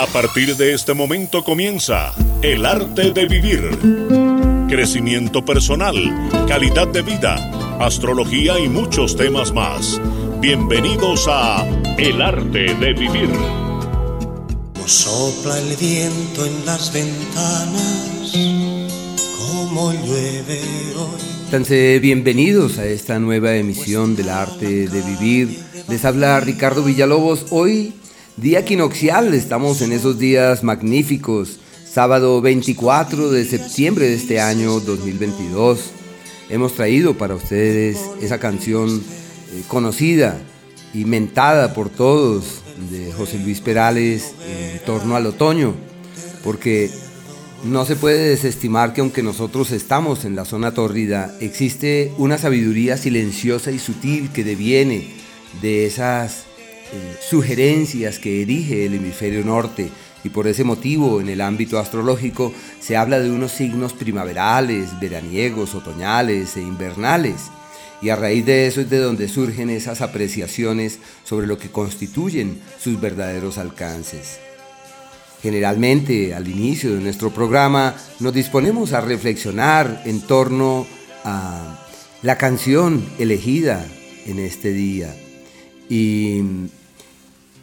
A partir de este momento comienza El arte de vivir. Crecimiento personal, calidad de vida, astrología y muchos temas más. Bienvenidos a El arte de vivir. Como sopla el viento en las ventanas, como llueve hoy. Entonces, bienvenidos a esta nueva emisión del arte de vivir. Les habla Ricardo Villalobos. Hoy Día equinoccial, estamos en esos días magníficos. Sábado 24 de septiembre de este año 2022. Hemos traído para ustedes esa canción eh, conocida y mentada por todos de José Luis Perales en torno al otoño, porque no se puede desestimar que aunque nosotros estamos en la zona tórrida, existe una sabiduría silenciosa y sutil que deviene de esas sugerencias que erige el hemisferio norte y por ese motivo en el ámbito astrológico se habla de unos signos primaverales, veraniegos, otoñales e invernales. Y a raíz de eso es de donde surgen esas apreciaciones sobre lo que constituyen sus verdaderos alcances. Generalmente al inicio de nuestro programa nos disponemos a reflexionar en torno a la canción elegida en este día. Y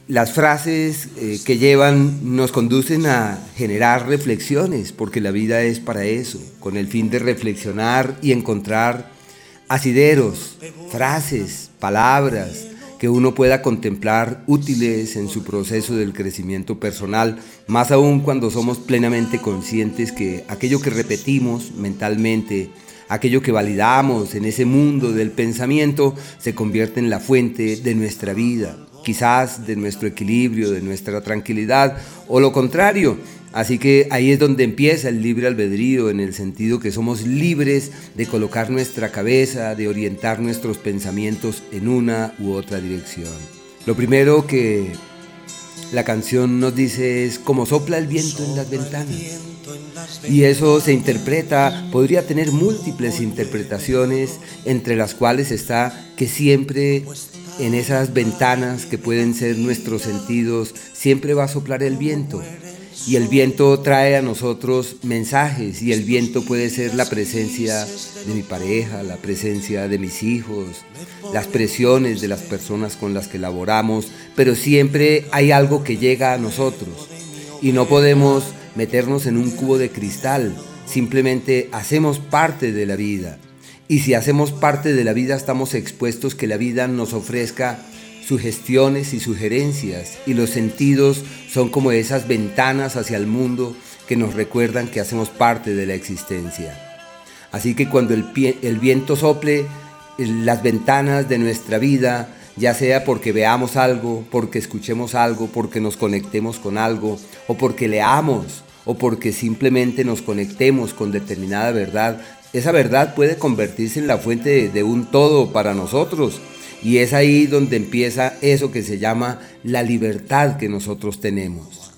las frases eh, que llevan nos conducen a generar reflexiones, porque la vida es para eso, con el fin de reflexionar y encontrar asideros, frases, palabras que uno pueda contemplar útiles en su proceso del crecimiento personal, más aún cuando somos plenamente conscientes que aquello que repetimos mentalmente, aquello que validamos en ese mundo del pensamiento, se convierte en la fuente de nuestra vida quizás de nuestro equilibrio, de nuestra tranquilidad, o lo contrario. Así que ahí es donde empieza el libre albedrío, en el sentido que somos libres de colocar nuestra cabeza, de orientar nuestros pensamientos en una u otra dirección. Lo primero que la canción nos dice es como sopla el viento en las ventanas. Y eso se interpreta, podría tener múltiples interpretaciones, entre las cuales está que siempre en esas ventanas que pueden ser nuestros sentidos, siempre va a soplar el viento. Y el viento trae a nosotros mensajes y el viento puede ser la presencia de mi pareja, la presencia de mis hijos, las presiones de las personas con las que laboramos, pero siempre hay algo que llega a nosotros y no podemos meternos en un cubo de cristal, simplemente hacemos parte de la vida. Y si hacemos parte de la vida estamos expuestos que la vida nos ofrezca sugestiones y sugerencias y los sentidos son como esas ventanas hacia el mundo que nos recuerdan que hacemos parte de la existencia. Así que cuando el, el viento sople las ventanas de nuestra vida, ya sea porque veamos algo, porque escuchemos algo, porque nos conectemos con algo, o porque leamos, o porque simplemente nos conectemos con determinada verdad, esa verdad puede convertirse en la fuente de, un todo para nosotros. Y es ahí donde empieza eso que se llama la libertad que nosotros tenemos.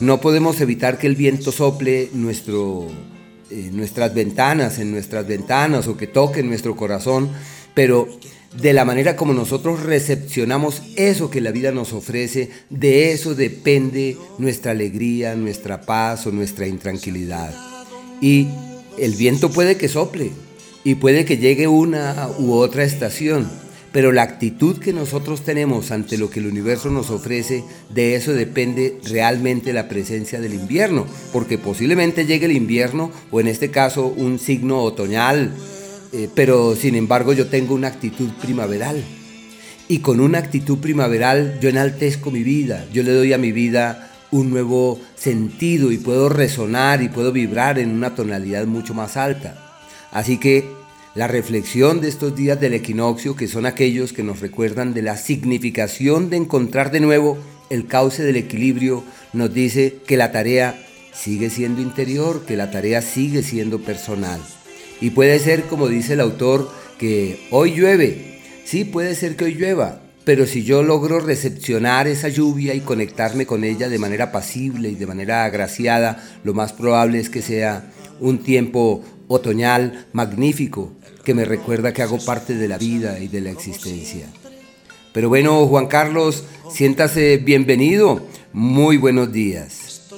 No podemos evitar que el viento sople nuestro, eh, nuestras ventanas, en nuestras ventanas o que toque nuestro corazón, pero de la manera como nosotros recepcionamos eso que la vida nos ofrece, de eso depende nuestra alegría, nuestra paz o nuestra intranquilidad. Y el viento puede que sople y puede que llegue una u otra estación, pero la actitud que nosotros tenemos ante lo que el universo nos ofrece, de eso depende realmente la presencia del invierno, porque posiblemente llegue el invierno o en este caso un signo otoñal, eh, pero sin embargo yo tengo una actitud primaveral. Y con una actitud primaveral yo enaltezco mi vida, yo le doy a mi vida un nuevo sentido y puedo resonar y puedo vibrar en una tonalidad mucho más alta. Así que la reflexión de estos días del equinoccio, que son aquellos que nos recuerdan de la significación de encontrar de nuevo el cauce del equilibrio, nos dice que la tarea sigue siendo interior, que la tarea sigue siendo personal. Y puede ser, como dice el autor, que hoy llueve. Sí, puede ser que hoy llueva, pero si yo logro recepcionar esa lluvia y conectarme con ella de manera pasible y de manera agraciada, lo más probable es que sea un tiempo otoñal magnífico que me recuerda que hago parte de la vida y de la existencia. Pero bueno, Juan Carlos, siéntase bienvenido. Muy buenos días.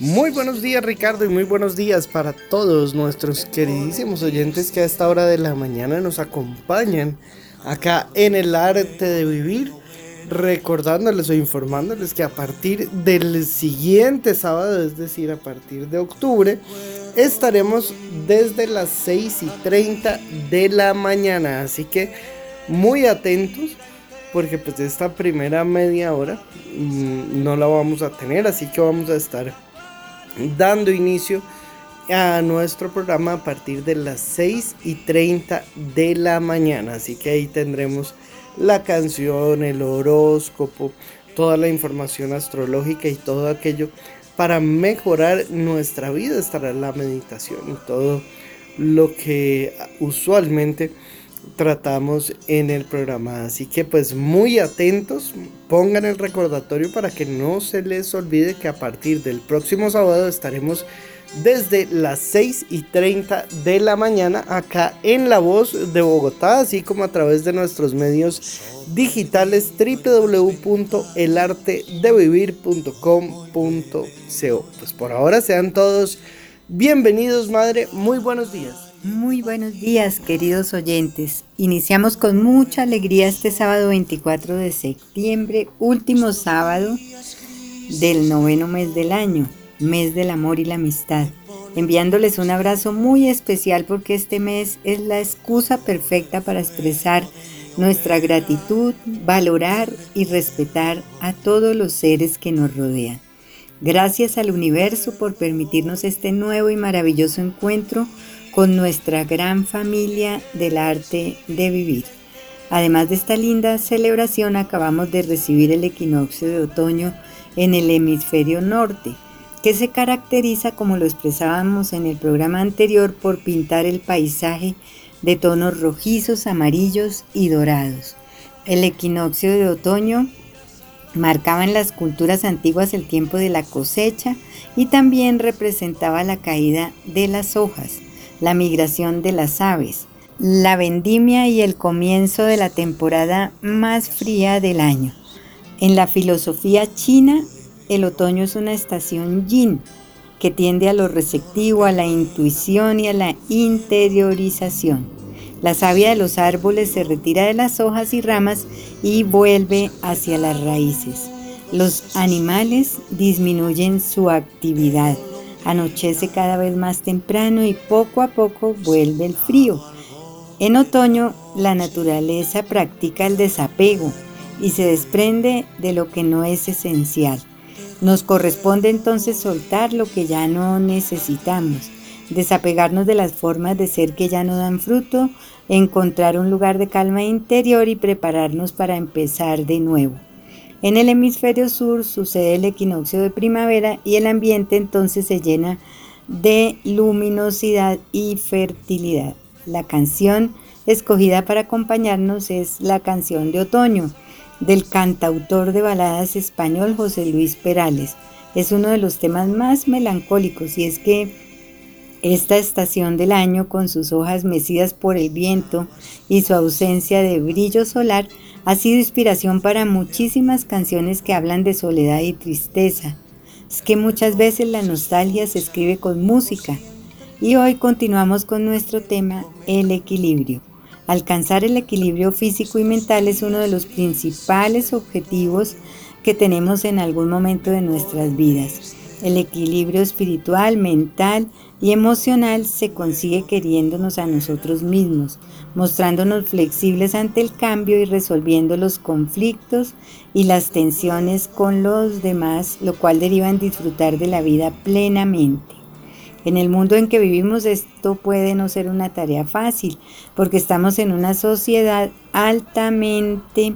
Muy buenos días Ricardo y muy buenos días para todos nuestros queridísimos oyentes que a esta hora de la mañana nos acompañan acá en el arte de vivir recordándoles o informándoles que a partir del siguiente sábado, es decir, a partir de octubre, estaremos desde las 6 y 30 de la mañana. Así que muy atentos porque pues esta primera media hora mm, no la vamos a tener, así que vamos a estar dando inicio a nuestro programa a partir de las 6 y 30 de la mañana. Así que ahí tendremos la canción, el horóscopo, toda la información astrológica y todo aquello para mejorar nuestra vida estará la meditación y todo lo que usualmente tratamos en el programa. Así que pues muy atentos, pongan el recordatorio para que no se les olvide que a partir del próximo sábado estaremos desde las 6 y 30 de la mañana acá en La Voz de Bogotá, así como a través de nuestros medios digitales www.elartedevivir.com.co. Pues por ahora sean todos bienvenidos, madre. Muy buenos días. Muy buenos días, queridos oyentes. Iniciamos con mucha alegría este sábado 24 de septiembre, último sábado del noveno mes del año mes del amor y la amistad, enviándoles un abrazo muy especial porque este mes es la excusa perfecta para expresar nuestra gratitud, valorar y respetar a todos los seres que nos rodean. Gracias al universo por permitirnos este nuevo y maravilloso encuentro con nuestra gran familia del arte de vivir. Además de esta linda celebración, acabamos de recibir el equinoccio de otoño en el hemisferio norte, que se caracteriza, como lo expresábamos en el programa anterior, por pintar el paisaje de tonos rojizos, amarillos y dorados. El equinoccio de otoño marcaba en las culturas antiguas el tiempo de la cosecha y también representaba la caída de las hojas, la migración de las aves, la vendimia y el comienzo de la temporada más fría del año. En la filosofía china, el otoño es una estación yin que tiende a lo receptivo, a la intuición y a la interiorización. La savia de los árboles se retira de las hojas y ramas y vuelve hacia las raíces. Los animales disminuyen su actividad. Anochece cada vez más temprano y poco a poco vuelve el frío. En otoño, la naturaleza practica el desapego y se desprende de lo que no es esencial. Nos corresponde entonces soltar lo que ya no necesitamos, desapegarnos de las formas de ser que ya no dan fruto, encontrar un lugar de calma interior y prepararnos para empezar de nuevo. En el hemisferio sur sucede el equinoccio de primavera y el ambiente entonces se llena de luminosidad y fertilidad. La canción escogida para acompañarnos es la canción de otoño del cantautor de baladas español José Luis Perales. Es uno de los temas más melancólicos y es que esta estación del año con sus hojas mecidas por el viento y su ausencia de brillo solar ha sido inspiración para muchísimas canciones que hablan de soledad y tristeza. Es que muchas veces la nostalgia se escribe con música y hoy continuamos con nuestro tema, el equilibrio. Alcanzar el equilibrio físico y mental es uno de los principales objetivos que tenemos en algún momento de nuestras vidas. El equilibrio espiritual, mental y emocional se consigue queriéndonos a nosotros mismos, mostrándonos flexibles ante el cambio y resolviendo los conflictos y las tensiones con los demás, lo cual deriva en disfrutar de la vida plenamente. En el mundo en que vivimos esto puede no ser una tarea fácil, porque estamos en una sociedad altamente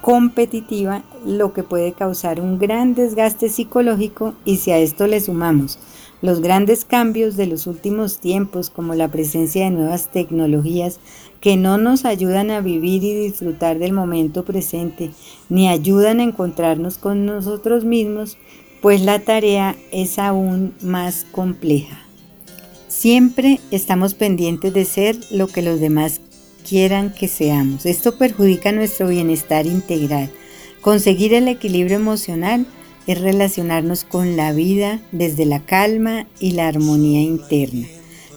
competitiva, lo que puede causar un gran desgaste psicológico y si a esto le sumamos los grandes cambios de los últimos tiempos, como la presencia de nuevas tecnologías que no nos ayudan a vivir y disfrutar del momento presente, ni ayudan a encontrarnos con nosotros mismos, pues la tarea es aún más compleja. Siempre estamos pendientes de ser lo que los demás quieran que seamos. Esto perjudica nuestro bienestar integral. Conseguir el equilibrio emocional es relacionarnos con la vida desde la calma y la armonía interna.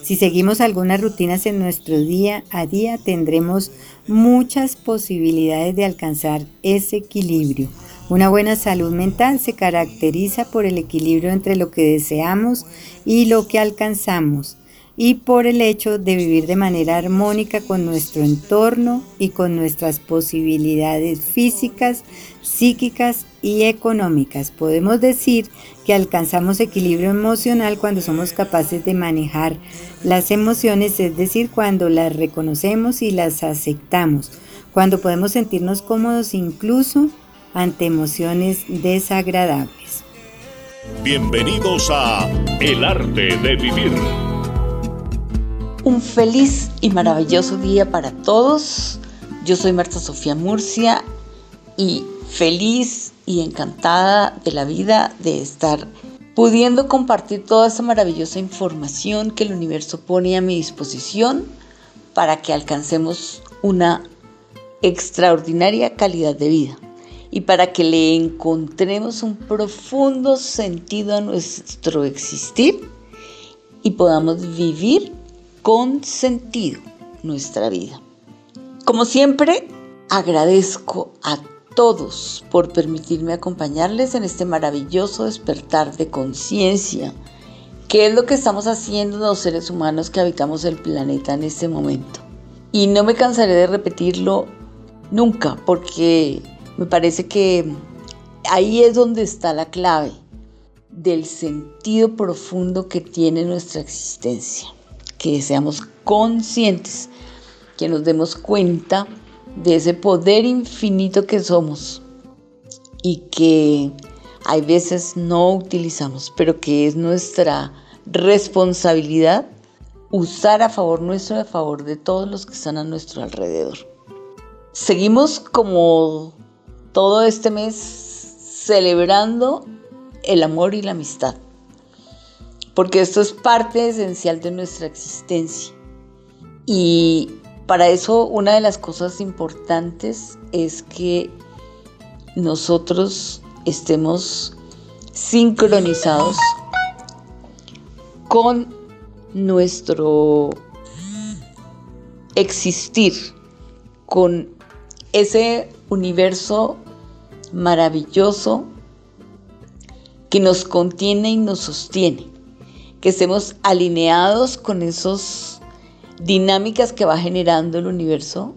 Si seguimos algunas rutinas en nuestro día a día, tendremos muchas posibilidades de alcanzar ese equilibrio. Una buena salud mental se caracteriza por el equilibrio entre lo que deseamos y lo que alcanzamos y por el hecho de vivir de manera armónica con nuestro entorno y con nuestras posibilidades físicas, psíquicas y económicas. Podemos decir que alcanzamos equilibrio emocional cuando somos capaces de manejar las emociones, es decir, cuando las reconocemos y las aceptamos, cuando podemos sentirnos cómodos incluso ante emociones desagradables. Bienvenidos a El arte de vivir un feliz y maravilloso día para todos. Yo soy Marta Sofía Murcia y feliz y encantada de la vida de estar pudiendo compartir toda esa maravillosa información que el universo pone a mi disposición para que alcancemos una extraordinaria calidad de vida y para que le encontremos un profundo sentido a nuestro existir y podamos vivir con sentido nuestra vida. Como siempre, agradezco a todos por permitirme acompañarles en este maravilloso despertar de conciencia, que es lo que estamos haciendo los seres humanos que habitamos el planeta en este momento. Y no me cansaré de repetirlo nunca, porque me parece que ahí es donde está la clave del sentido profundo que tiene nuestra existencia que seamos conscientes, que nos demos cuenta de ese poder infinito que somos y que hay veces no utilizamos, pero que es nuestra responsabilidad usar a favor nuestro, a favor de todos los que están a nuestro alrededor. Seguimos como todo este mes celebrando el amor y la amistad porque esto es parte esencial de nuestra existencia. Y para eso una de las cosas importantes es que nosotros estemos sincronizados con nuestro existir, con ese universo maravilloso que nos contiene y nos sostiene que estemos alineados con esas dinámicas que va generando el universo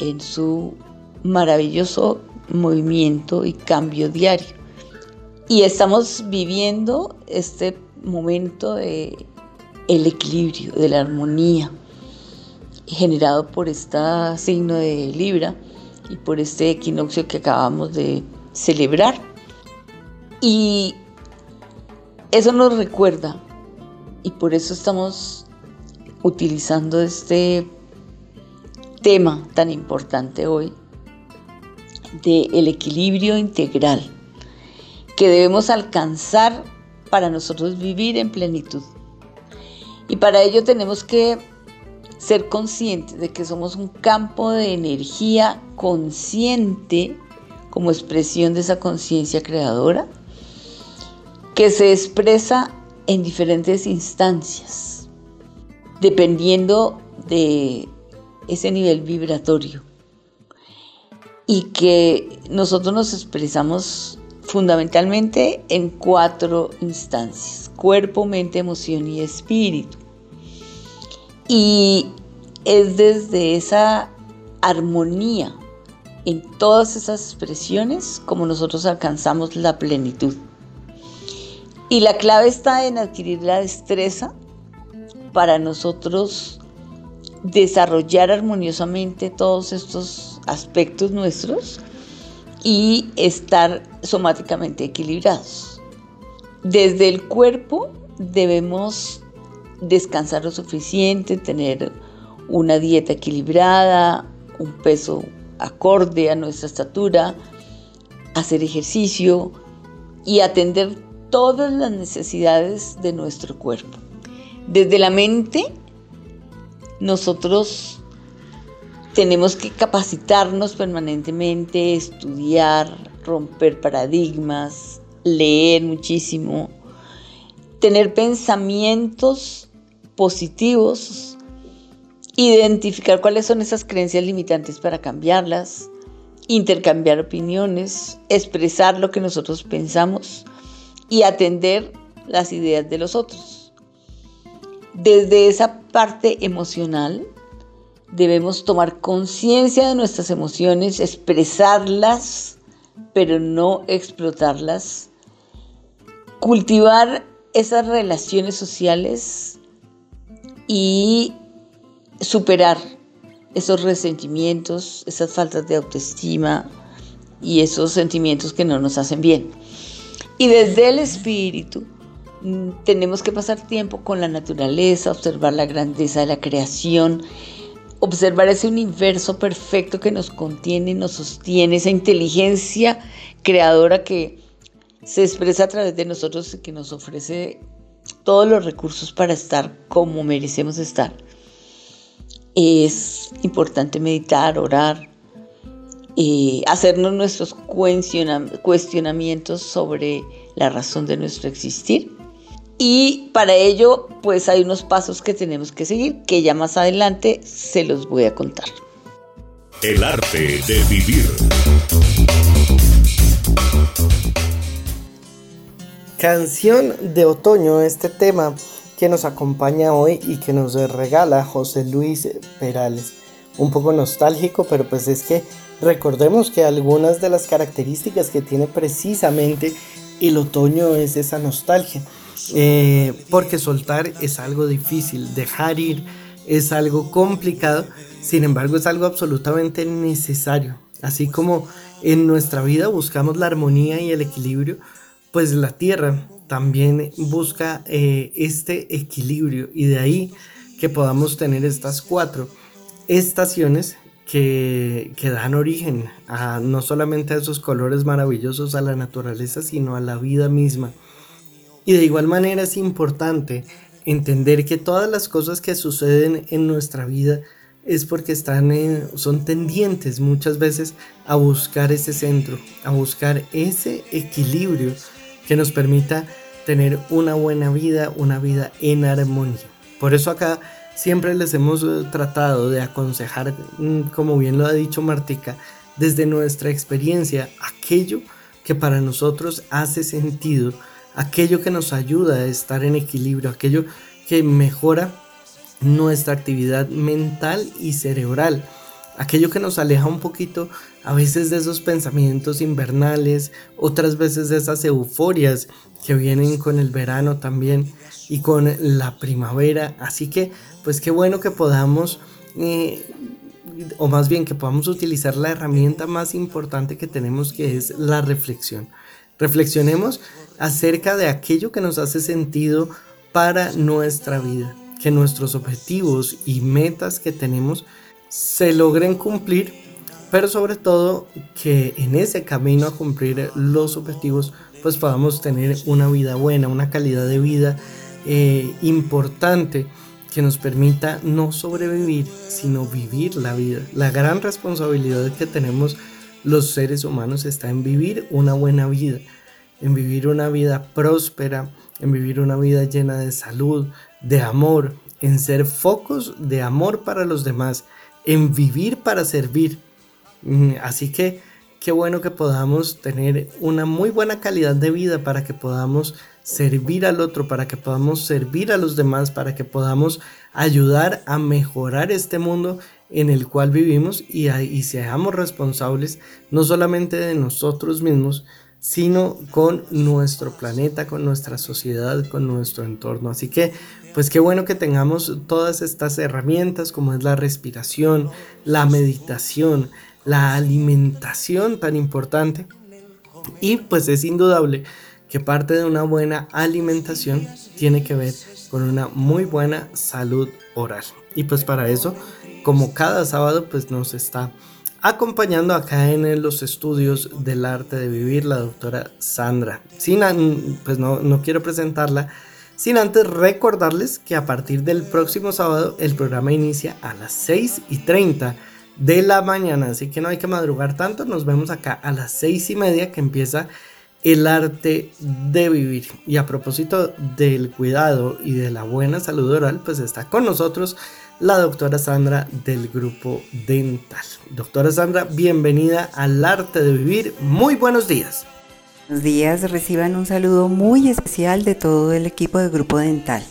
en su maravilloso movimiento y cambio diario. Y estamos viviendo este momento de el equilibrio, de la armonía, generado por este signo de Libra y por este equinoccio que acabamos de celebrar. Y eso nos recuerda y por eso estamos utilizando este tema tan importante hoy de el equilibrio integral que debemos alcanzar para nosotros vivir en plenitud. Y para ello tenemos que ser conscientes de que somos un campo de energía consciente como expresión de esa conciencia creadora que se expresa en diferentes instancias, dependiendo de ese nivel vibratorio. Y que nosotros nos expresamos fundamentalmente en cuatro instancias, cuerpo, mente, emoción y espíritu. Y es desde esa armonía en todas esas expresiones como nosotros alcanzamos la plenitud. Y la clave está en adquirir la destreza para nosotros desarrollar armoniosamente todos estos aspectos nuestros y estar somáticamente equilibrados. Desde el cuerpo debemos descansar lo suficiente, tener una dieta equilibrada, un peso acorde a nuestra estatura, hacer ejercicio y atender todas las necesidades de nuestro cuerpo. Desde la mente, nosotros tenemos que capacitarnos permanentemente, estudiar, romper paradigmas, leer muchísimo, tener pensamientos positivos, identificar cuáles son esas creencias limitantes para cambiarlas, intercambiar opiniones, expresar lo que nosotros pensamos y atender las ideas de los otros. Desde esa parte emocional debemos tomar conciencia de nuestras emociones, expresarlas, pero no explotarlas, cultivar esas relaciones sociales y superar esos resentimientos, esas faltas de autoestima y esos sentimientos que no nos hacen bien. Y desde el espíritu mm, tenemos que pasar tiempo con la naturaleza, observar la grandeza de la creación, observar ese universo perfecto que nos contiene, nos sostiene, esa inteligencia creadora que se expresa a través de nosotros y que nos ofrece todos los recursos para estar como merecemos estar. Es importante meditar, orar, y hacernos nuestros cuestionamientos sobre la razón de nuestro existir. Y para ello, pues hay unos pasos que tenemos que seguir, que ya más adelante se los voy a contar. El arte de vivir. Canción de otoño, este tema que nos acompaña hoy y que nos regala José Luis Perales. Un poco nostálgico, pero pues es que recordemos que algunas de las características que tiene precisamente el otoño es esa nostalgia. Eh, porque soltar es algo difícil, dejar ir es algo complicado, sin embargo es algo absolutamente necesario. Así como en nuestra vida buscamos la armonía y el equilibrio, pues la tierra también busca eh, este equilibrio y de ahí que podamos tener estas cuatro estaciones que, que, dan origen a no solamente a esos colores maravillosos a la naturaleza, sino a la vida misma. Y de igual manera es importante entender que todas las cosas que suceden en nuestra vida es porque están son tendientes muchas veces a buscar ese centro, a buscar ese equilibrio que nos permita tener una buena vida, una vida en armonía. Por eso acá siempre les hemos eh, tratado de aconsejar, mm, como bien lo ha dicho Martica, desde nuestra experiencia, aquello que para nosotros hace sentido, aquello que nos ayuda a estar en equilibrio, aquello que mejora nuestra actividad mental y cerebral, aquello que nos aleja un poquito a veces de esos pensamientos invernales, otras veces de esas euforias que vienen con el verano también y con la primavera. Así que, pues qué bueno que podamos, eh, o más bien que podamos utilizar la herramienta más importante que tenemos, que es la reflexión. Reflexionemos acerca de aquello que nos hace sentido para nuestra vida, que nuestros objetivos y metas que tenemos se logren cumplir pero sobre todo que en ese camino a cumplir los objetivos pues podamos tener una vida buena, una calidad de vida eh, importante que nos permita no sobrevivir, sino vivir la vida. La gran responsabilidad que tenemos los seres humanos está en vivir una buena vida, en vivir una vida próspera, en vivir una vida llena de salud, de amor, en ser focos de amor para los demás, en vivir para servir así que qué bueno que podamos tener una muy buena calidad de vida para que podamos servir al otro, para que podamos servir a los demás, para que podamos ayudar a mejorar este mundo en el cual vivimos y, y seamos responsables no solamente de nosotros mismos, sino con nuestro planeta, con nuestra sociedad, con nuestro entorno. Así que, pues qué bueno que tengamos todas estas herramientas como es la respiración, la meditación, la alimentación tan importante. Y pues es indudable que parte de una buena alimentación tiene que ver con una muy buena salud oral. Y pues para eso, como cada sábado, pues nos está acompañando acá en los estudios del arte de vivir la doctora Sandra. Sin, pues no, no quiero presentarla sin antes recordarles que a partir del próximo sábado el programa inicia a las 6 y 30 de la mañana. Así que no hay que madrugar tanto. Nos vemos acá a las seis y media que empieza el arte de vivir. Y a propósito del cuidado y de la buena salud oral, pues está con nosotros la doctora Sandra del grupo dental. Doctora Sandra, bienvenida al arte de vivir. Muy buenos días. Buenos días, reciban un saludo muy especial de todo el equipo del grupo dental.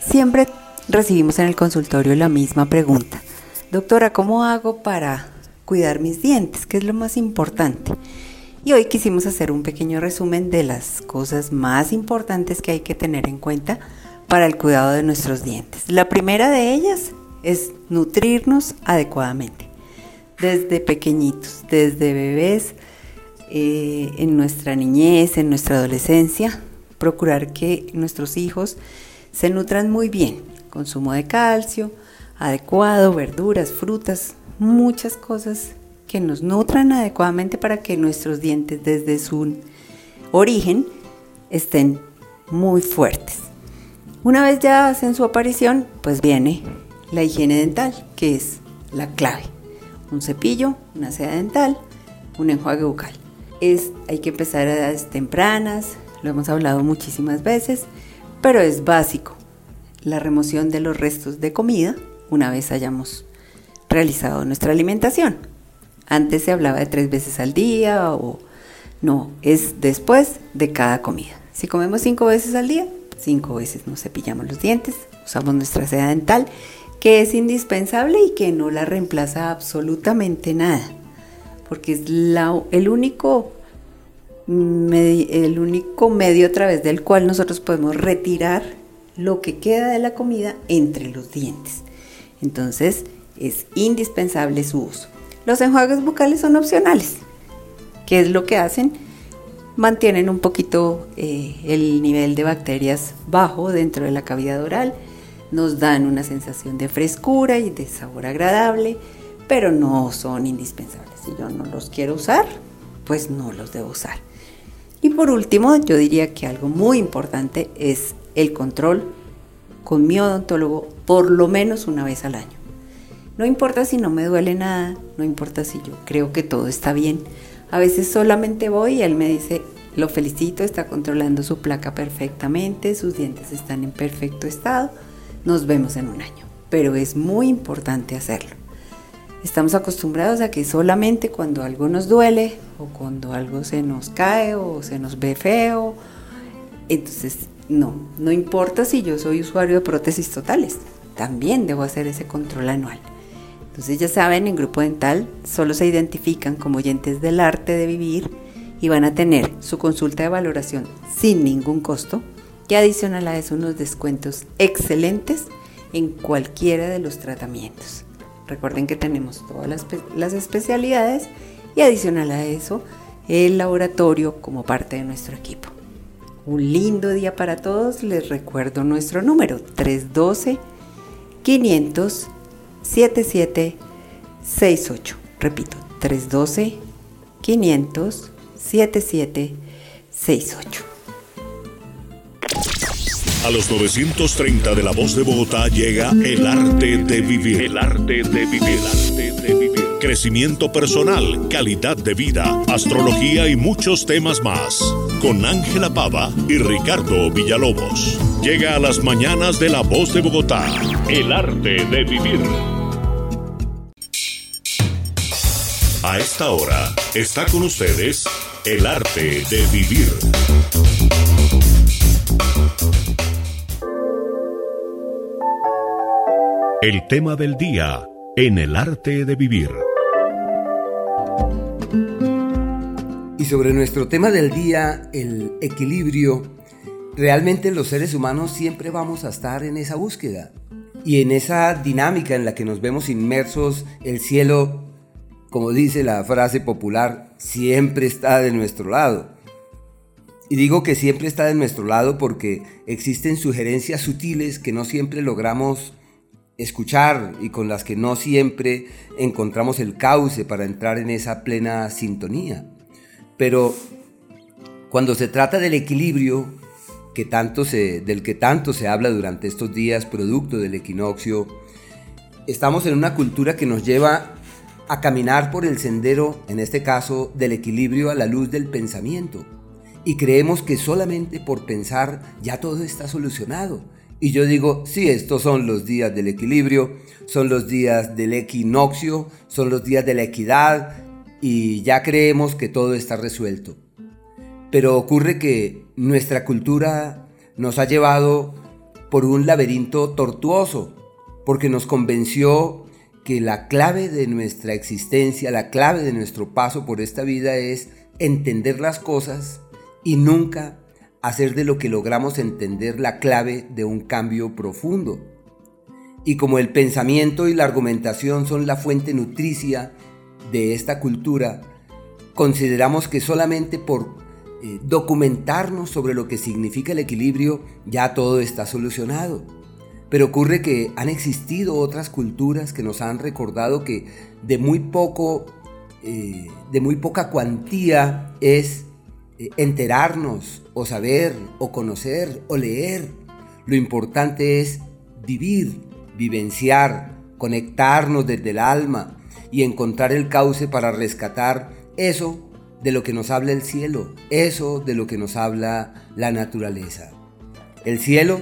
Siempre recibimos en el consultorio la misma pregunta. Doctora, ¿cómo hago para cuidar mis dientes? ¿Qué es lo más importante? Y hoy quisimos hacer un pequeño resumen de las cosas más importantes que hay que tener en cuenta para el cuidado de nuestros dientes. La primera de ellas es nutrirnos adecuadamente. Desde pequeñitos, desde bebés, eh, en nuestra niñez, en nuestra adolescencia, procurar que nuestros hijos se nutran muy bien. Consumo de calcio adecuado, verduras, frutas, muchas cosas que nos nutran adecuadamente para que nuestros dientes desde su origen estén muy fuertes. Una vez ya hacen su aparición, pues viene la higiene dental, que es la clave. Un cepillo, una seda dental, un enjuague bucal. Es, hay que empezar a edades tempranas, lo hemos hablado muchísimas veces, pero es básico. La remoción de los restos de comida una vez hayamos realizado nuestra alimentación. Antes se hablaba de tres veces al día o no, es después de cada comida. Si comemos cinco veces al día, cinco veces nos cepillamos los dientes, usamos nuestra seda dental, que es indispensable y que no la reemplaza absolutamente nada, porque es el, único, el único medio a través del cual nosotros podemos retirar lo que queda de la comida entre los dientes. Entonces es indispensable su uso. Los enjuagues bucales son opcionales. ¿Qué es lo que hacen? Mantienen un poquito eh, el nivel de bacterias bajo dentro de la cavidad oral, nos dan una sensación de frescura y de sabor agradable, pero no son indispensables. Si yo no los quiero usar, pues no los debo usar. Y por último, yo diría que algo muy importante es el control con mi odontólogo por lo menos una vez al año. No importa si no me duele nada, no importa si yo creo que todo está bien. A veces solamente voy y él me dice, lo felicito, está controlando su placa perfectamente, sus dientes están en perfecto estado, nos vemos en un año. Pero es muy importante hacerlo. Estamos acostumbrados a que solamente cuando algo nos duele o cuando algo se nos cae o se nos ve feo, entonces no, no importa si yo soy usuario de prótesis totales, también debo hacer ese control anual. Entonces ya saben, en Grupo Dental solo se identifican como oyentes del arte de vivir y van a tener su consulta de valoración sin ningún costo y adicional a eso unos descuentos excelentes en cualquiera de los tratamientos. Recuerden que tenemos todas las, las especialidades y adicional a eso el laboratorio como parte de nuestro equipo. Un lindo día para todos. Les recuerdo nuestro número 312 500 7768. Repito, 312 500 7768. A los 930 de la voz de Bogotá llega el arte de vivir. El arte de vivir. El arte de vivir. Crecimiento personal, calidad de vida, astrología y muchos temas más. Con Ángela Pava y Ricardo Villalobos. Llega a las mañanas de la voz de Bogotá. El arte de vivir. A esta hora está con ustedes el arte de vivir. El tema del día en el arte de vivir. Y sobre nuestro tema del día, el equilibrio, realmente los seres humanos siempre vamos a estar en esa búsqueda y en esa dinámica en la que nos vemos inmersos, el cielo como dice la frase popular, siempre está de nuestro lado. Y digo que siempre está de nuestro lado porque existen sugerencias sutiles que no siempre logramos escuchar y con las que no siempre encontramos el cauce para entrar en esa plena sintonía. Pero cuando se trata del equilibrio que tanto del que tanto se habla durante estos días, producto del equinoccio, estamos en una cultura que nos lleva a caminar por el sendero, en este caso, del equilibrio a la luz del pensamiento. Y creemos que solamente por pensar ya todo está solucionado. Y yo digo, sí, estos son los días del equilibrio, son los días del equinoccio, son los días de la equidad y ya creemos que todo está resuelto. Pero ocurre que nuestra cultura nos ha llevado por un laberinto tortuoso, porque nos convenció que la clave de nuestra existencia, la clave de nuestro paso por esta vida es entender las cosas y nunca hacer de lo que logramos entender la clave de un cambio profundo. Y como el pensamiento y la argumentación son la fuente nutricia de esta cultura, consideramos que solamente por eh, documentarnos sobre lo que significa el equilibrio ya todo está solucionado. Pero ocurre que han existido otras culturas que nos han recordado que de muy poco, eh, de muy poca cuantía es enterarnos o saber o conocer o leer. Lo importante es vivir, vivenciar, conectarnos desde el alma y encontrar el cauce para rescatar eso de lo que nos habla el cielo, eso de lo que nos habla la naturaleza. El cielo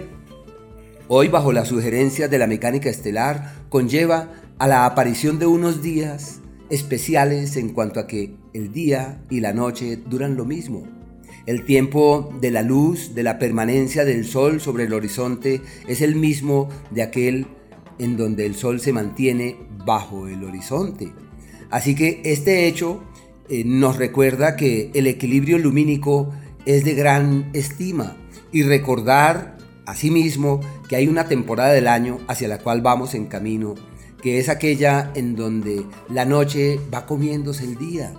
Hoy, bajo la sugerencia de la mecánica estelar, conlleva a la aparición de unos días especiales en cuanto a que el día y la noche duran lo mismo. El tiempo de la luz, de la permanencia del sol sobre el horizonte, es el mismo de aquel en donde el sol se mantiene bajo el horizonte. Así que este hecho eh, nos recuerda que el equilibrio lumínico es de gran estima y recordar Asimismo, que hay una temporada del año hacia la cual vamos en camino, que es aquella en donde la noche va comiéndose el día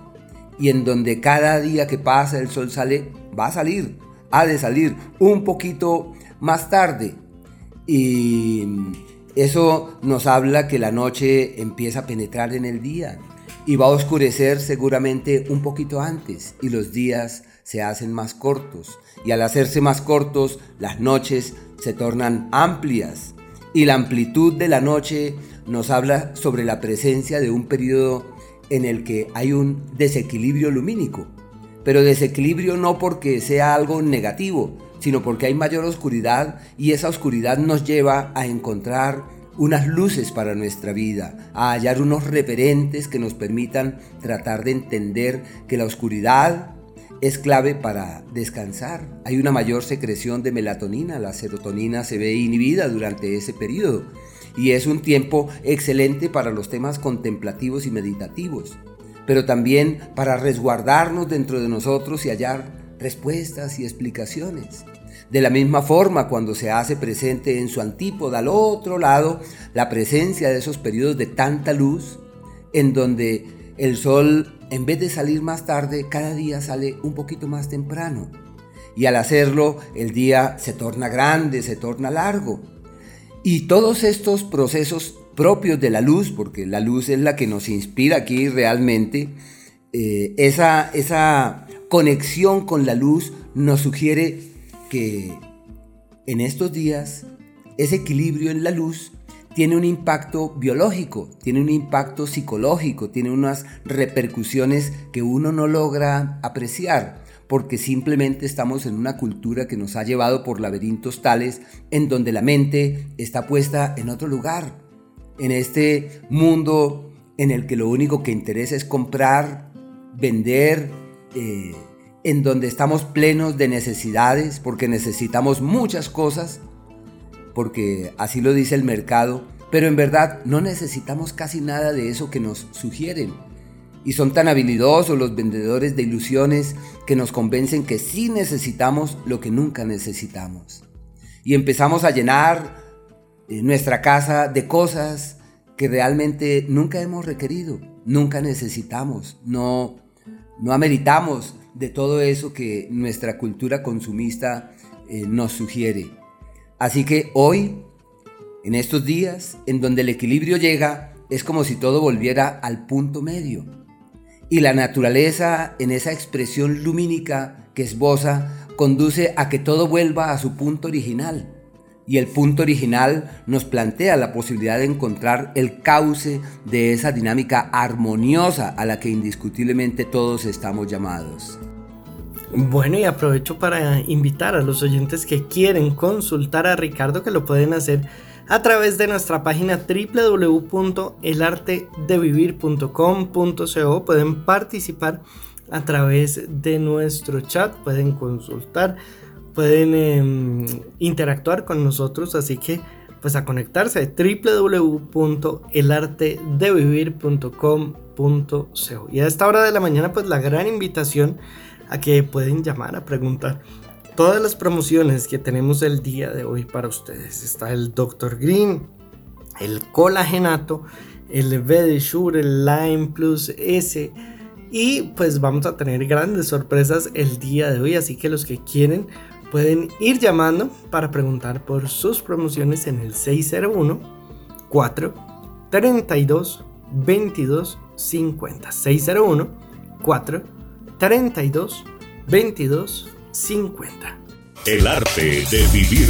y en donde cada día que pasa el sol sale, va a salir, ha de salir un poquito más tarde. Y eso nos habla que la noche empieza a penetrar en el día y va a oscurecer seguramente un poquito antes y los días se hacen más cortos y al hacerse más cortos las noches se tornan amplias y la amplitud de la noche nos habla sobre la presencia de un periodo en el que hay un desequilibrio lumínico. Pero desequilibrio no porque sea algo negativo, sino porque hay mayor oscuridad y esa oscuridad nos lleva a encontrar unas luces para nuestra vida, a hallar unos referentes que nos permitan tratar de entender que la oscuridad es clave para descansar. Hay una mayor secreción de melatonina, la serotonina se ve inhibida durante ese periodo y es un tiempo excelente para los temas contemplativos y meditativos, pero también para resguardarnos dentro de nosotros y hallar respuestas y explicaciones. De la misma forma, cuando se hace presente en su antípoda al otro lado la presencia de esos periodos de tanta luz, en donde el sol en vez de salir más tarde, cada día sale un poquito más temprano. Y al hacerlo, el día se torna grande, se torna largo. Y todos estos procesos propios de la luz, porque la luz es la que nos inspira aquí realmente, eh, esa, esa conexión con la luz nos sugiere que en estos días ese equilibrio en la luz tiene un impacto biológico, tiene un impacto psicológico, tiene unas repercusiones que uno no logra apreciar porque simplemente estamos en una cultura que nos ha llevado por laberintos tales en donde la mente está puesta en otro lugar, en este mundo en el que lo único que interesa es comprar, vender, eh, en donde estamos plenos de necesidades porque necesitamos muchas cosas porque así lo dice el mercado, pero en verdad no necesitamos casi nada de eso que nos sugieren. Y son tan habilidosos los vendedores de ilusiones que nos convencen que sí necesitamos lo que nunca necesitamos. Y empezamos a llenar eh, nuestra casa de cosas que realmente nunca hemos requerido, nunca necesitamos, no, no ameritamos de todo eso que nuestra cultura consumista eh, nos sugiere. Así que hoy, en estos días, en donde el equilibrio llega, es como si todo volviera al punto medio. Y la naturaleza, en esa expresión lumínica que esboza, conduce a que todo vuelva a su punto original. y el punto original nos plantea la posibilidad de encontrar el cauce de esa dinámica armoniosa a la que indiscutiblemente todos estamos llamados. Bueno, y aprovecho para invitar a los oyentes que quieren consultar a Ricardo que lo pueden hacer a través de nuestra página www.elartedevivir.com.co. Pueden participar a través de nuestro chat, pueden consultar, pueden em, interactuar con nosotros, así que pues a conectarse www.elartedevivir.com.co. Y a esta hora de la mañana pues la gran invitación a que pueden llamar a preguntar todas las promociones que tenemos el día de hoy para ustedes. Está el Dr. Green, el colagenato, el Shure, el Lime Plus S. Y pues vamos a tener grandes sorpresas el día de hoy. Así que los que quieren pueden ir llamando para preguntar por sus promociones en el 601 4 32 22 50. 601 4 32 22 50. El arte de vivir.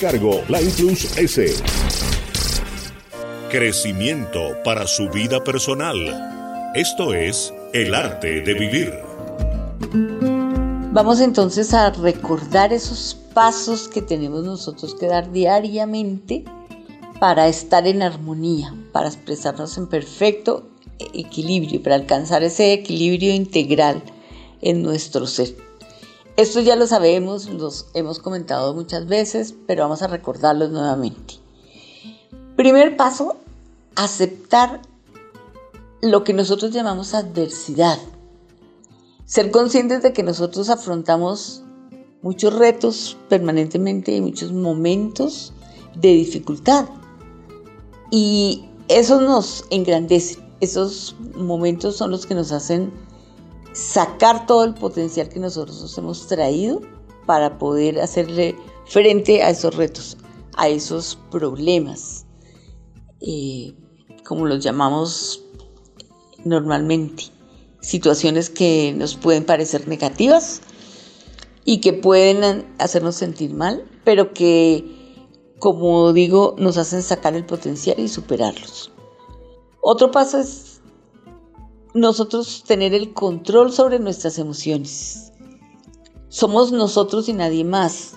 cargo, la Plus S. Crecimiento para su vida personal. Esto es el arte de vivir. Vamos entonces a recordar esos pasos que tenemos nosotros que dar diariamente para estar en armonía, para expresarnos en perfecto equilibrio, para alcanzar ese equilibrio integral en nuestro ser. Esto ya lo sabemos, los hemos comentado muchas veces, pero vamos a recordarlos nuevamente. Primer paso, aceptar lo que nosotros llamamos adversidad. Ser conscientes de que nosotros afrontamos muchos retos permanentemente y muchos momentos de dificultad. Y eso nos engrandece. Esos momentos son los que nos hacen sacar todo el potencial que nosotros hemos traído para poder hacerle frente a esos retos, a esos problemas, eh, como los llamamos normalmente, situaciones que nos pueden parecer negativas y que pueden hacernos sentir mal, pero que, como digo, nos hacen sacar el potencial y superarlos. Otro paso es nosotros tener el control sobre nuestras emociones. Somos nosotros y nadie más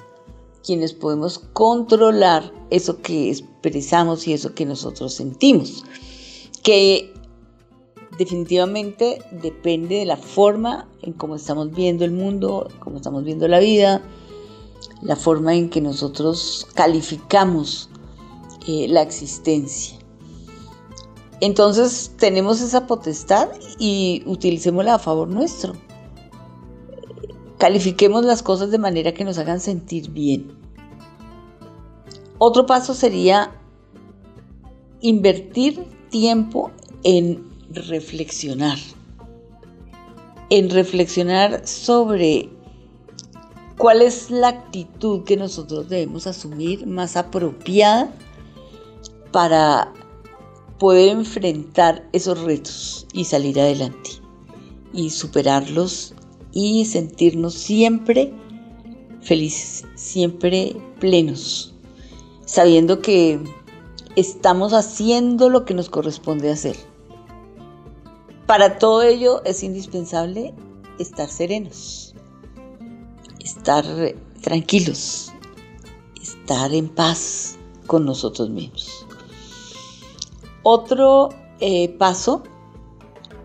quienes podemos controlar eso que expresamos y eso que nosotros sentimos, que definitivamente depende de la forma en cómo estamos viendo el mundo, cómo estamos viendo la vida, la forma en que nosotros calificamos eh, la existencia. Entonces tenemos esa potestad y utilicémosla a favor nuestro. Califiquemos las cosas de manera que nos hagan sentir bien. Otro paso sería invertir tiempo en reflexionar. En reflexionar sobre cuál es la actitud que nosotros debemos asumir más apropiada para poder enfrentar esos retos y salir adelante y superarlos y sentirnos siempre felices, siempre plenos, sabiendo que estamos haciendo lo que nos corresponde hacer. Para todo ello es indispensable estar serenos, estar tranquilos, estar en paz con nosotros mismos. Otro eh, paso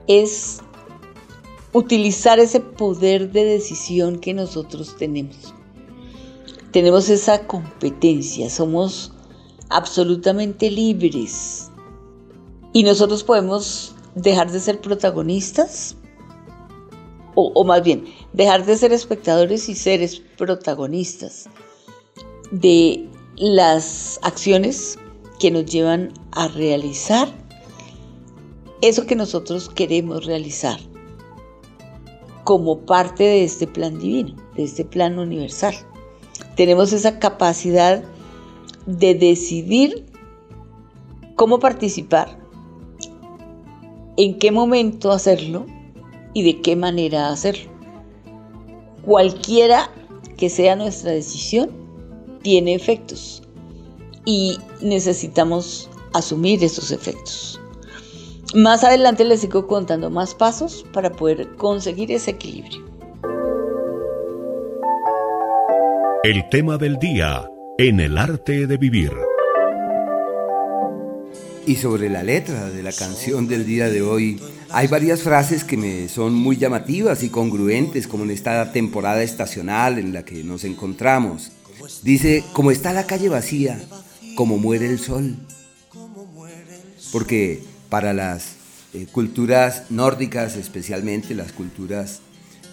es utilizar ese poder de decisión que nosotros tenemos. Tenemos esa competencia, somos absolutamente libres y nosotros podemos dejar de ser protagonistas o, más bien, dejar de ser espectadores y seres protagonistas de las acciones que nos llevan a realizar eso que nosotros queremos realizar como parte de este plan divino, de este plan universal. Tenemos esa capacidad de decidir cómo participar, en qué momento hacerlo y de qué manera hacerlo. Cualquiera que sea nuestra decisión, tiene efectos y necesitamos asumir esos efectos. Más adelante les sigo contando más pasos para poder conseguir ese equilibrio. El tema del día en el arte de vivir. Y sobre la letra de la canción del día de hoy, hay varias frases que me son muy llamativas y congruentes como en esta temporada estacional en la que nos encontramos. Dice, como está la calle vacía, como muere el sol. Porque para las eh, culturas nórdicas, especialmente las culturas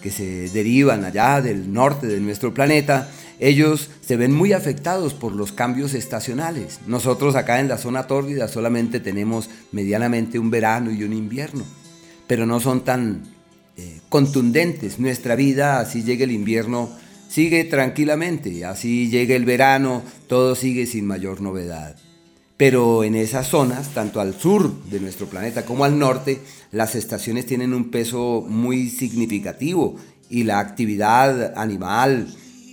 que se derivan allá del norte de nuestro planeta, ellos se ven muy afectados por los cambios estacionales. Nosotros acá en la zona tórrida solamente tenemos medianamente un verano y un invierno, pero no son tan eh, contundentes. Nuestra vida, así llega el invierno, sigue tranquilamente, así llega el verano, todo sigue sin mayor novedad. Pero en esas zonas, tanto al sur de nuestro planeta como al norte, las estaciones tienen un peso muy significativo y la actividad animal,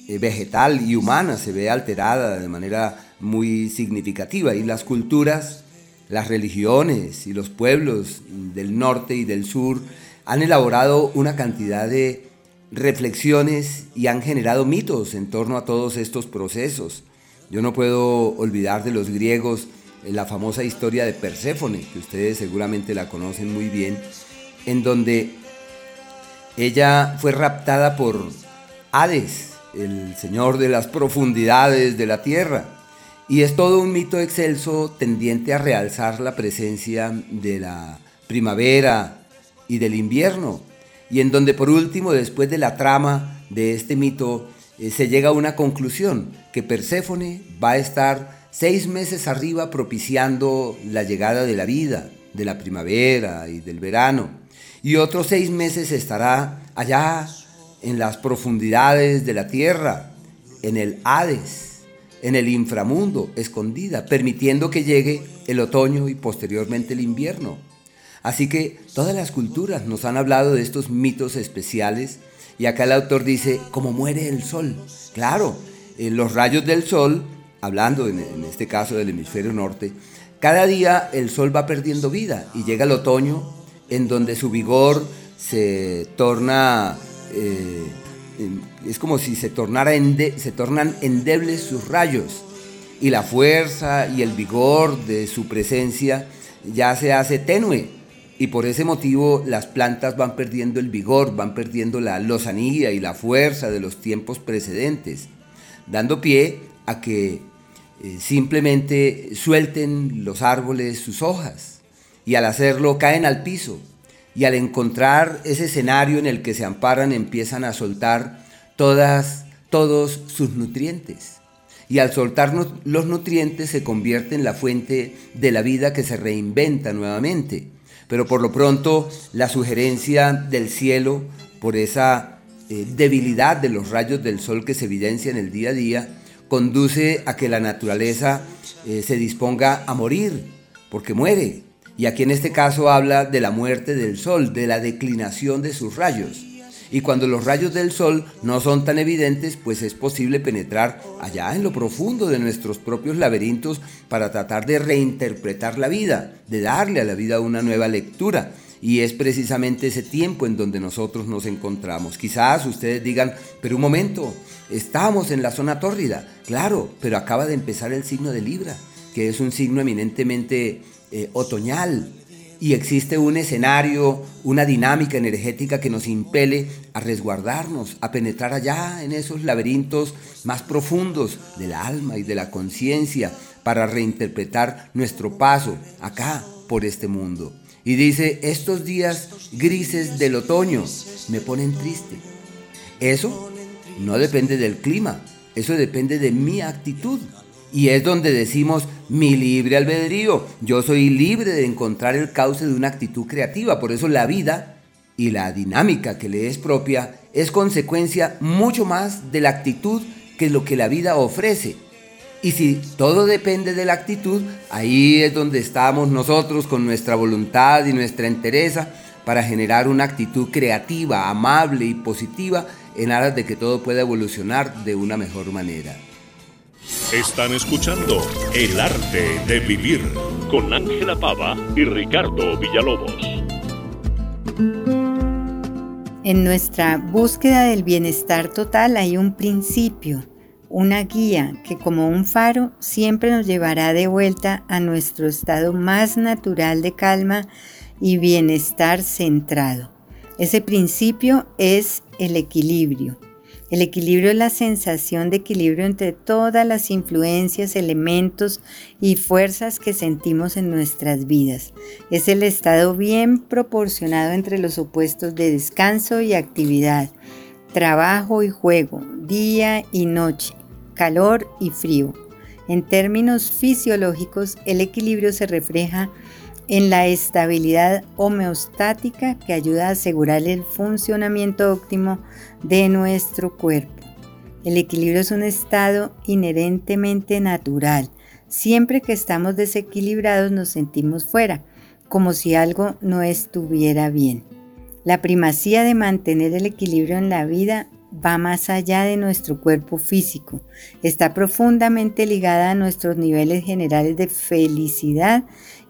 eh, vegetal y humana se ve alterada de manera muy significativa. Y las culturas, las religiones y los pueblos del norte y del sur han elaborado una cantidad de reflexiones y han generado mitos en torno a todos estos procesos. Yo no puedo olvidar de los griegos la famosa historia de Perséfone, que ustedes seguramente la conocen muy bien, en donde ella fue raptada por Hades, el señor de las profundidades de la tierra. Y es todo un mito excelso tendiente a realzar la presencia de la primavera y del invierno, y en donde por último, después de la trama de este mito, eh, se llega a una conclusión, que Perséfone va a estar seis meses arriba propiciando la llegada de la vida, de la primavera y del verano, y otros seis meses estará allá en las profundidades de la tierra, en el Hades, en el inframundo, escondida, permitiendo que llegue el otoño y posteriormente el invierno. Así que todas las culturas nos han hablado de estos mitos especiales. Y acá el autor dice, ¿cómo muere el sol? Claro, en los rayos del sol, hablando en, este caso del hemisferio norte, cada día el sol va perdiendo vida y llega el otoño en donde su vigor se torna, eh, es como si se, tornara se tornan endebles sus rayos. Y la fuerza y el vigor de su presencia ya se hace tenue y por ese motivo las plantas van perdiendo el vigor, van perdiendo la lozanía y la fuerza de los tiempos precedentes, dando pie a que eh, simplemente suelten los árboles sus hojas y al hacerlo caen al piso y al encontrar ese escenario en el que se amparan empiezan a soltar todas, todos sus nutrientes. Y al soltar los nutrientes se convierte en la fuente de la vida que se reinventa nuevamente pero por lo pronto la sugerencia del cielo por esa eh, debilidad de los rayos del sol que se evidencia en el día a día, conduce a que la naturaleza eh, se disponga a morir, porque muere. Y aquí en este caso habla de la muerte del sol, de la declinación de sus rayos. Y cuando los rayos del sol no son tan evidentes, pues es posible penetrar allá en lo profundo de nuestros propios laberintos para tratar de reinterpretar la vida, de darle a la vida una nueva lectura. Y es precisamente ese tiempo en donde nosotros nos encontramos. Quizás ustedes digan, pero un momento, estamos en la zona tórrida. Claro, pero acaba de empezar el signo de Libra, que es un signo eminentemente eh, otoñal, y existe un escenario, una dinámica energética que nos impele a resguardarnos, a penetrar allá en esos laberintos más profundos del alma y de la conciencia para reinterpretar nuestro paso acá por este mundo. Y dice, estos días grises del otoño me ponen triste. Eso no depende del clima, eso depende de mi actitud. Y es donde decimos mi libre albedrío. Yo soy libre de encontrar el cauce de una actitud creativa. Por eso la vida y la dinámica que le es propia es consecuencia mucho más de la actitud que lo que la vida ofrece. Y si todo depende de la actitud, ahí es donde estamos nosotros con nuestra voluntad y nuestra entereza para generar una actitud creativa, amable y positiva en aras de que todo pueda evolucionar de una mejor manera. Están escuchando El arte de vivir con Ángela Pava y Ricardo Villalobos. En nuestra búsqueda del bienestar total hay un principio, una guía que como un faro siempre nos llevará de vuelta a nuestro estado más natural de calma y bienestar centrado. Ese principio es el equilibrio. El equilibrio es la sensación de equilibrio entre todas las influencias, elementos y fuerzas que sentimos en nuestras vidas. Es el estado bien proporcionado entre los opuestos de descanso y actividad, trabajo y juego, día y noche, calor y frío. En términos fisiológicos, el equilibrio se refleja en la estabilidad homeostática que ayuda a asegurar el funcionamiento óptimo de nuestro cuerpo. El equilibrio es un estado inherentemente natural. Siempre que estamos desequilibrados nos sentimos fuera, como si algo no estuviera bien. La primacía de mantener el equilibrio en la vida va más allá de nuestro cuerpo físico. Está profundamente ligada a nuestros niveles generales de felicidad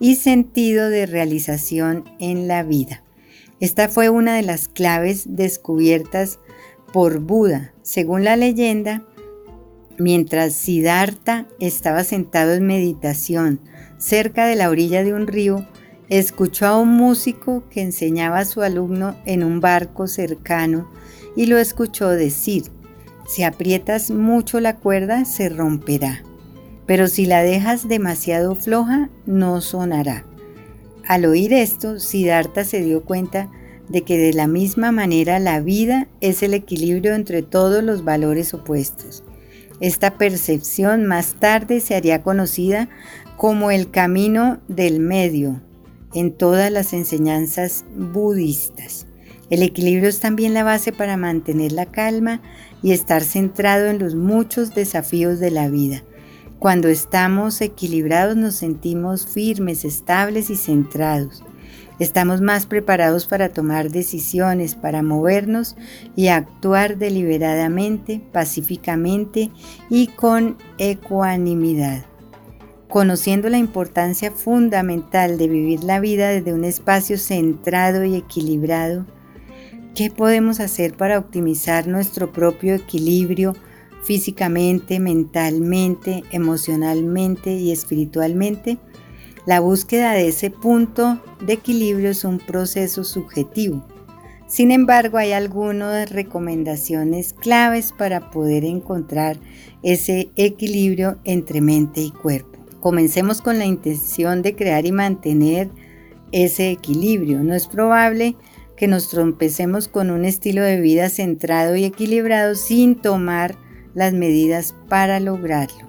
y sentido de realización en la vida. Esta fue una de las claves descubiertas por Buda. Según la leyenda, mientras Siddhartha estaba sentado en meditación cerca de la orilla de un río, escuchó a un músico que enseñaba a su alumno en un barco cercano y lo escuchó decir, si aprietas mucho la cuerda se romperá, pero si la dejas demasiado floja no sonará. Al oír esto, Siddhartha se dio cuenta de que de la misma manera la vida es el equilibrio entre todos los valores opuestos. Esta percepción más tarde se haría conocida como el camino del medio en todas las enseñanzas budistas. El equilibrio es también la base para mantener la calma y estar centrado en los muchos desafíos de la vida. Cuando estamos equilibrados nos sentimos firmes, estables y centrados. Estamos más preparados para tomar decisiones, para movernos y actuar deliberadamente, pacíficamente y con ecuanimidad. Conociendo la importancia fundamental de vivir la vida desde un espacio centrado y equilibrado, ¿Qué podemos hacer para optimizar nuestro propio equilibrio físicamente, mentalmente, emocionalmente y espiritualmente? La búsqueda de ese punto de equilibrio es un proceso subjetivo. Sin embargo, hay algunas recomendaciones claves para poder encontrar ese equilibrio entre mente y cuerpo. Comencemos con la intención de crear y mantener ese equilibrio. No es probable que nos trompecemos con un estilo de vida centrado y equilibrado sin tomar las medidas para lograrlo.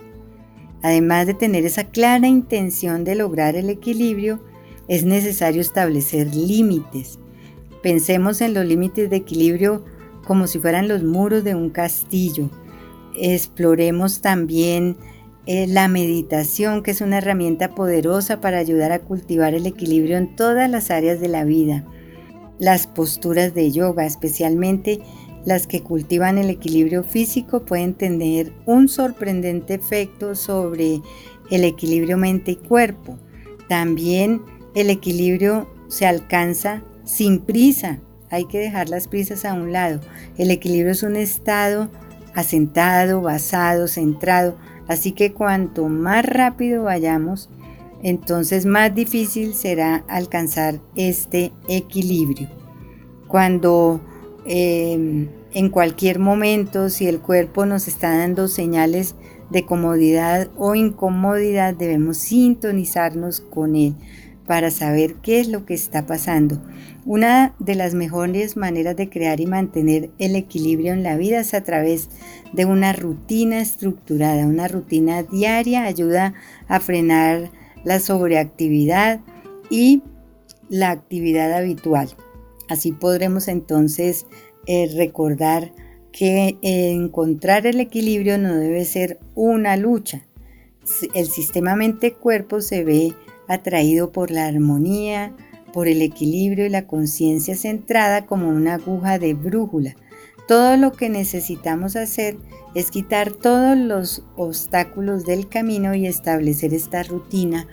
Además de tener esa clara intención de lograr el equilibrio, es necesario establecer límites. Pensemos en los límites de equilibrio como si fueran los muros de un castillo. Exploremos también eh, la meditación, que es una herramienta poderosa para ayudar a cultivar el equilibrio en todas las áreas de la vida. Las posturas de yoga, especialmente las que cultivan el equilibrio físico, pueden tener un sorprendente efecto sobre el equilibrio mente y cuerpo. También el equilibrio se alcanza sin prisa. Hay que dejar las prisas a un lado. El equilibrio es un estado asentado, basado, centrado. Así que cuanto más rápido vayamos, entonces más difícil será alcanzar este equilibrio. Cuando em, en cualquier momento, si el cuerpo nos está dando señales de comodidad o incomodidad, debemos sintonizarnos con él. para saber qué es lo que está pasando. Una de las mejores maneras de crear y mantener el equilibrio en la vida es a través de una rutina estructurada. Una rutina diaria ayuda a frenar la sobreactividad y la actividad habitual. Así podremos entonces eh, recordar que encontrar el equilibrio no debe ser una lucha. El sistema mente-cuerpo se ve atraído por la armonía, por el equilibrio y la conciencia centrada como una aguja de brújula. Todo lo que necesitamos hacer es quitar todos los obstáculos del camino y establecer esta rutina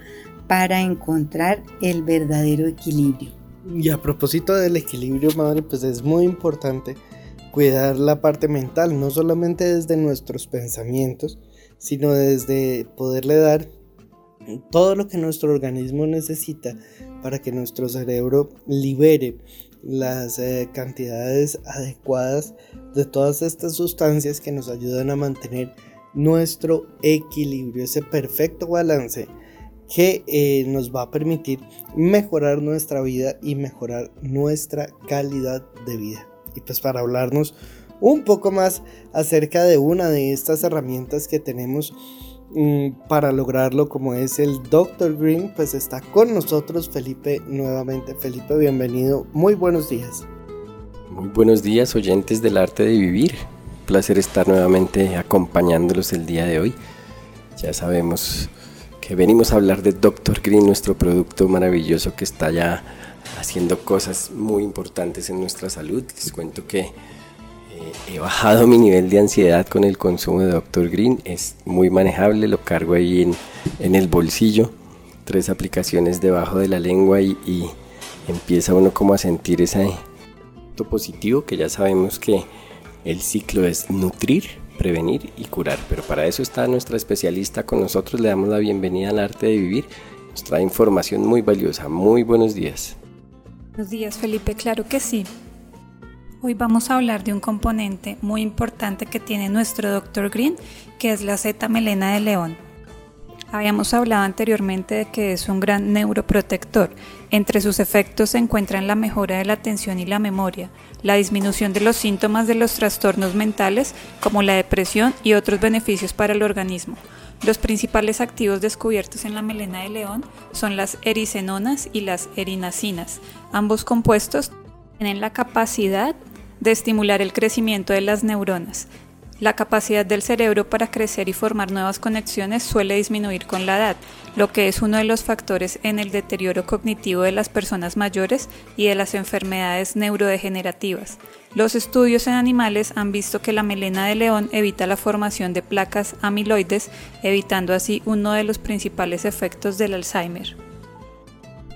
para encontrar el verdadero equilibrio. Y a propósito del equilibrio, madre, pues es muy importante cuidar la parte mental, no solamente desde nuestros pensamientos, sino desde poderle dar todo lo que nuestro organismo necesita para que nuestro cerebro libere las eh, cantidades adecuadas de todas estas sustancias que nos ayudan a mantener nuestro equilibrio, ese perfecto balance que eh, nos va a permitir mejorar nuestra vida y mejorar nuestra calidad de vida. Y pues para hablarnos un poco más acerca de una de estas herramientas que tenemos mm, para lograrlo como es el Dr. Green, pues está con nosotros Felipe nuevamente. Felipe, bienvenido. Muy buenos días. Muy buenos días oyentes del arte de vivir. placer estar nuevamente acompañándolos el día de hoy. Ya sabemos que venimos a hablar de Dr. Green, nuestro producto maravilloso que está ya haciendo cosas muy importantes en nuestra salud. Les cuento que he bajado mi nivel de ansiedad con el consumo de Dr. Green. Es muy manejable, lo cargo ahí en, en el bolsillo. Tres aplicaciones debajo de la lengua y, y empieza uno como a sentir ese positivo que ya sabemos que el ciclo es nutrir, prevenir y curar. Pero para eso está nuestra especialista con nosotros. Le damos la bienvenida al arte de vivir. Nos trae información muy valiosa. Muy buenos días. Buenos días Felipe, claro que sí. Hoy vamos a hablar de un componente muy importante que tiene nuestro Dr. Green, que es la melena de león. Habíamos hablado anteriormente de que es un gran neuroprotector. Entre sus efectos se encuentran la mejora de la atención y la memoria, la disminución de los síntomas de los trastornos mentales como la depresión y otros beneficios para el organismo. Los principales activos descubiertos en la melena de león son las ericenonas y las erinacinas. Ambos compuestos tienen la capacidad de estimular el crecimiento de las neuronas. La capacidad del cerebro para crecer y formar nuevas conexiones suele disminuir con la edad, lo que es uno de los factores en el deterioro cognitivo de las personas mayores y de las enfermedades neurodegenerativas. Los estudios en animales han visto que la melena de león evita la formación de placas amiloides, evitando así uno de los principales efectos del Alzheimer.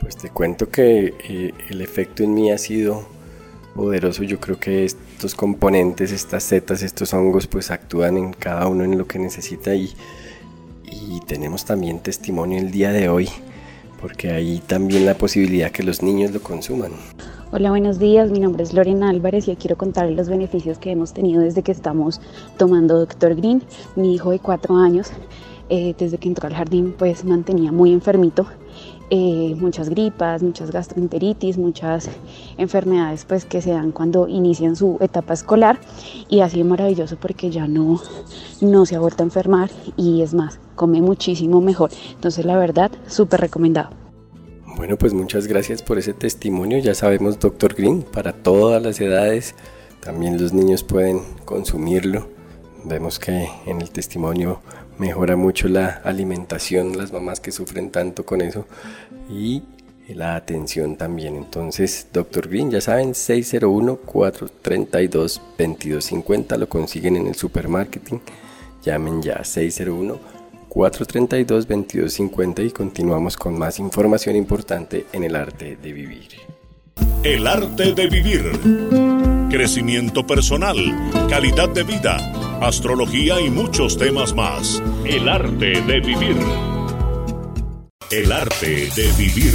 Pues te cuento que eh, el efecto en mí ha sido poderoso. Yo creo que estos componentes, estas setas, estos hongos, pues actúan en cada uno en lo que necesita y, y tenemos también testimonio el día de hoy, porque hay también la posibilidad que los niños lo consuman. Hola, buenos días. Mi nombre es Lorena Álvarez y quiero contarles los beneficios que hemos tenido desde que estamos tomando Dr. Green. Mi hijo de cuatro años, eh, desde que entró al jardín, pues mantenía muy enfermito eh, muchas gripas, muchas gastroenteritis, muchas enfermedades pues que se dan cuando inician su etapa escolar y ha sido maravilloso porque ya no, no se ha vuelto a enfermar y es más, come muchísimo mejor. Entonces la verdad, súper recomendado. Bueno, pues muchas gracias por ese testimonio. Ya sabemos, doctor Green, para todas las edades, también los niños pueden consumirlo. Vemos que en el testimonio mejora mucho la alimentación, las mamás que sufren tanto con eso y la atención también. Entonces, Dr. Green, ya saben, 601-432-2250 lo consiguen en el supermarketing. Llamen ya 601-432-2250 y continuamos con más información importante en el arte de vivir. El arte de vivir. Crecimiento personal, calidad de vida astrología y muchos temas más. El arte de vivir. El arte de vivir.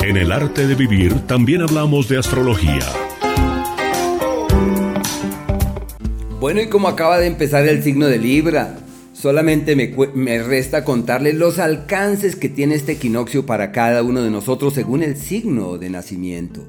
En el arte de vivir también hablamos de astrología. Bueno, y como acaba de empezar el signo de Libra, solamente me, resta contarles los alcances que tiene este equinoccio para cada uno de nosotros según el signo de nacimiento.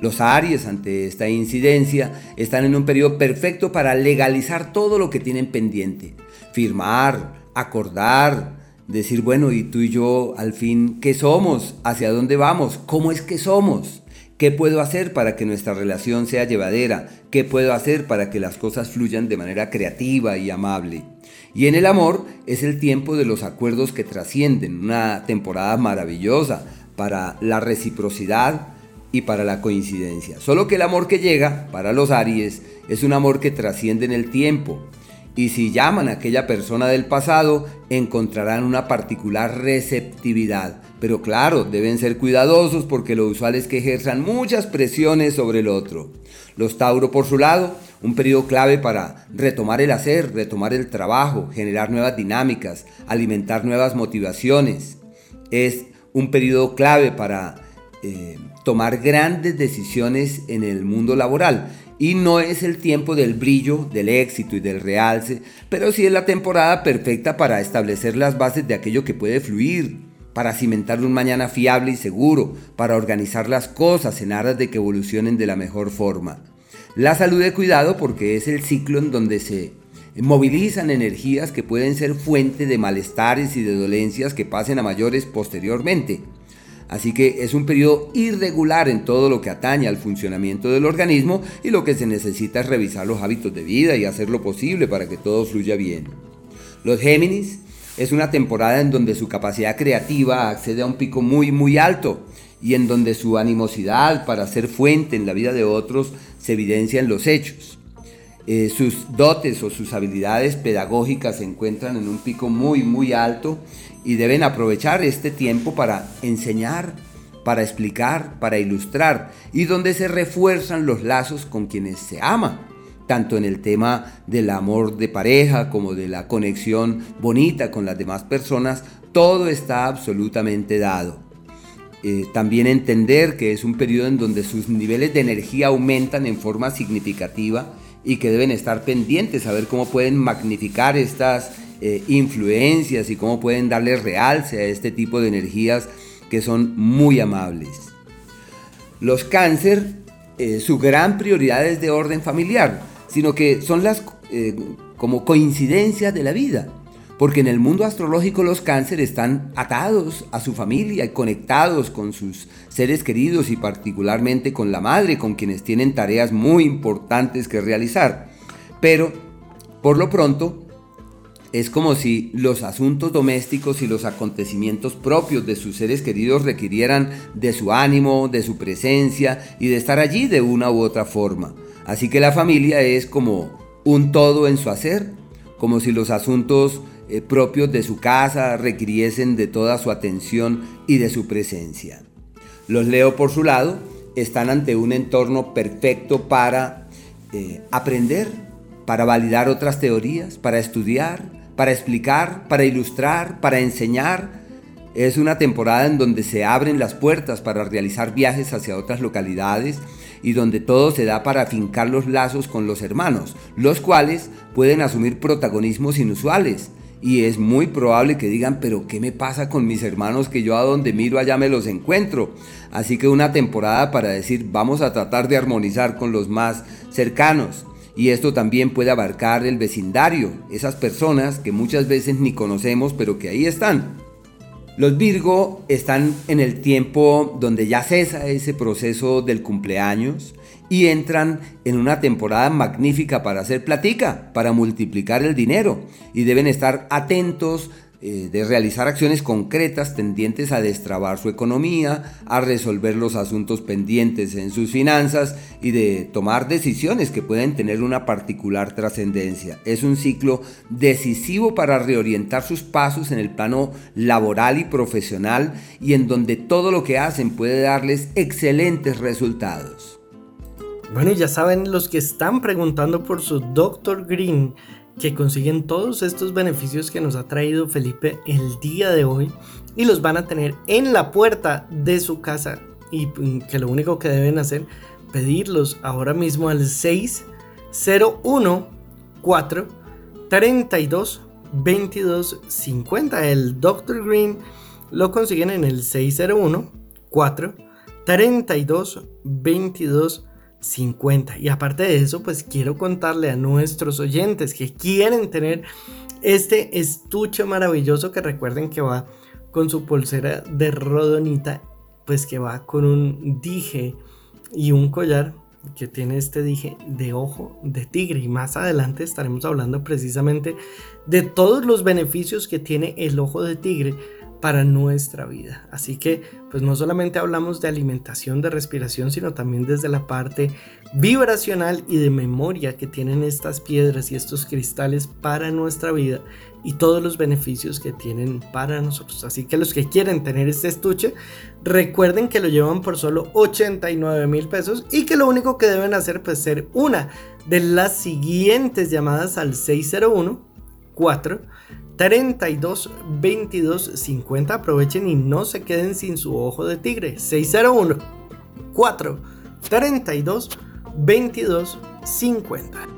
Los Aries ante esta incidencia están en un periodo perfecto para legalizar todo lo que tienen pendiente. Firmar, acordar, decir, bueno, ¿y tú y yo al fin qué somos? ¿Hacia dónde vamos? ¿Cómo es que somos? ¿Qué puedo hacer para que nuestra relación sea llevadera? ¿Qué puedo hacer para que las cosas fluyan de manera creativa y amable? Y en el amor es el tiempo de los acuerdos que trascienden, una temporada maravillosa para la reciprocidad y para la coincidencia. Solo que el amor que llega para los Aries es un amor que trasciende en el tiempo, y si llaman a aquella persona del pasado, encontrarán una particular receptividad. Pero claro, deben ser cuidadosos porque lo usual es que ejerzan muchas presiones sobre el otro. Los Tauro, por su lado, un periodo clave para retomar el hacer, retomar el trabajo, generar nuevas dinámicas, alimentar nuevas motivaciones. Es un periodo clave para eh, tomar grandes decisiones en el mundo laboral y no es el tiempo del brillo, del éxito y del realce, pero sí es la temporada perfecta para establecer las bases de aquello que puede fluir, para cimentar un mañana fiable y seguro, para organizar las cosas en aras de que evolucionen de la mejor forma. La salud de cuidado porque es el ciclo en donde se movilizan energías que pueden ser fuente de malestares y de dolencias que pasen a mayores posteriormente. Así que es un periodo irregular en todo lo que atañe al funcionamiento del organismo y lo que se necesita es revisar los hábitos de vida y hacer lo posible para que todo fluya bien. Los Géminis es una temporada en donde su capacidad creativa accede a un pico muy muy alto y en donde su animosidad para ser fuente en la vida de otros se evidencia en los hechos. Eh, sus dotes o sus habilidades pedagógicas se encuentran en un pico muy muy alto y deben aprovechar este tiempo para enseñar, para explicar, para ilustrar y donde se refuerzan los lazos con quienes se ama, tanto en el tema del amor de pareja como de la conexión bonita con las demás personas, todo está absolutamente dado. Eh, también entender que es un periodo en donde sus niveles de energía aumentan en forma significativa y que deben estar pendientes a ver cómo pueden magnificar estas eh, influencias y cómo pueden darle realce a este tipo de energías que son muy amables. Los cáncer, eh, su gran prioridad es de orden familiar, sino que son las como coincidencias de la vida. Porque en el mundo astrológico los cáncer están atados a su familia y conectados con sus seres queridos y particularmente con la madre, con quienes tienen tareas muy importantes que realizar. Pero, por lo pronto, es como si los asuntos domésticos y los acontecimientos propios de sus seres queridos requirieran de su ánimo, de su presencia y de estar allí de una u otra forma. Así que la familia es como un todo en su hacer, como si los asuntos eh, propios de su casa requiriesen de toda su atención y de su presencia. Los Leo por su lado están ante un entorno perfecto para eh, aprender, para validar otras teorías, para estudiar, para explicar, para ilustrar, para enseñar. Es una temporada en donde se abren las puertas para realizar viajes hacia otras localidades y donde todo se da para afincar los lazos con los hermanos, los cuales pueden asumir protagonismos inusuales. Y es muy probable que digan, pero ¿qué me pasa con mis hermanos que yo a donde miro allá me los encuentro? Así que una temporada para decir, vamos a tratar de armonizar con los más cercanos. Y esto también puede abarcar el vecindario, esas personas que muchas veces ni conocemos, pero que ahí están. Los Virgo están en el tiempo donde ya cesa ese proceso del cumpleaños y entran en una temporada magnífica para hacer platica, para multiplicar el dinero y deben estar atentos eh, de realizar acciones concretas tendientes a destrabar su economía, a resolver los asuntos pendientes en sus finanzas y de tomar decisiones que pueden tener una particular trascendencia. Es un ciclo decisivo para reorientar sus pasos en el plano laboral y profesional y en donde todo lo que hacen puede darles excelentes resultados. Bueno, ya saben los que están preguntando por su Dr. Green que consiguen todos estos beneficios que nos ha traído Felipe el día de hoy y los van a tener en la puerta de su casa y mm, que lo único que deben hacer pedirlos ahora mismo al 601 4 32 22 50. El Dr. Green lo consiguen en el 601 4 32 22 50. Y aparte de eso, pues quiero contarle a nuestros oyentes que quieren tener este estuche maravilloso que recuerden que va con su pulsera de rodonita, pues que va con un dije y un collar que tiene este dije de ojo de tigre y más adelante estaremos hablando precisamente de todos los beneficios que tiene el ojo de tigre para nuestra vida. Así que pues no solamente hablamos de alimentación, de respiración, sino también desde la parte vibracional y de memoria que tienen estas piedras y estos cristales para nuestra vida y todos los beneficios que tienen para nosotros. Así que los que quieren tener este estuche, recuerden que lo llevan por solo 89 mil pesos y que lo único que deben hacer pues ser una de las siguientes llamadas al 601 4 32 22 50. Aprovechen y no se queden sin su ojo de tigre. 601 4 32 22 50.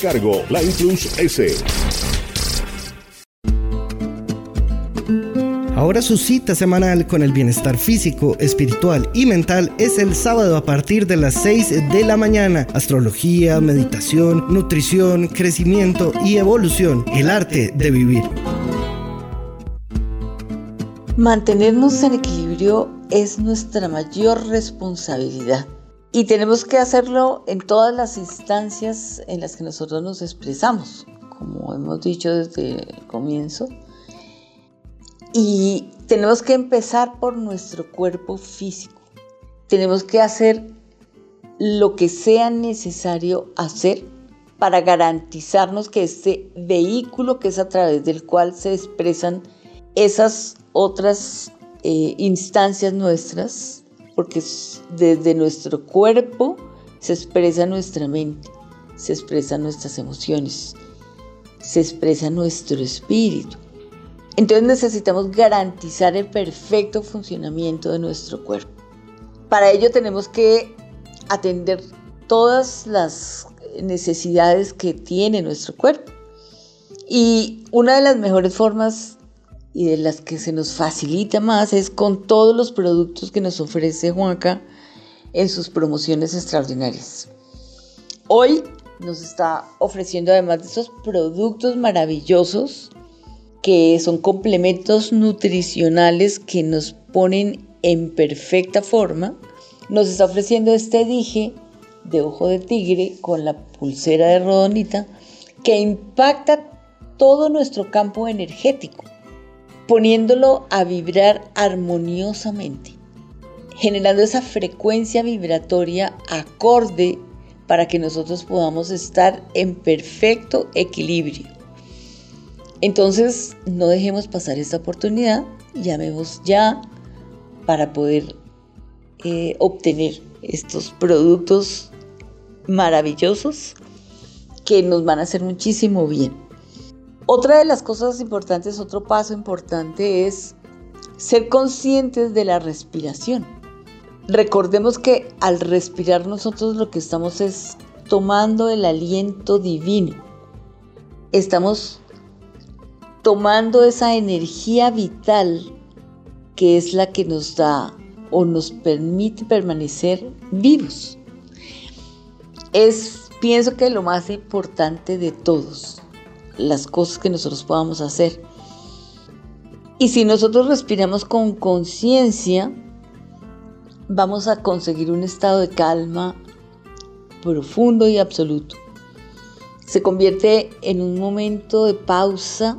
cargo, la Plus S. Ahora su cita semanal con el bienestar físico, espiritual y mental es el sábado a partir de las 6 de la mañana. Astrología, meditación, nutrición, crecimiento y evolución. El arte de vivir. Mantenernos en equilibrio es nuestra mayor responsabilidad. Y tenemos que hacerlo en todas las instancias en las que nosotros nos expresamos, como hemos dicho desde el comienzo. Y tenemos que empezar por nuestro cuerpo físico. Tenemos que hacer lo que sea necesario hacer para garantizarnos que este vehículo que es a través del cual se expresan esas otras eh, instancias nuestras, porque desde nuestro cuerpo se expresa nuestra mente, se expresan nuestras emociones, se expresa nuestro espíritu. Entonces necesitamos garantizar el perfecto funcionamiento de nuestro cuerpo. Para ello tenemos que atender todas las necesidades que tiene nuestro cuerpo. Y una de las mejores formas y de las que se nos facilita más es con todos los productos que nos ofrece Juanca en sus promociones extraordinarias. Hoy nos está ofreciendo además de esos productos maravillosos que son complementos nutricionales que nos ponen en perfecta forma, nos está ofreciendo este dije de ojo de tigre con la pulsera de rodonita que impacta todo nuestro campo energético poniéndolo a vibrar armoniosamente, generando esa frecuencia vibratoria acorde para que nosotros podamos estar en perfecto equilibrio. Entonces, no dejemos pasar esta oportunidad, llamemos ya para poder eh, obtener estos productos maravillosos que nos van a hacer muchísimo bien. Otra de las cosas importantes, otro paso importante es ser conscientes de la respiración. Recordemos que al respirar nosotros lo que estamos es tomando el aliento divino. Estamos tomando esa energía vital que es la que nos da o nos permite permanecer vivos. Es, pienso que lo más importante de todos las cosas que nosotros podamos hacer. Y si nosotros respiramos con conciencia, vamos a conseguir un estado de calma profundo y absoluto. Se convierte en un momento de pausa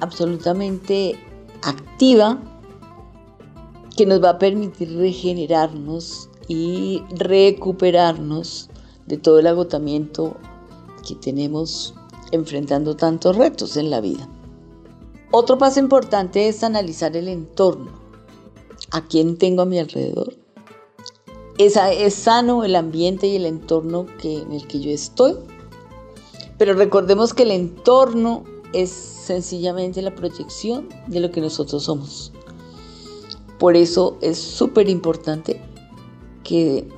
absolutamente activa que nos va a permitir regenerarnos y recuperarnos de todo el agotamiento que tenemos enfrentando tantos retos en la vida. Otro paso importante es analizar el entorno. ¿A quién tengo a mi alrededor? ¿Es, sano el ambiente y el entorno que, en el que yo estoy? Pero recordemos que el entorno es sencillamente la proyección de lo que nosotros somos. Por eso es súper importante que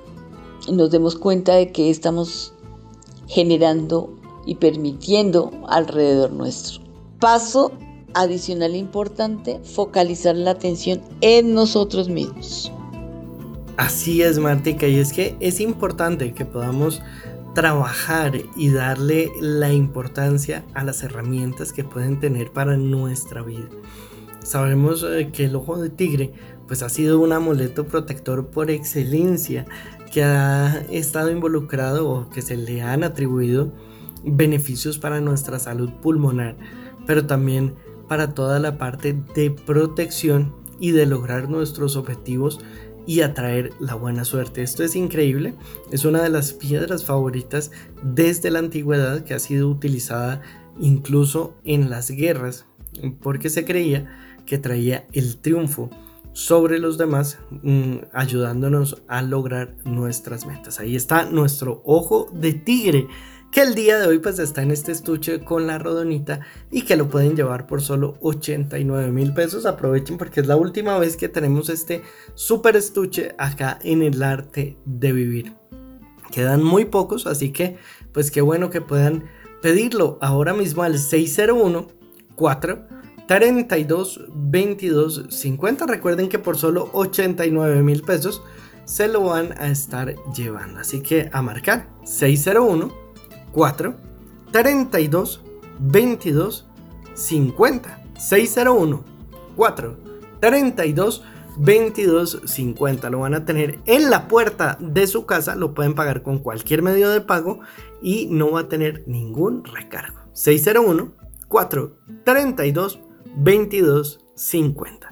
nos demos cuenta de que estamos generando y permitiendo alrededor nuestro. Paso adicional importante, focalizar la atención en nosotros mismos. Así es, Martica, y es que es importante que podamos trabajar y darle la importancia a las herramientas que pueden tener para nuestra vida. Sabemos eh, que el ojo de tigre pues ha sido un amuleto protector por excelencia que ha estado involucrado o que se le han atribuido beneficios para nuestra salud pulmonar, pero también para toda la parte de protección y de lograr nuestros objetivos y atraer la buena suerte. Esto es increíble, es una de las piedras favoritas desde la antigüedad que ha sido utilizada incluso en las guerras, porque se creía que traía el triunfo sobre los demás, mm, ayudándonos a lograr nuestras metas. Ahí está nuestro ojo de tigre que el día de hoy pues está en este estuche con la rodonita y que lo pueden llevar por solo 89 mil pesos. Aprovechen porque es la última vez que tenemos este super estuche acá en el arte de vivir. Quedan muy pocos, así que pues qué bueno que puedan pedirlo ahora mismo al 601 4 32 22 50. Recuerden que por solo 89 mil pesos se lo van a estar llevando. Así que a marcar 601 4 32 22 50 601 4 32 22 50 lo van a tener en la puerta de su casa lo pueden pagar con cualquier medio de pago y no va a tener ningún recargo. 601 4 32 22 50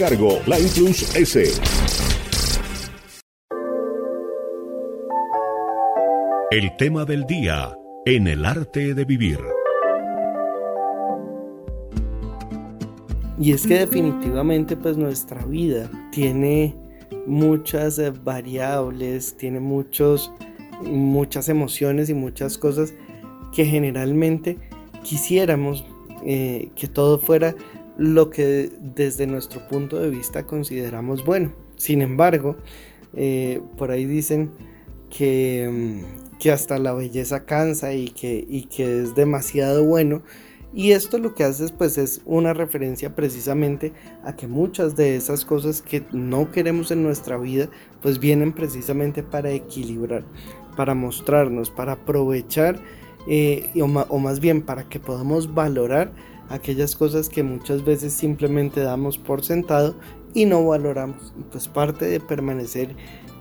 cargo, la Plus S. El tema del día en el arte de vivir. Y es que definitivamente pues nuestra vida tiene muchas eh, variables, tiene muchos, muchas emociones y muchas cosas que generalmente quisiéramos eh, que todo fuera lo que desde nuestro punto de vista consideramos bueno. Sin embargo, eh, por ahí dicen que, mm, que, hasta la belleza cansa y que, y que es demasiado bueno. Y esto lo que hace pues es una referencia precisamente a que muchas de esas cosas que no queremos en nuestra vida pues vienen precisamente para equilibrar, para mostrarnos, para aprovechar eh, o más bien para que podamos valorar aquellas cosas que muchas veces simplemente damos por sentado y no valoramos. Y pues parte de permanecer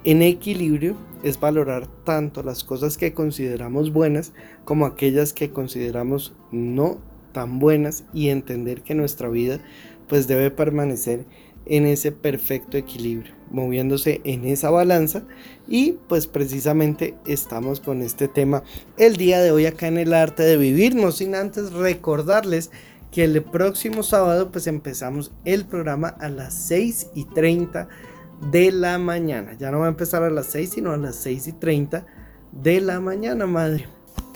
en equilibrio es valorar tanto las cosas que consideramos buenas como aquellas que consideramos no tan buenas y entender que nuestra vida pues debe permanecer en ese perfecto equilibrio, moviéndose en esa balanza y pues precisamente estamos con este tema el día de hoy acá en el arte de vivir, no sin antes recordarles que el próximo sábado pues empezamos el programa a las 6 y 30 de la mañana. Ya no va a empezar a las 6, sino a las 6 y 30 de la mañana, madre.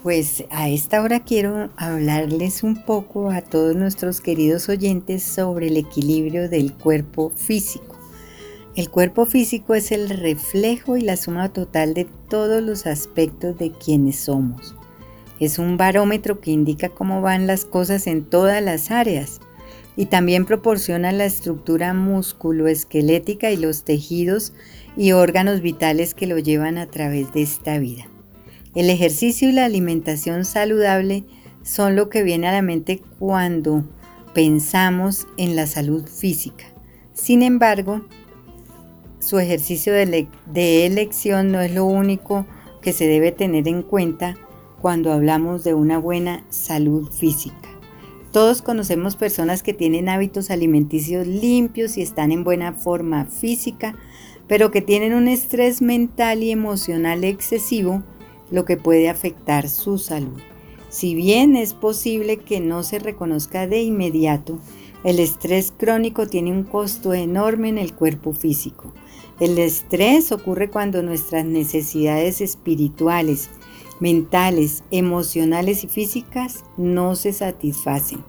Pues a esta hora quiero hablarles un poco a todos nuestros queridos oyentes sobre el equilibrio del cuerpo físico. El cuerpo físico es el reflejo y la suma total de todos los aspectos de quienes somos. Es un barómetro que indica cómo van las cosas en todas las áreas y también proporciona la estructura musculoesquelética y los tejidos y órganos vitales que lo llevan a través de esta vida. El ejercicio y la alimentación saludable son lo que viene a la mente cuando pensamos en la salud física. Sin embargo, su ejercicio de, elección no es lo único que se debe tener en cuenta cuando hablamos de una buena salud física. Todos conocemos personas que tienen hábitos alimenticios limpios y están en buena forma física, pero que tienen un estrés mental y emocional excesivo lo que puede afectar su salud. Si bien es posible que no se reconozca de inmediato, el estrés crónico tiene un costo enorme en el cuerpo físico. El estrés ocurre cuando nuestras necesidades espirituales, mentales, emocionales y físicas no se satisfacen.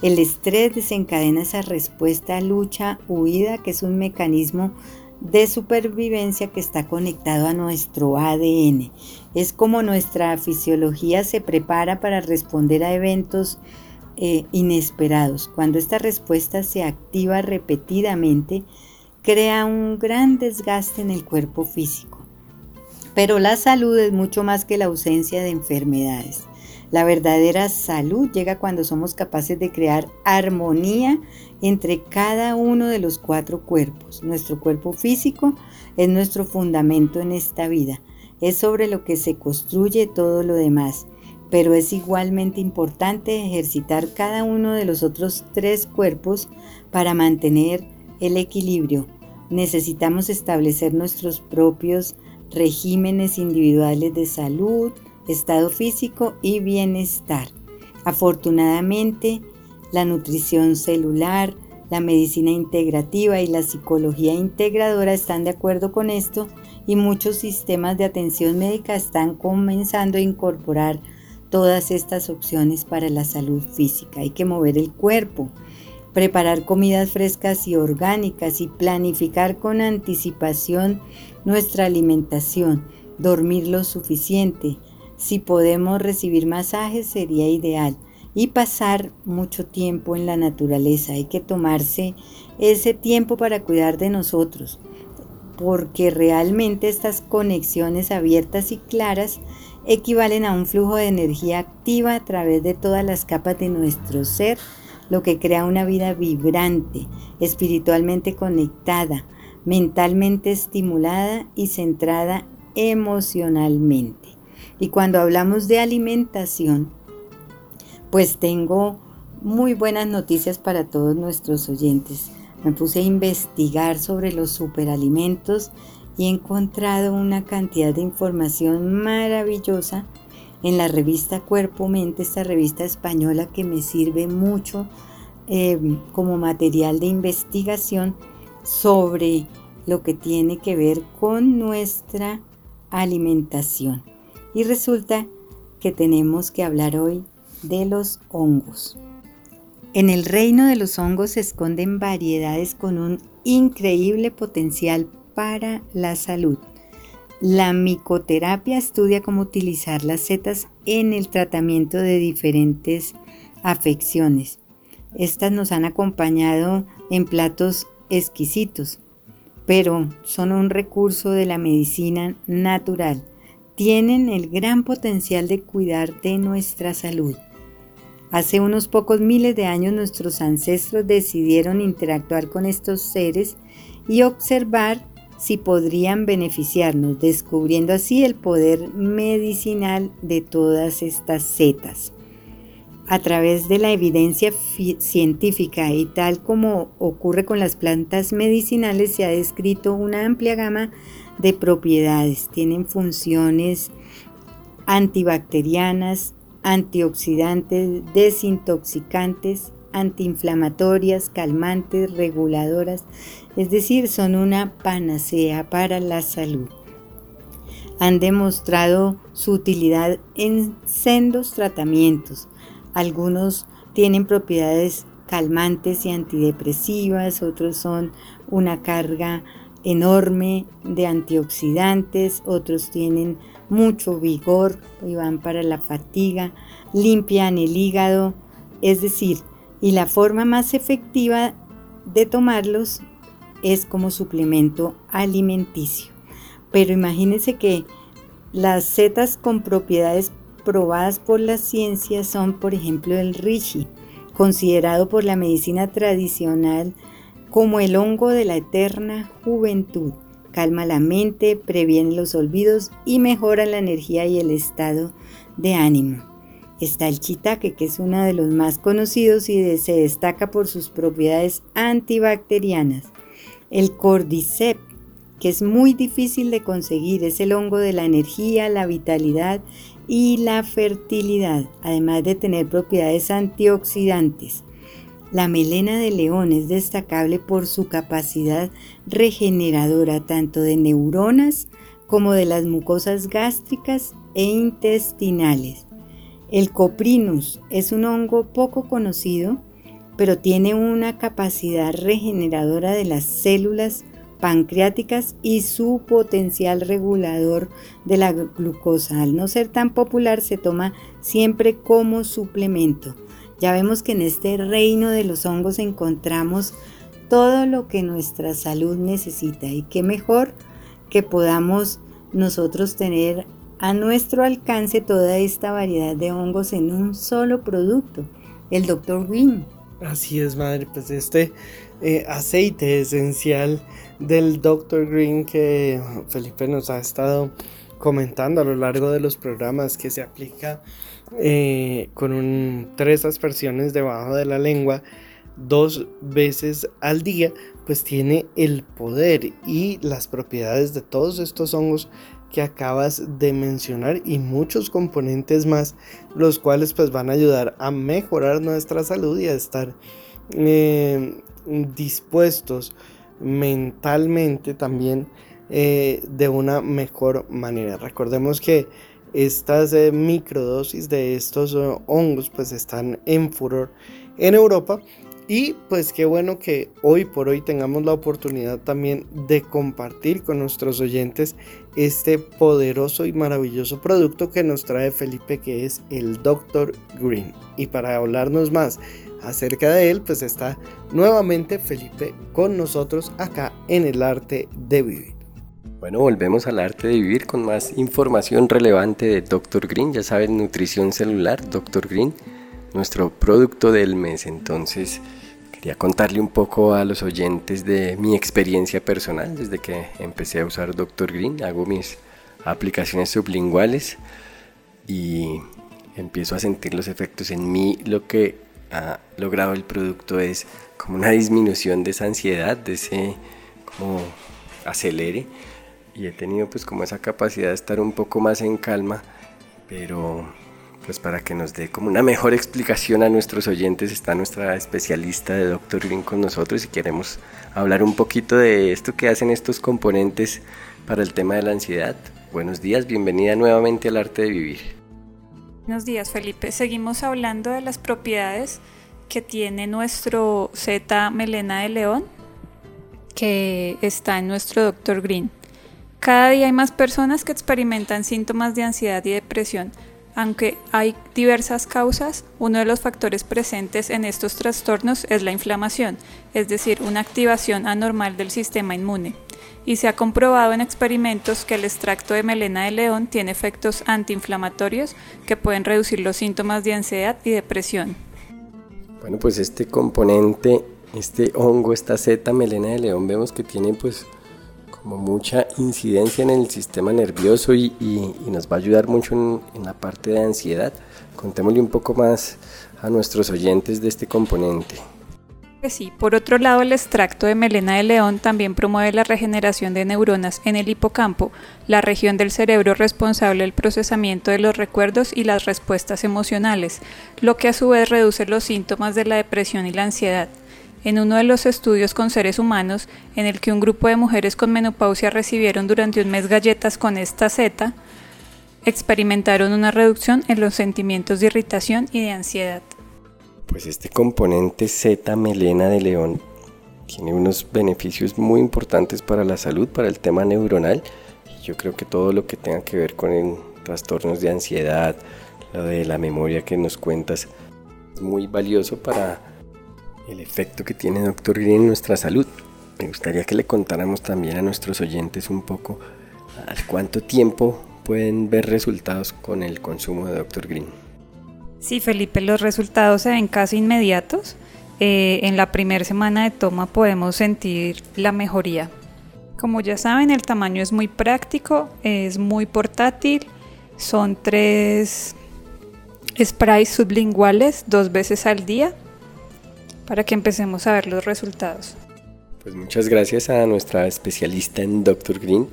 El estrés desencadena esa respuesta lucha-huida que es un mecanismo de supervivencia que está conectado a nuestro ADN. Es como nuestra fisiología se prepara para responder a eventos eh, inesperados. Cuando esta respuesta se activa repetidamente, crea un gran desgaste en el cuerpo físico. Pero la salud es mucho más que la ausencia de enfermedades. La verdadera salud llega cuando somos capaces de crear armonía entre cada uno de los cuatro cuerpos. Nuestro cuerpo físico es nuestro fundamento en esta vida. Es sobre lo que se construye todo lo demás. Pero es igualmente importante ejercitar cada uno de los otros tres cuerpos para mantener el equilibrio. Necesitamos establecer nuestros propios regímenes individuales de salud, estado físico y bienestar. Afortunadamente, la nutrición celular, la medicina integrativa y la psicología integradora están de acuerdo con esto y muchos sistemas de atención médica están comenzando a incorporar todas estas opciones para la salud física. Hay que mover el cuerpo, preparar comidas frescas y orgánicas y planificar con anticipación nuestra alimentación, dormir lo suficiente. Si podemos recibir masajes sería ideal y pasar mucho tiempo en la naturaleza. Hay que tomarse ese tiempo para cuidar de nosotros, porque realmente estas conexiones abiertas y claras equivalen a un flujo de energía activa a través de todas las capas de nuestro ser, lo que crea una vida vibrante, espiritualmente conectada, mentalmente estimulada y centrada emocionalmente. Y cuando hablamos de alimentación, pues tengo muy buenas noticias para todos nuestros oyentes. Me puse a investigar sobre los superalimentos y he encontrado una cantidad de información maravillosa en la revista Cuerpo Mente, esta revista española que me sirve mucho eh, como material de investigación sobre lo que tiene que ver con nuestra alimentación. Y resulta que tenemos que hablar hoy de los hongos. En el reino de los hongos se esconden variedades con un increíble potencial para la salud. La micoterapia estudia cómo utilizar las setas en el tratamiento de diferentes afecciones. Estas nos han acompañado en platos exquisitos, pero son un recurso de la medicina natural. Tienen el gran potencial de cuidar de nuestra salud. Hace unos pocos miles de años nuestros ancestros decidieron interactuar con estos seres y observar si podrían beneficiarnos, descubriendo así el poder medicinal de todas estas setas. A través de la evidencia científica y tal como ocurre con las plantas medicinales, se ha descrito una amplia gama de propiedades. Tienen funciones antibacterianas, antioxidantes, desintoxicantes, antiinflamatorias, calmantes, reguladoras, es decir, son una panacea para la salud. Han demostrado su utilidad en sendos tratamientos. Algunos tienen propiedades calmantes y antidepresivas, otros son una carga enorme de antioxidantes, otros tienen mucho vigor y van para la fatiga, limpian el hígado, es decir, y la forma más efectiva de tomarlos es como suplemento alimenticio. Pero imagínense que Las setas con propiedades probadas por la ciencia son, por ejemplo, el reishi, considerado por la medicina tradicional como el hongo de la eterna juventud. Calma la mente, previene los olvidos y mejora la energía y el estado de ánimo. Está el chitaque, que es uno de los más conocidos y se destaca por sus propiedades antibacterianas. El cordyceps, que es muy difícil de conseguir, es el hongo de la energía, la vitalidad y la fertilidad, además de tener propiedades antioxidantes. La melena de león es destacable por su capacidad regeneradora tanto de neuronas como de las mucosas gástricas e intestinales. El coprinus es un hongo poco conocido, pero tiene una capacidad regeneradora de las células pancreáticas y su potencial regulador de la glucosa. Al no ser tan popular, se toma siempre como suplemento. Ya vemos que en este reino de los hongos encontramos todo lo que nuestra salud necesita y qué mejor que podamos nosotros tener a nuestro alcance toda esta variedad de hongos en un solo producto, el Dr. Green. Así es, madre, pues este eh, aceite esencial del Dr. Green que Felipe nos ha estado comentando a lo largo de los programas que se aplica eh, con tres aspersiones debajo de la lengua dos veces al día, pues tiene el poder y las propiedades de todos estos hongos que acabas de mencionar y muchos componentes más, los cuales pues van a ayudar a mejorar nuestra salud y a estar eh, dispuestos mentalmente también eh, de una mejor manera. Recordemos que estas eh, microdosis de estos hongos pues están en furor en Europa y pues qué bueno que hoy por hoy tengamos la oportunidad también de compartir con nuestros oyentes este poderoso y maravilloso producto que nos trae Felipe que es el Dr. Green. Y para hablarnos más acerca de él, pues está nuevamente Felipe con nosotros acá en el arte de vivir. Bueno, volvemos al arte de vivir con más información relevante de Dr. Green. Ya saben, nutrición celular, Dr. Green, nuestro producto del mes. Entonces, Quería contarle un poco a los oyentes de mi experiencia personal desde que empecé a usar Dr. Green. Hago mis aplicaciones sublinguales y empiezo a sentir los efectos en mí. Lo que ha logrado el producto es como una disminución de esa ansiedad, de ese como acelere. Y he tenido pues como esa capacidad de estar un poco más en calma, pero pues para que nos dé como una mejor explicación a nuestros oyentes está nuestra especialista de Dr. Green con nosotros y queremos hablar un poquito de esto que hacen estos componentes para el tema de la ansiedad. Buenos días, bienvenida nuevamente al arte de vivir. Buenos días Felipe, seguimos hablando de las propiedades que tiene nuestro Z melena de león que está en nuestro Dr. Green. Cada día hay más personas que experimentan síntomas de ansiedad y depresión aunque hay diversas causas, uno de los factores presentes en estos trastornos es la inflamación, es decir, una activación anormal del sistema inmune. Y se ha comprobado en experimentos que el extracto de melena de león tiene efectos antiinflamatorios que pueden reducir los síntomas de ansiedad y depresión. Bueno, pues este componente, este hongo, esta zeta melena de león, vemos que tiene pues como mucha incidencia en el sistema nervioso y, nos va a ayudar mucho en, la parte de ansiedad. Contémosle un poco más a nuestros oyentes de este componente. Sí, por otro lado, el extracto de melena de león también promueve la regeneración de neuronas en el hipocampo, la región del cerebro responsable del procesamiento de los recuerdos y las respuestas emocionales, lo que a su vez reduce los síntomas de la depresión y la ansiedad en uno de los estudios con seres humanos, en el que un grupo de mujeres con menopausia recibieron durante un mes galletas con esta zeta, experimentaron una reducción en los sentimientos de irritación y de ansiedad. Pues este componente Z melena de león tiene unos beneficios muy importantes para la salud, para el tema neuronal. Yo creo que todo lo que tenga que ver con trastornos de ansiedad, lo de la memoria que nos cuentas, es muy valioso para el efecto que tiene Dr. Green en nuestra salud. Me gustaría que le contáramos también a nuestros oyentes un poco al cuánto tiempo pueden ver resultados con el consumo de Dr. Green? Sí, Felipe, los resultados se ven casi inmediatos. Eh, en la primera semana de toma podemos sentir la mejoría. Como ya saben, el tamaño es muy práctico, es muy portátil. Son tres sprays sublinguales dos veces al día para que empecemos a ver los resultados. Pues muchas gracias a nuestra especialista en Dr. Green.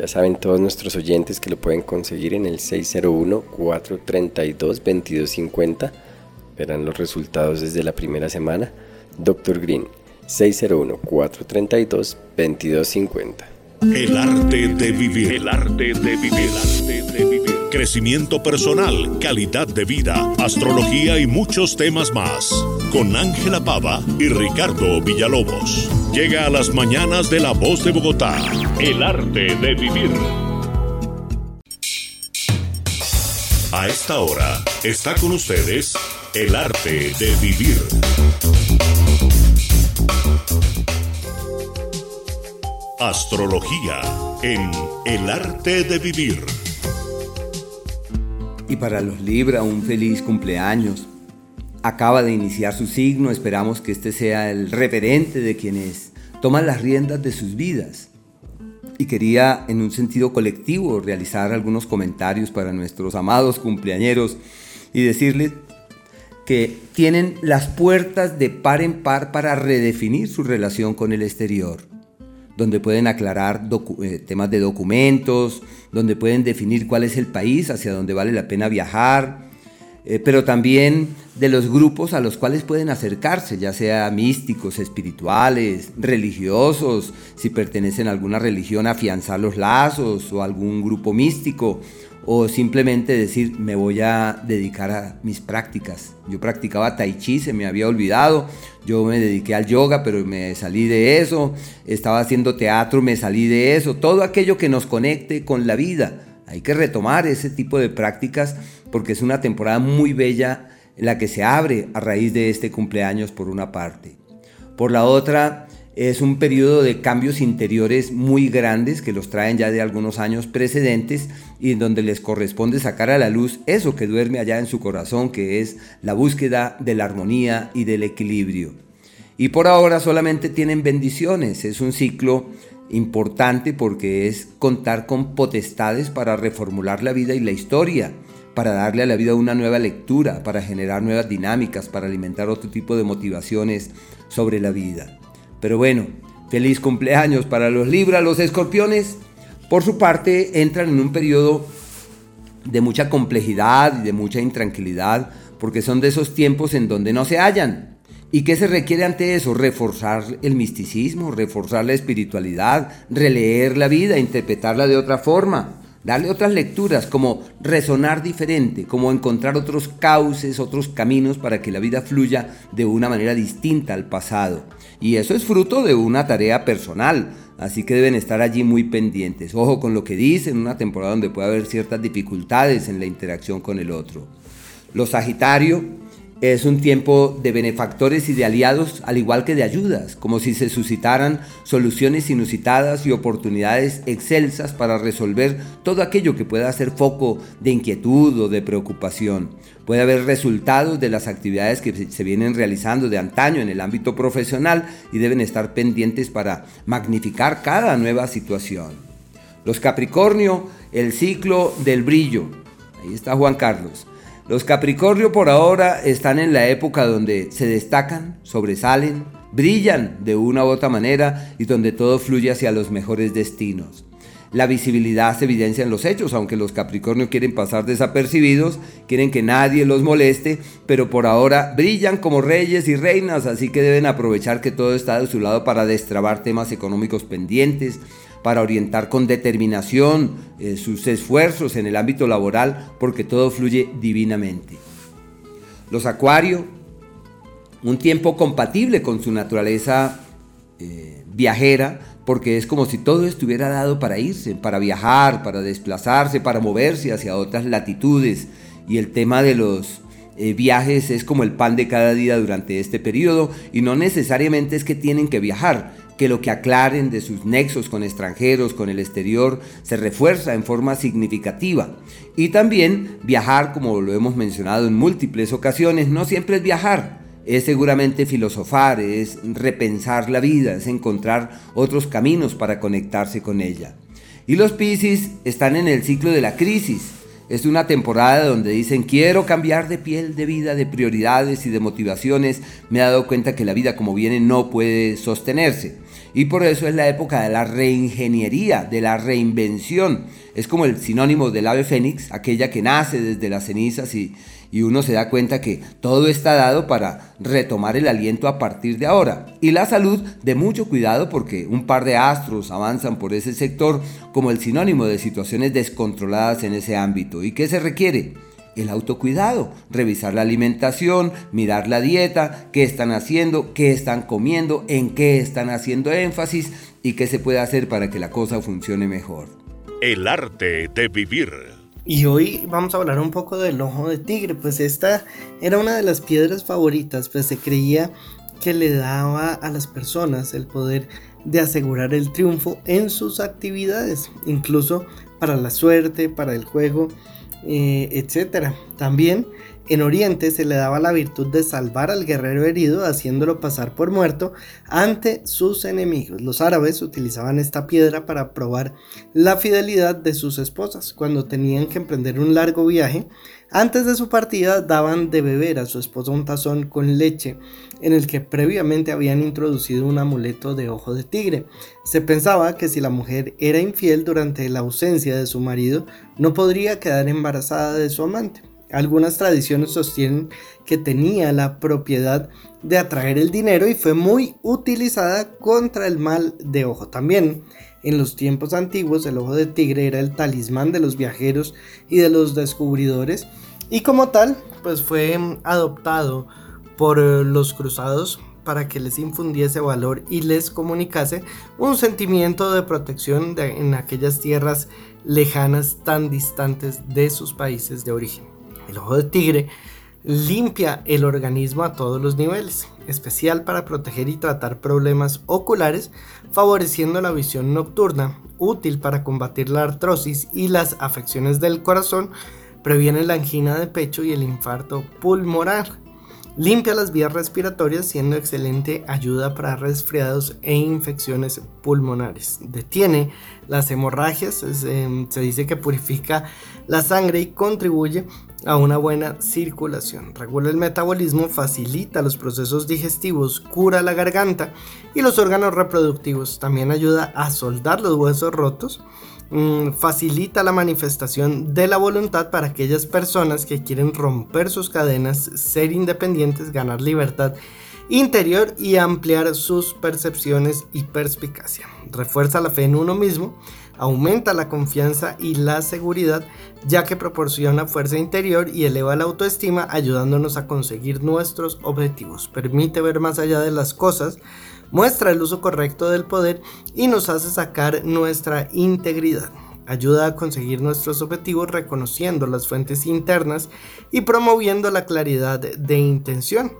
Ya saben todos nuestros oyentes que lo pueden conseguir en el 601-432-2250. Verán los resultados desde la primera semana. Dr. Green, 601-432-2250. El arte de vivir. El arte de vivir. El arte de vivir. Crecimiento personal, calidad de vida, astrología y muchos temas más. Con Ángela Pava y Ricardo Villalobos. Llega a las mañanas de La Voz de Bogotá. El arte de vivir. A esta hora está con ustedes el arte de vivir. Astrología en El arte de vivir. Y para los Libra, un feliz cumpleaños. Acaba de iniciar su signo, esperamos que este sea el referente de quienes toman las riendas de sus vidas. Y quería, en un sentido colectivo, realizar algunos comentarios para nuestros amados cumpleañeros y decirles que tienen las puertas de par en par para redefinir su relación con el exterior donde pueden aclarar eh, temas de documentos, donde pueden definir cuál es el país hacia donde vale la pena viajar, eh, pero también de los grupos a los cuales pueden acercarse, ya sea místicos, espirituales, religiosos, si pertenecen a alguna religión, afianzar los lazos o algún grupo místico o simplemente decir me voy a dedicar a mis prácticas. Yo practicaba tai chi, se me había olvidado, yo me dediqué al yoga, pero me salí de eso, estaba haciendo teatro, me salí de eso, todo aquello que nos conecte con la vida. Hay que retomar ese tipo de prácticas porque es una temporada muy bella la que se abre a raíz de este cumpleaños por una parte. Por la otra, es un periodo de cambios interiores muy grandes que los traen ya de algunos años precedentes y en donde les corresponde sacar a la luz eso que duerme allá en su corazón, que es la búsqueda de la armonía y del equilibrio. Y por ahora solamente tienen bendiciones, es un ciclo importante porque es contar con potestades para reformular la vida y la historia, para darle a la vida una nueva lectura, para generar nuevas dinámicas, para alimentar otro tipo de motivaciones sobre la vida. Pero bueno, feliz cumpleaños para los Libra, los escorpiones. Por su parte, entran en un periodo de mucha complejidad y de mucha intranquilidad, porque son de esos tiempos en donde no se hallan. ¿Y qué se requiere ante eso? Reforzar el misticismo, reforzar la espiritualidad, releer la vida, interpretarla de otra forma, darle otras lecturas, como resonar diferente, como encontrar otros cauces, otros caminos para que la vida fluya de una manera distinta al pasado. Y eso es fruto de una tarea personal, así que deben estar allí muy pendientes. Ojo con lo que dicen, una temporada donde puede haber ciertas dificultades en la interacción con el otro. Los Sagitario es un tiempo de benefactores y de aliados, al igual que de ayudas, como si se suscitaran soluciones inusitadas y oportunidades excelsas para resolver todo aquello que pueda ser foco de inquietud o de preocupación. Puede haber resultados de las actividades que se vienen realizando de antaño en el ámbito profesional y deben estar pendientes para magnificar cada nueva situación. Los Capricornio, el ciclo del brillo. Ahí está Juan Carlos. Los Capricornio por ahora están en la época donde se destacan, sobresalen, brillan de una u otra manera y donde todo fluye hacia los mejores destinos. La visibilidad se evidencia en los hechos, aunque los Capricornio quieren pasar desapercibidos, quieren que nadie los moleste, pero por ahora brillan como reyes y reinas, así que deben aprovechar que todo está de su lado para destrabar temas económicos pendientes, para orientar con determinación eh, sus esfuerzos en el ámbito laboral, porque todo fluye divinamente. Los Acuario, un tiempo compatible con su naturaleza eh, viajera, porque es como si todo estuviera dado para irse, para viajar, para desplazarse, para moverse hacia otras latitudes. Y el tema de los eh, viajes es como el pan de cada día durante este periodo y no necesariamente es que tienen que viajar, que lo que aclaren de sus nexos con extranjeros, con el exterior, se refuerza en forma significativa. Y también viajar, como lo hemos mencionado en múltiples ocasiones, no siempre es viajar, es seguramente filosofar, es repensar la vida, es encontrar otros caminos para conectarse con ella. Y los Piscis están en el ciclo de la crisis, es una temporada donde dicen quiero cambiar de piel, de vida, de prioridades y de motivaciones. Me he dado cuenta que la vida como viene no puede sostenerse. Y por eso es la época de la reingeniería, de la reinvención. Es como el sinónimo del ave fénix, aquella que nace desde las cenizas y, uno se da cuenta que todo está dado para retomar el aliento a partir de ahora. Y la salud de mucho cuidado porque un par de astros avanzan por ese sector como el sinónimo de situaciones descontroladas en ese ámbito. ¿Y qué se requiere? El autocuidado, revisar la alimentación, mirar la dieta, qué están haciendo, qué están comiendo, en qué están haciendo énfasis y qué se puede hacer para que la cosa funcione mejor. El arte de vivir. Y hoy vamos a hablar un poco del ojo de tigre, pues esta era una de las piedras favoritas, pues se creía que le daba a las personas el poder de asegurar el triunfo en sus actividades, incluso para la suerte, para el juego, eh, etc. También en Oriente se le daba la virtud de salvar al guerrero herido haciéndolo pasar por muerto ante sus enemigos. Los árabes utilizaban esta piedra para probar la fidelidad de sus esposas. Cuando tenían que emprender un largo viaje, antes de su partida daban de beber a su esposa un tazón con leche en el que previamente habían introducido un amuleto de ojo de tigre. Se pensaba que si la mujer era infiel durante la ausencia de su marido, no podría quedar embarazada de su amante. Algunas tradiciones sostienen que tenía la propiedad de atraer el dinero y fue muy utilizada contra el mal de ojo. También en los tiempos antiguos el ojo de tigre era el talismán de los viajeros y de los descubridores y como tal pues fue adoptado por eh, los cruzados para que les infundiese valor y les comunicase un sentimiento de protección en aquellas tierras lejanas tan distantes de sus países de origen. El ojo de tigre limpia el organismo a todos los niveles, especial para proteger y tratar problemas oculares, favoreciendo la visión nocturna, útil para combatir la artrosis y las afecciones del corazón, previene la angina de pecho y el infarto pulmonar. Limpia las vías respiratorias siendo excelente ayuda para resfriados e infecciones pulmonares. Detiene las hemorragias, em, se dice que purifica la sangre y contribuye a una buena circulación. Regula el metabolismo, facilita los procesos digestivos, cura la garganta y los órganos reproductivos. También ayuda a soldar los huesos rotos. Mm, facilita la manifestación de la voluntad para aquellas personas que quieren romper sus cadenas, ser independientes, ganar libertad interior y ampliar sus percepciones y perspicacia. Refuerza la fe en uno mismo, aumenta la confianza y la seguridad, ya que proporciona fuerza interior y eleva la autoestima, ayudándonos a conseguir nuestros objetivos. Permite ver más allá de las cosas, muestra el uso correcto del poder y nos hace sacar nuestra integridad. Ayuda a conseguir nuestros objetivos reconociendo las fuentes internas y promoviendo la claridad de intención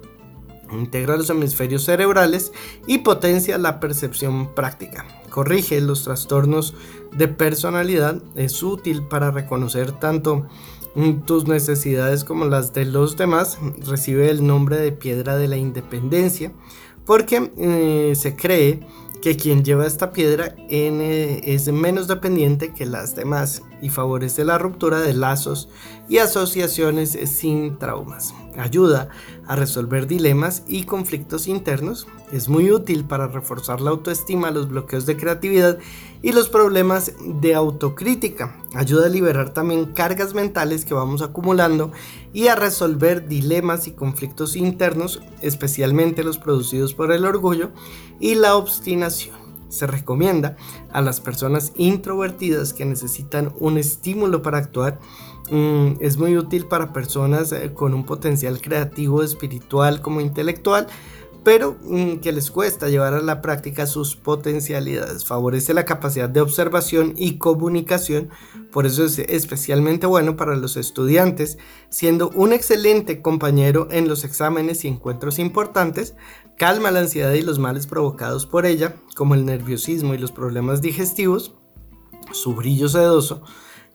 integra los hemisferios cerebrales y potencia la percepción práctica. Corrige los trastornos de personalidad, es útil para reconocer tanto tus necesidades como las de los demás. Recibe el nombre de piedra de la independencia porque eh, se cree que quien lleva esta piedra eh, es menos dependiente que las demás y favorece la ruptura de lazos y asociaciones sin traumas. Ayuda a resolver dilemas y conflictos internos. Es muy útil para reforzar la autoestima, los bloqueos de creatividad y los problemas de autocrítica. Ayuda a liberar también cargas mentales que vamos acumulando y a resolver dilemas y conflictos internos, especialmente los producidos por el orgullo y la obstinación. Se recomienda a las personas introvertidas que necesitan un estímulo para actuar. Mm, es muy útil para personas eh, con un potencial creativo, espiritual como intelectual pero mm, que les cuesta llevar a la práctica sus potencialidades. Favorece la capacidad de observación y comunicación, por eso es especialmente bueno para los estudiantes, siendo un excelente compañero en los exámenes y encuentros importantes, calma la ansiedad y los males provocados por ella, como el nerviosismo y los problemas digestivos, su brillo sedoso,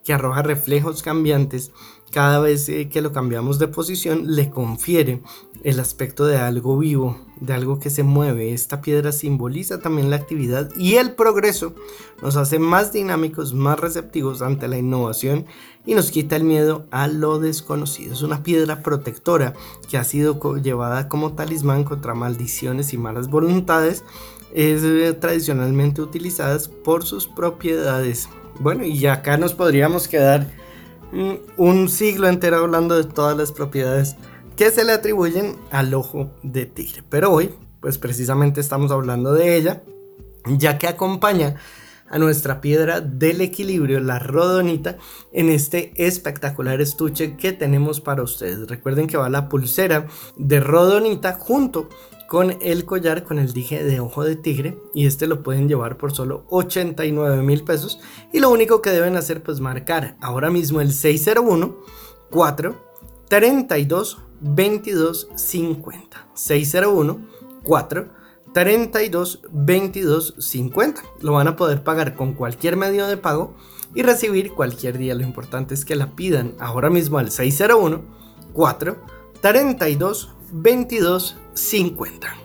que arroja reflejos cambiantes cada vez eh, que lo cambiamos de posición, le confiere el aspecto de algo vivo, de algo que se mueve. Esta piedra simboliza también la actividad y el progreso. Nos hace más dinámicos, más receptivos ante la innovación y nos quita el miedo a lo desconocido. Es una piedra protectora que ha sido llevada como talismán contra maldiciones y malas voluntades. Es eh, tradicionalmente utilizada por sus propiedades. Bueno, y acá nos podríamos quedar mm, un siglo entero hablando de todas las propiedades que se le atribuyen al ojo de tigre. Pero hoy, pues precisamente estamos hablando de ella, ya que acompaña a nuestra piedra del equilibrio, la rodonita, en este espectacular estuche que tenemos para ustedes. Recuerden que va la pulsera de rodonita junto con el collar con el dije de ojo de tigre y este lo pueden llevar por solo 89 mil pesos y lo único que deben hacer pues marcar ahora mismo el 601 4 32 22 50 601 4 32 22 50 lo van a poder pagar con cualquier medio de pago y recibir cualquier día. Lo importante es que la pidan ahora mismo al 601 4 32 22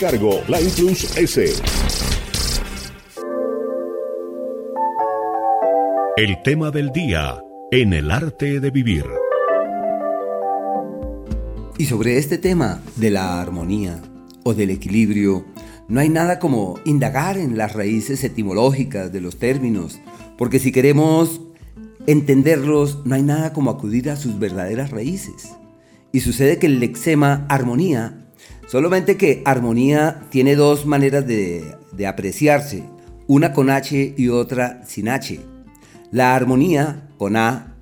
cargo, la Plus S. El tema del día en el arte de vivir. Y sobre este tema de la armonía o del equilibrio, no hay nada como indagar en las raíces etimológicas de los términos, porque si queremos entenderlos, no hay nada como acudir a sus verdaderas raíces. Y sucede que el lexema armonía Solamente que armonía tiene dos maneras de, apreciarse, una con H y otra sin H. La armonía con A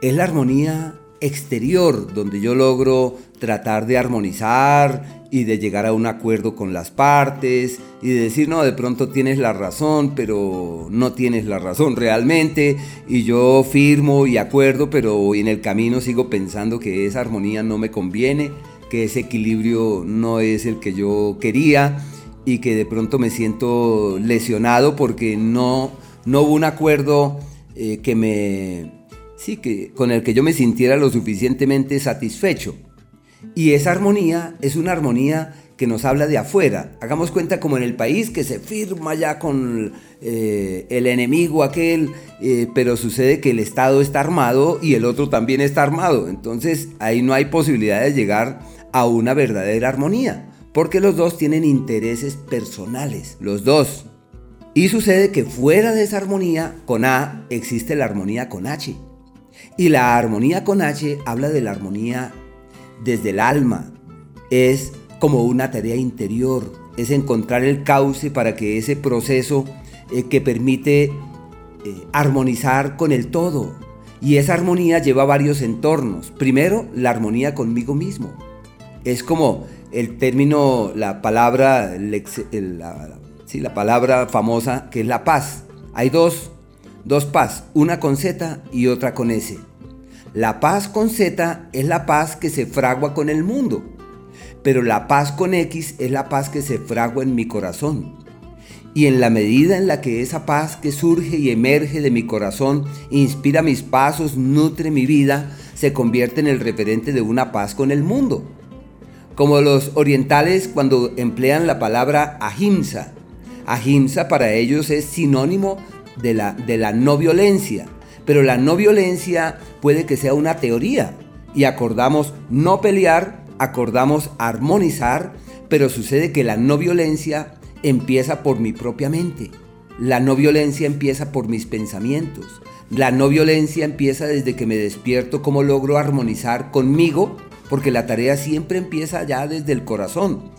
es la armonía exterior, donde yo logro tratar de armonizar y de llegar a un acuerdo con las partes y de decir, no, de pronto tienes la razón, pero no tienes la razón realmente, y yo firmo y acuerdo, pero en el camino sigo pensando que esa armonía no me conviene que ese equilibrio no es el que yo quería y que de pronto me siento lesionado porque no, no hubo un acuerdo eh, que me, sí, que, con el que yo me sintiera lo suficientemente satisfecho. Y esa armonía es una armonía que nos habla de afuera. Hagamos cuenta como en el país que se firma ya con eh, el enemigo aquel, eh, pero sucede que el Estado está armado y el otro también está armado. Entonces ahí no hay posibilidad de llegar a una verdadera armonía, porque los dos tienen intereses personales, los dos. Y sucede que fuera de esa armonía con A existe la armonía con H. Y la armonía con H habla de la armonía desde el alma. Es como una tarea interior, es encontrar el cauce para que ese proceso eh, que permite eh, armonizar con el todo. Y esa armonía lleva varios entornos. Primero, la armonía conmigo mismo es como el término, la palabra, la, palabra famosa que es la paz. Hay dos, dos paz, una con Z y otra con S. La paz con Z es la paz que se fragua con el mundo, pero la paz con X es la paz que se fragua en mi corazón. Y en la medida en la que esa paz que surge y emerge de mi corazón inspira mis pasos, nutre mi vida, se convierte en el referente de una paz con el mundo como los orientales cuando emplean la palabra ahimsa. Ahimsa para ellos es sinónimo de la, de la no violencia, pero la no violencia puede que sea una teoría y acordamos no pelear, acordamos armonizar, pero sucede que la no violencia empieza por mi propia mente. La no violencia empieza por mis pensamientos. La no violencia empieza desde que me despierto cómo logro armonizar conmigo, porque la tarea siempre empieza ya desde el corazón.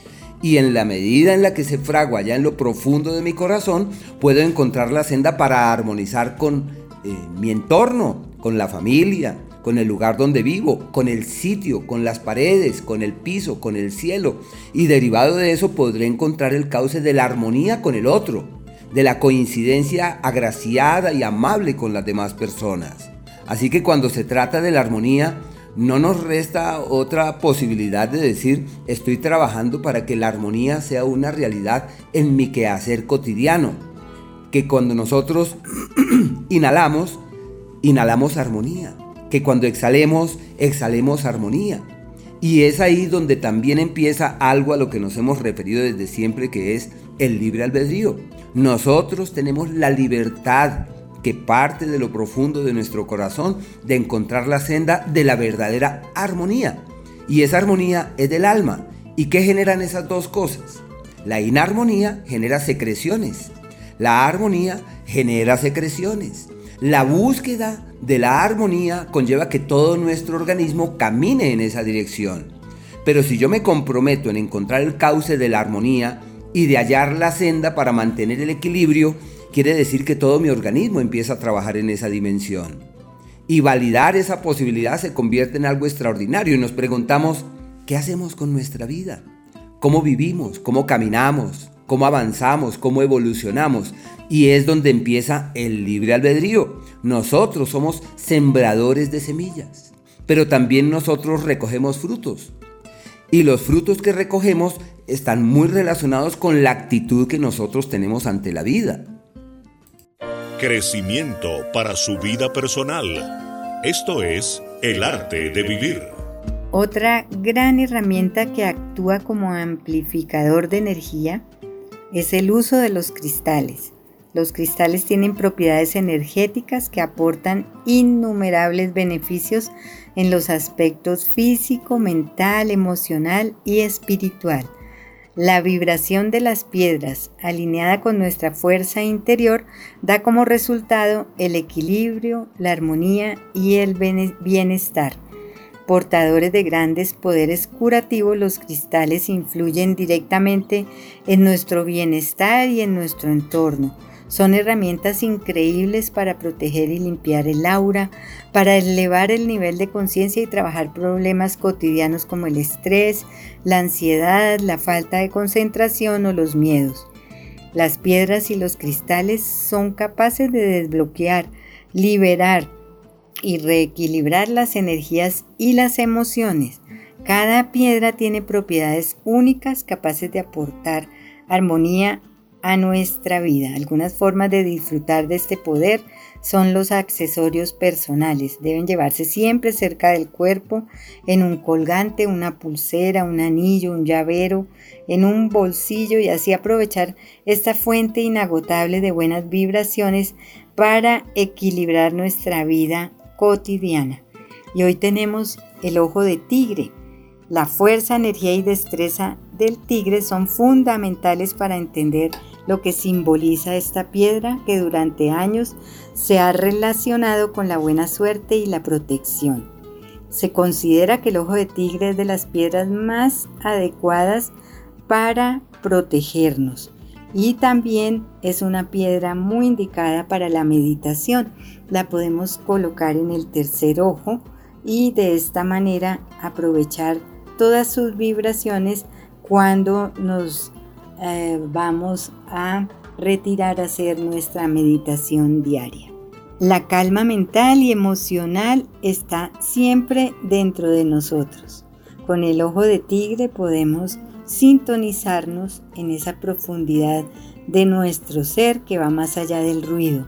Y en la medida en la que se fragua ya en lo profundo de mi corazón, puedo encontrar la senda para armonizar con eh, mi entorno, con la familia, con el lugar donde vivo, con el sitio, con las paredes, con el piso, con el cielo. Y derivado de eso podré encontrar el cauce de la armonía con el otro, de la coincidencia agraciada y amable con las demás personas. Así que cuando se trata de la armonía, no nos resta otra posibilidad de decir estoy trabajando para que la armonía sea una realidad en mi quehacer cotidiano. Que cuando nosotros inhalamos, inhalamos armonía que cuando exhalemos, exhalemos armonía. Y es ahí donde también empieza algo a lo que nos hemos referido desde siempre, que es el libre albedrío. Nosotros tenemos la libertad que parte de lo profundo de nuestro corazón de encontrar la senda de la verdadera armonía. Y esa armonía es del alma. ¿Y qué generan esas dos cosas? La inarmonía genera secreciones. La armonía genera secreciones. La búsqueda de la armonía conlleva que todo nuestro organismo camine en esa dirección. Pero si yo me comprometo en encontrar el cauce de la armonía y de hallar la senda para mantener el equilibrio, quiere decir que todo mi organismo empieza a trabajar en esa dimensión. Y validar esa posibilidad se convierte en algo extraordinario y nos preguntamos, ¿qué hacemos con nuestra vida? ¿Cómo vivimos? ¿Cómo caminamos? ¿Cómo avanzamos? ¿Cómo evolucionamos? Y es donde empieza el libre albedrío. Nosotros somos sembradores de semillas, pero también nosotros recogemos frutos. Y los frutos que recogemos están muy relacionados con la actitud que nosotros tenemos ante la vida. Crecimiento para su vida personal. Esto es el arte de vivir. Otra gran herramienta que actúa como amplificador de energía es el uso de los cristales. Los cristales tienen propiedades energéticas que aportan innumerables beneficios en los aspectos físico, mental, emocional y espiritual. La vibración de las piedras, alineada con nuestra fuerza interior, da como resultado el equilibrio, la armonía y el bienestar. Portadores de grandes poderes curativos, los cristales influyen directamente en nuestro bienestar y en nuestro entorno son herramientas increíbles para proteger y limpiar el aura, para elevar el nivel de conciencia y trabajar problemas cotidianos como el estrés, la ansiedad, la falta de concentración o los miedos. Las piedras y los cristales son capaces de desbloquear, liberar y reequilibrar las energías y las emociones. Cada piedra tiene propiedades únicas capaces de aportar armonía a nuestra vida. Algunas formas de disfrutar de este poder son los accesorios personales. Deben llevarse siempre cerca del cuerpo, en un colgante, una pulsera, un anillo, un llavero, en un bolsillo y así aprovechar esta fuente inagotable de buenas vibraciones para equilibrar nuestra vida cotidiana. Y hoy tenemos el ojo de tigre. La fuerza, energía y destreza del tigre son fundamentales para entender lo que simboliza esta piedra que durante años se ha relacionado con la buena suerte y la protección. Se considera que el ojo de tigre es de las piedras más adecuadas para protegernos y también es una piedra muy indicada para la meditación. La podemos colocar en el tercer ojo y de esta manera aprovechar todas sus vibraciones cuando nos eh, vamos a retirar a hacer nuestra meditación diaria. La calma mental y emocional está siempre dentro de nosotros. Con el ojo de tigre podemos sintonizarnos en esa profundidad de nuestro ser que va más allá del ruido.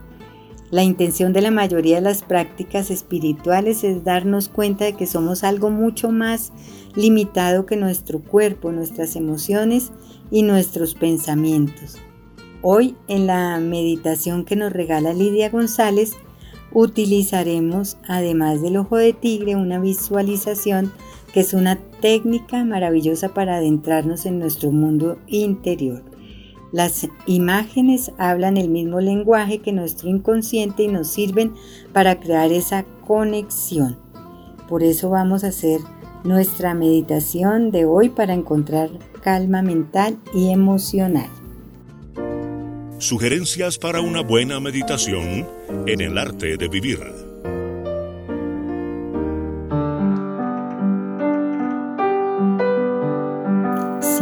La intención de la mayoría de las prácticas espirituales es darnos cuenta de que somos algo mucho más limitado que nuestro cuerpo, nuestras emociones y nuestros pensamientos. Hoy en la meditación que nos regala Lidia González utilizaremos, además del ojo de tigre, una visualización que es una técnica maravillosa para adentrarnos en nuestro mundo interior. Las imágenes hablan el mismo lenguaje que nuestro inconsciente y nos sirven para crear esa conexión. Por eso vamos a hacer nuestra meditación de hoy para encontrar calma mental y emocional. Sugerencias para una buena meditación en el arte de vivir.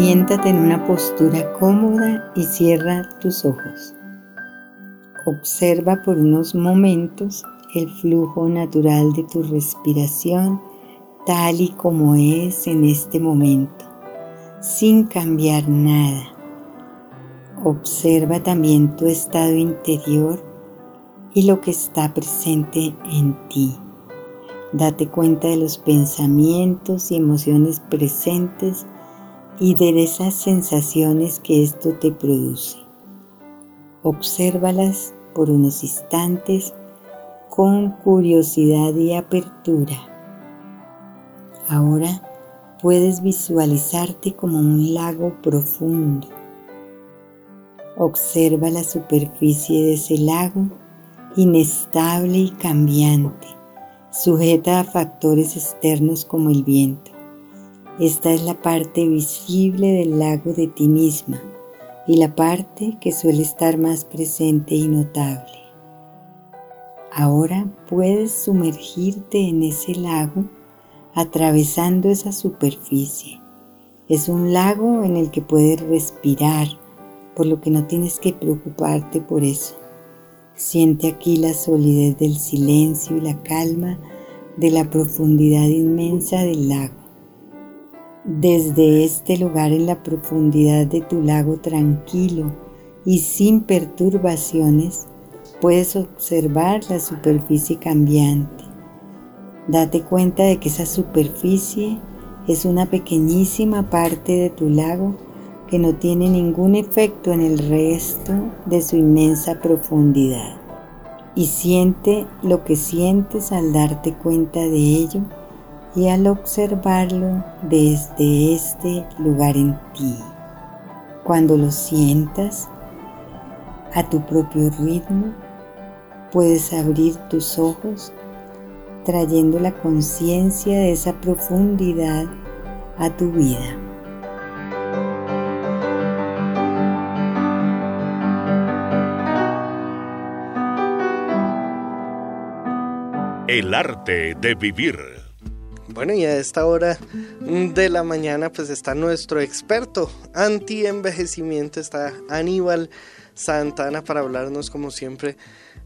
Siéntate en una postura cómoda y cierra tus ojos. Observa por unos momentos el flujo natural de tu respiración tal y como es en este momento, sin cambiar nada. Observa también tu estado interior y lo que está presente en ti. Date cuenta de los pensamientos y emociones presentes y de esas sensaciones que esto te produce. Obsérvalas por unos instantes con curiosidad y apertura. Ahora puedes visualizarte como un lago profundo. Observa la superficie de ese lago inestable y cambiante, sujeta a factores externos como el viento. Esta es la parte visible del lago de ti misma y la parte que suele estar más presente y notable. Ahora puedes sumergirte en ese lago atravesando esa superficie. Es un lago en el que puedes respirar, por lo que no tienes que preocuparte por eso. Siente aquí la solidez del silencio y la calma de la profundidad inmensa del lago. Desde este lugar en la profundidad de tu lago tranquilo y sin perturbaciones, puedes observar la superficie cambiante. Date cuenta de que esa superficie es una pequeñísima parte de tu lago que no tiene ningún efecto en el resto de su inmensa profundidad. Y siente lo que sientes al darte cuenta de ello y al observarlo desde este lugar en ti. Cuando lo sientas a tu propio ritmo, puedes abrir tus ojos trayendo la conciencia de esa profundidad a tu vida. El arte de vivir. Bueno, y a esta hora de la mañana pues está nuestro experto anti-envejecimiento, está Aníbal Santana para hablarnos como siempre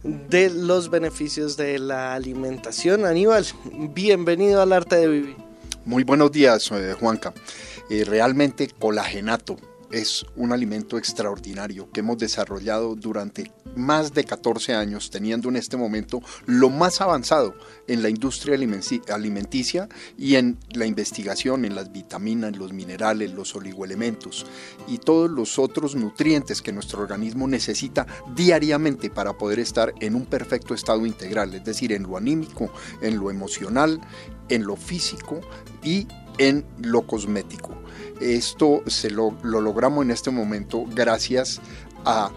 de los beneficios de la alimentación. Aníbal, bienvenido al arte de vivir. Muy buenos días, eh, Juanca. Eh, realmente colagenato es un alimento extraordinario que hemos desarrollado durante más de 14 años, teniendo en este momento lo más avanzado en la industria alimenticia y en la investigación en las vitaminas, los minerales, los oligoelementos y todos los otros nutrientes que nuestro organismo necesita diariamente para poder estar en un perfecto estado integral, es decir, en lo anímico, en lo emocional, en lo físico y en lo cosmético. Esto se lo, logramos en este momento gracias a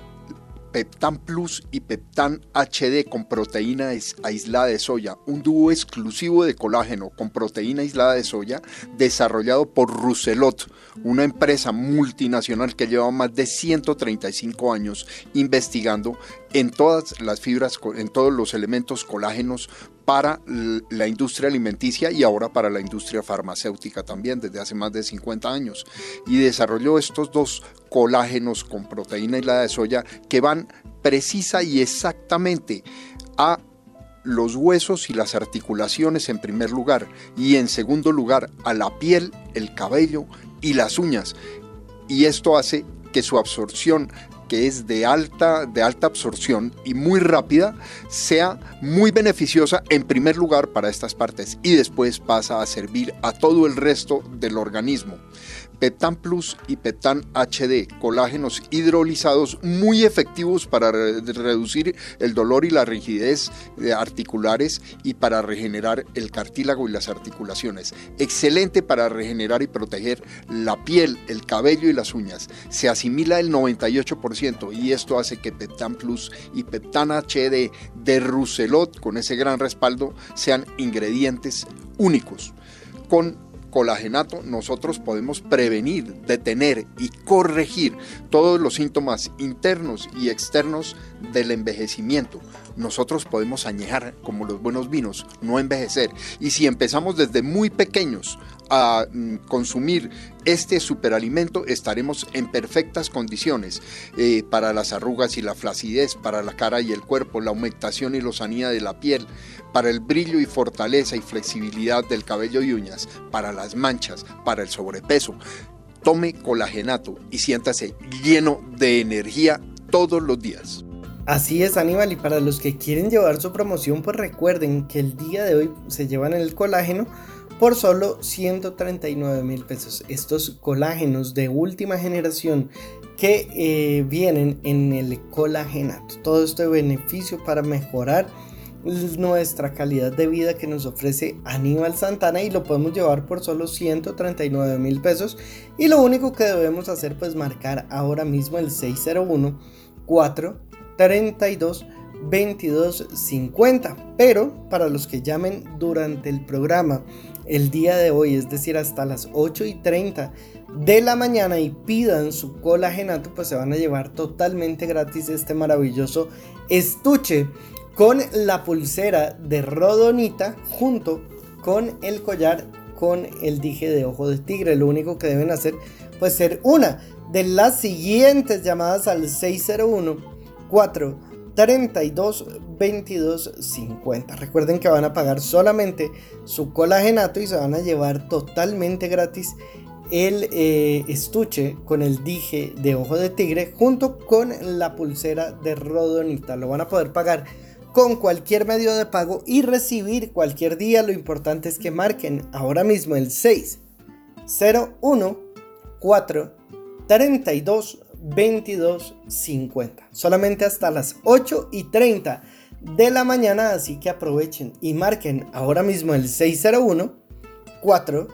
Peptan Plus y Peptan HD con proteína aislada de soya, un dúo exclusivo de colágeno con proteína aislada de soya desarrollado por Rousselot, una empresa multinacional que lleva más de 135 años investigando en todas las fibras, en todos los elementos colágenos para la industria alimenticia y ahora para la industria farmacéutica también desde hace más de 50 años. Y desarrolló estos dos colágenos con proteína y la de soya que van precisa y exactamente a los huesos y las articulaciones en primer lugar y en segundo lugar a la piel, el cabello y las uñas. Y esto hace que su absorción que es de alta, de alta absorción y muy rápida, sea muy beneficiosa en primer lugar para estas partes y después pasa a servir a todo el resto del organismo. Peptan Plus y Peptan HD, colágenos hidrolizados muy efectivos para reducir el dolor y la rigidez articulares y para regenerar el cartílago y las articulaciones. Excelente para regenerar y proteger la piel, el cabello y las uñas. Se asimila el 98% y esto hace que Peptan Plus y Peptan HD de Rousselot con ese gran respaldo sean ingredientes únicos. Con colagenato nosotros podemos prevenir, detener y corregir todos los síntomas internos y externos del envejecimiento. Nosotros podemos añejar como los buenos vinos, no envejecer. Y si empezamos desde muy pequeños a mm, consumir este superalimento estaremos en perfectas condiciones eh, para las arrugas y la flacidez, para la cara y el cuerpo, la aumentación y lozanía de la piel, para el brillo y fortaleza y flexibilidad del cabello y uñas, para las manchas, para el sobrepeso. Tome colagenato y siéntase lleno de energía todos los días. Así es, Aníbal, y para los que quieren llevar su promoción, pues recuerden que el día de hoy se llevan el colágeno por solo 139 mil pesos. Estos colágenos de última generación que eh, vienen en el colagenato. Todo este beneficio para mejorar nuestra calidad de vida que nos ofrece Aníbal Santana y lo podemos llevar por solo 139 mil pesos y lo único que debemos hacer pues marcar ahora mismo el 601 432 2250 pero para los que llamen durante el programa el día de hoy, es decir, hasta las 8 y 30 de la mañana y pidan su colagenato, pues se van a llevar totalmente gratis este maravilloso estuche con la pulsera de Rodonita junto con el collar con el dije de ojo de tigre. Lo único que deben hacer pues ser una de las siguientes llamadas al 601 4 32 22 50. Recuerden que van a pagar solamente su colagenato y se van a llevar totalmente gratis el eh, estuche con el dije de ojo de tigre junto con la pulsera de rodonita. Lo van a poder pagar con cualquier medio de pago y recibir cualquier día. Lo importante es que marquen ahora mismo el 6 01 4 32 22.50. Solamente hasta las 8 y 30 de la mañana, así que aprovechen y marquen ahora mismo el 601 4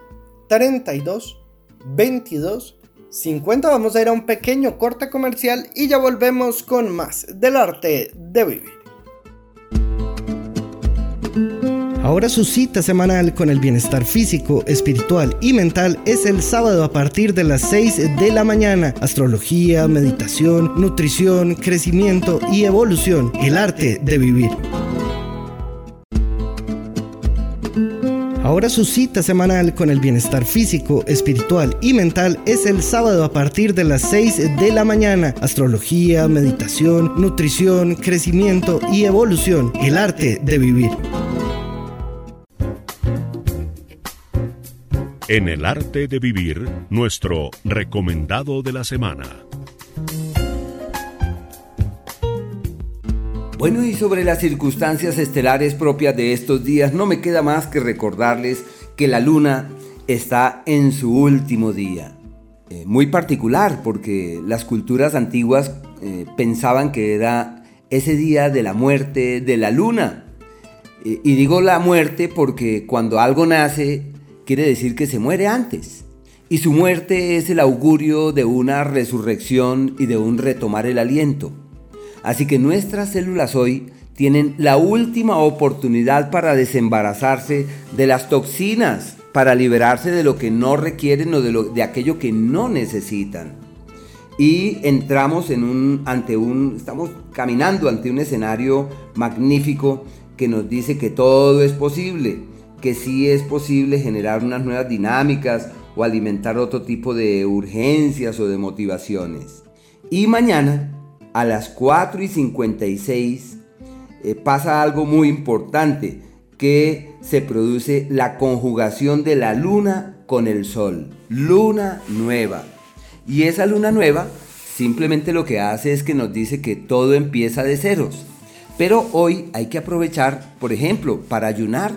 32 22 50. Vamos a ir a un pequeño corte comercial y ya volvemos con más del arte de vivir. Ahora su cita semanal con el bienestar físico, espiritual y mental es el sábado a partir de las 6 de la mañana. Astrología, meditación, nutrición, crecimiento y evolución. El arte de vivir. Ahora su cita semanal con el bienestar físico, espiritual y mental es el sábado a partir de las 6 de la mañana. Astrología, meditación, nutrición, crecimiento y evolución. El arte de vivir. En el arte de vivir, nuestro recomendado de la semana. Bueno, y sobre las circunstancias estelares propias de estos días, no me queda más que recordarles que la luna está en su último día. Eh, muy particular porque las culturas antiguas eh, pensaban que era ese día de la muerte de la luna. Eh, y digo la muerte porque cuando algo nace quiere decir que se muere antes. Y su muerte es el augurio de una resurrección y de un retomar el aliento. Así que nuestras células hoy tienen la última oportunidad para desembarazarse de las toxinas, para liberarse de lo que no requieren o de, lo, de aquello que no necesitan. Y entramos en un, ante un, estamos caminando ante un escenario magnífico que nos dice que todo es posible que sí es posible generar unas nuevas dinámicas o alimentar otro tipo de urgencias o de motivaciones. Y mañana, a las 4 y 56, eh, pasa algo muy importante, que se produce la conjugación de la luna con el sol. Luna nueva. Y esa luna nueva simplemente lo que hace es que nos dice que todo empieza de ceros. Pero hoy hay que aprovechar, por ejemplo, para ayunar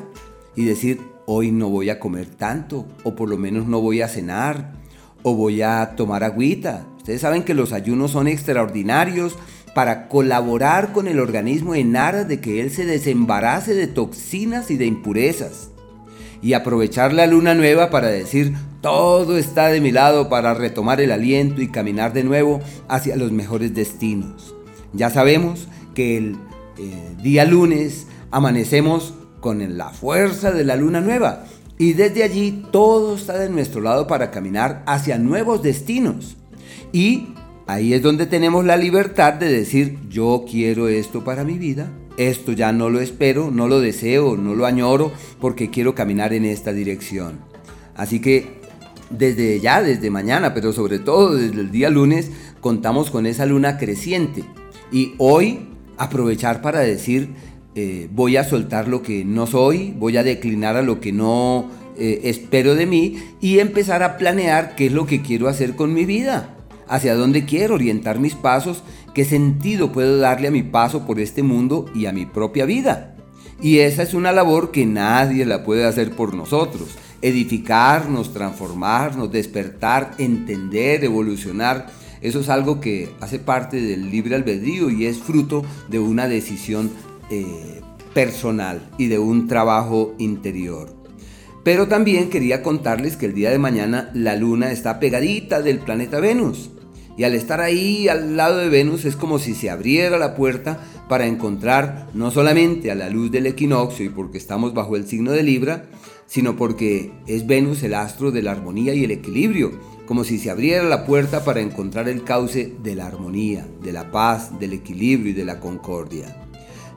y decir, hoy no voy a comer tanto, o por lo menos no voy a cenar, o voy a tomar agüita. Ustedes saben que los ayunos son extraordinarios para colaborar con el organismo en aras de que él se desembarace de toxinas y de impurezas. Y aprovechar la luna nueva para decir, todo está de mi lado para retomar el aliento y caminar de nuevo hacia los mejores destinos. Ya sabemos que el eh, día lunes amanecemos con la fuerza de la luna nueva y desde allí todo está de nuestro lado para caminar hacia nuevos destinos. Y ahí es donde tenemos la libertad de decir, yo quiero esto para mi vida, esto ya no lo espero, no lo deseo, no lo añoro, porque quiero caminar en esta dirección. Así que desde ya, desde mañana, pero sobre todo desde el día lunes, contamos con esa luna creciente. Y hoy aprovechar para decir, eh, voy a soltar lo que no soy, voy a declinar a lo que no eh, espero de mí y empezar a planear qué es lo que quiero hacer con mi vida, hacia dónde quiero orientar mis pasos, qué sentido puedo darle a mi paso por este mundo y a mi propia vida. Y esa es una labor que nadie la puede hacer por nosotros. Edificarnos, transformarnos, despertar, entender, evolucionar. Eso es algo que hace parte del libre albedrío y es fruto de una decisión eh, personal y de un trabajo interior. Pero también quería contarles que el día de mañana la luna está pegadita del planeta Venus. Y al estar ahí al lado de Venus es como si se abriera la puerta para encontrar no solamente a la luz del equinoccio y porque estamos bajo el signo de Libra, sino porque es Venus el astro de la armonía y el equilibrio, como si se abriera la puerta para encontrar el cauce de la armonía, de la paz, del equilibrio y de la concordia.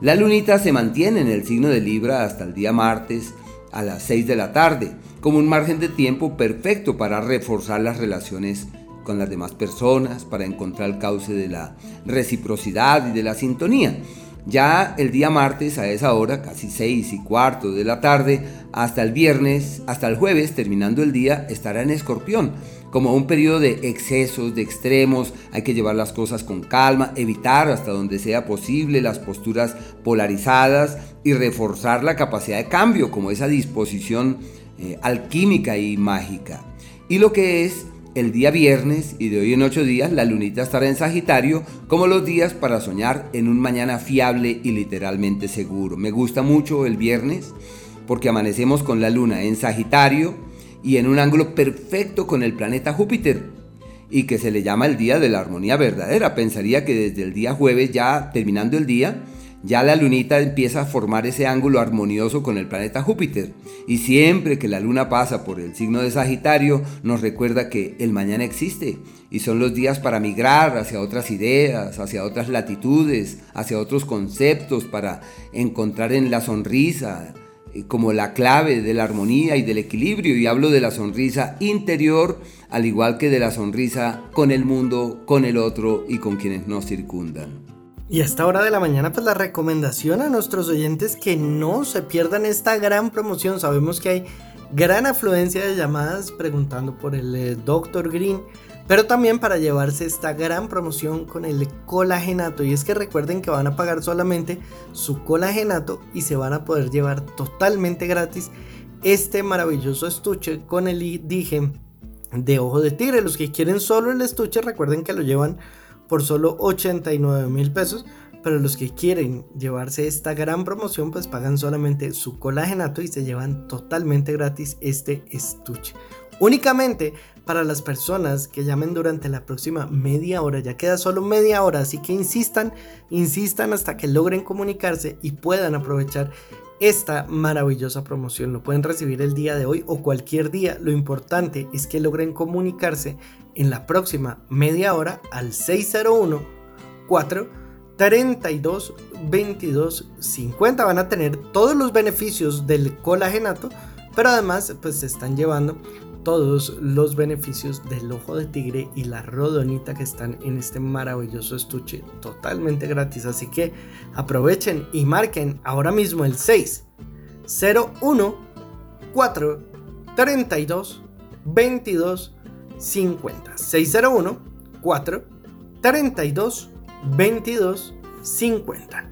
La lunita se mantiene en el signo de Libra hasta el día martes a las 6 de la tarde, como un margen de tiempo perfecto para reforzar las relaciones con las demás personas, para encontrar el cauce de la reciprocidad y de la sintonía. Ya el día martes a esa hora, casi 6 y cuarto de la tarde, hasta el viernes, hasta el jueves, terminando el día, estará en escorpión como un periodo de excesos, de extremos, hay que llevar las cosas con calma, evitar hasta donde sea posible las posturas polarizadas y reforzar la capacidad de cambio, como esa disposición eh, alquímica y mágica. Y lo que es el día viernes y de hoy en ocho días la lunita estará en Sagitario como los días para soñar en un mañana fiable y literalmente seguro. Me gusta mucho el viernes porque amanecemos con la luna en Sagitario, y en un ángulo perfecto con el planeta Júpiter y que se le llama el día de la armonía verdadera. Pensaría que desde el día jueves, ya terminando el día, ya la lunita empieza a formar ese ángulo armonioso con el planeta Júpiter. Y siempre que la luna pasa por el signo de Sagitario, nos recuerda que el mañana existe y son los días para migrar hacia otras ideas, hacia otras latitudes, hacia otros conceptos, para encontrar en la sonrisa, como la clave de la armonía y del equilibrio y hablo de la sonrisa interior al igual que de la sonrisa con el mundo, con el otro y con quienes nos circundan. Y a esta hora de la mañana pues la recomendación a nuestros oyentes que no se pierdan esta gran promoción. Sabemos que hay gran afluencia de llamadas preguntando por el eh, Dr. Green pero también para llevarse esta gran promoción con el colagenato. Y es que recuerden que van a pagar solamente su colagenato y se van a poder llevar totalmente gratis este maravilloso estuche con el dije de ojo de tigre. Los que quieren solo el estuche, recuerden que lo llevan por solo 89 mil pesos. Pero los que quieren llevarse esta gran promoción, pues pagan solamente su colagenato y se llevan totalmente gratis este estuche. Únicamente para las personas que llamen durante la próxima media hora. Ya queda solo media hora, así que insistan, insistan hasta que logren comunicarse y puedan aprovechar esta maravillosa promoción. Lo pueden recibir el día de hoy o cualquier día. Lo importante es que logren comunicarse en la próxima media hora al 601 4 32 22 50. Van a tener todos los beneficios del colagenato, pero además pues se están llevando todos los beneficios del ojo de tigre y la rodonita que están en este maravilloso estuche totalmente gratis. Así que aprovechen y marquen ahora mismo el 6 01 4 32 22 50 601 4 32 22 50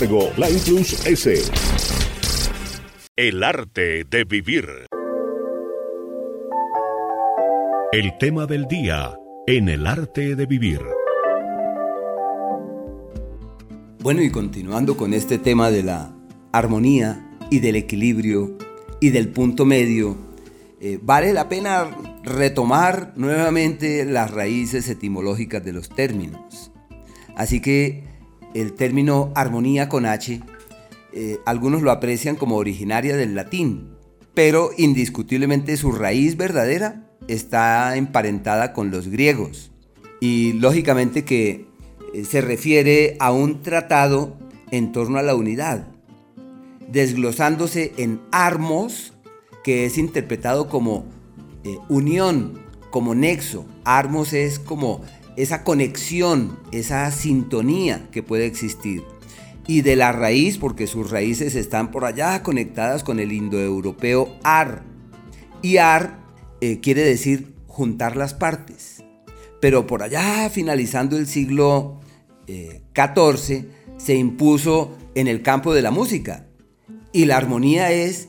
Line Plus S. El arte de vivir. El tema del día en el arte de vivir. Bueno, y continuando con este tema de la armonía y del equilibrio y del punto medio, eh, vale la pena retomar nuevamente las raíces etimológicas de los términos. Así que el término armonía con H, eh, algunos lo aprecian como originaria del latín, pero indiscutiblemente su raíz verdadera está emparentada con los griegos. Y lógicamente que eh, se refiere a un tratado en torno a la unidad, desglosándose en armos, que es interpretado como eh, unión, como nexo. Armos es como esa conexión, esa sintonía que puede existir. Y de la raíz, porque sus raíces están por allá conectadas con el indoeuropeo ar. Y ar eh, quiere decir juntar las partes. Pero por allá, finalizando el siglo XIV, eh, se impuso en el campo de la música. Y la armonía es,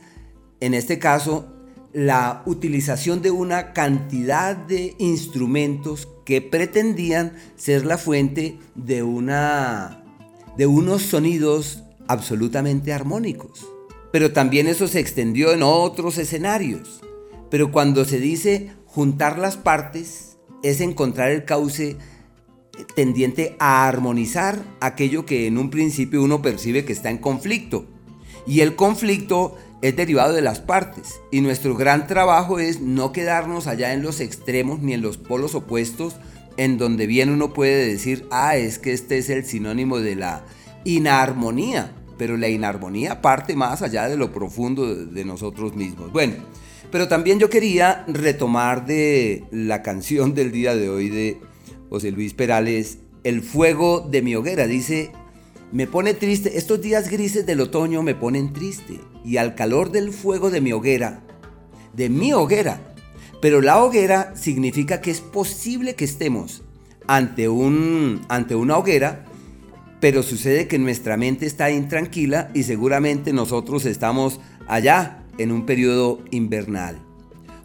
en este caso, la utilización de una cantidad de instrumentos que pretendían ser la fuente de, una, de unos sonidos absolutamente armónicos. Pero también eso se extendió en otros escenarios. Pero cuando se dice juntar las partes, es encontrar el cauce tendiente a armonizar aquello que en un principio uno percibe que está en conflicto. Y el conflicto es derivado de las partes y nuestro gran trabajo es no quedarnos allá en los extremos ni en los polos opuestos en donde bien uno puede decir, ah, es que este es el sinónimo de la inarmonía, pero la inarmonía parte más allá de lo profundo de, nosotros mismos. Bueno, pero también yo quería retomar de la canción del día de hoy de José Luis Perales, El fuego de mi hoguera, dice me pone triste, estos días grises del otoño me ponen triste y al calor del fuego de mi hoguera, de mi hoguera. Pero la hoguera significa que es posible que estemos ante, un, ante una hoguera, pero sucede que nuestra mente está intranquila y seguramente nosotros estamos allá en un periodo invernal.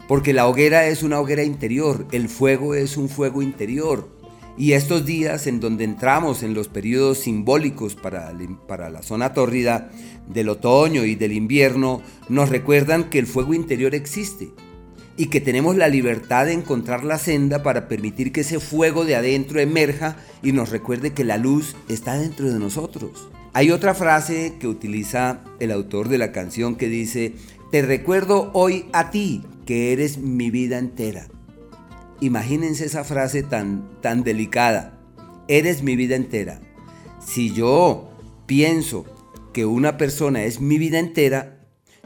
Porque la hoguera es una hoguera interior, el fuego es un fuego interior, y estos días en donde entramos en los periodos simbólicos para, para la zona tórrida del otoño y del invierno nos recuerdan que el fuego interior existe y que tenemos la libertad de encontrar la senda para permitir que ese fuego de adentro emerja y nos recuerde que la luz está dentro de nosotros. Hay otra frase que utiliza el autor de la canción que dice, te recuerdo hoy a ti, que eres mi vida entera. Imagínense esa frase tan, tan delicada. Eres mi vida entera. Si yo pienso que una persona es mi vida entera,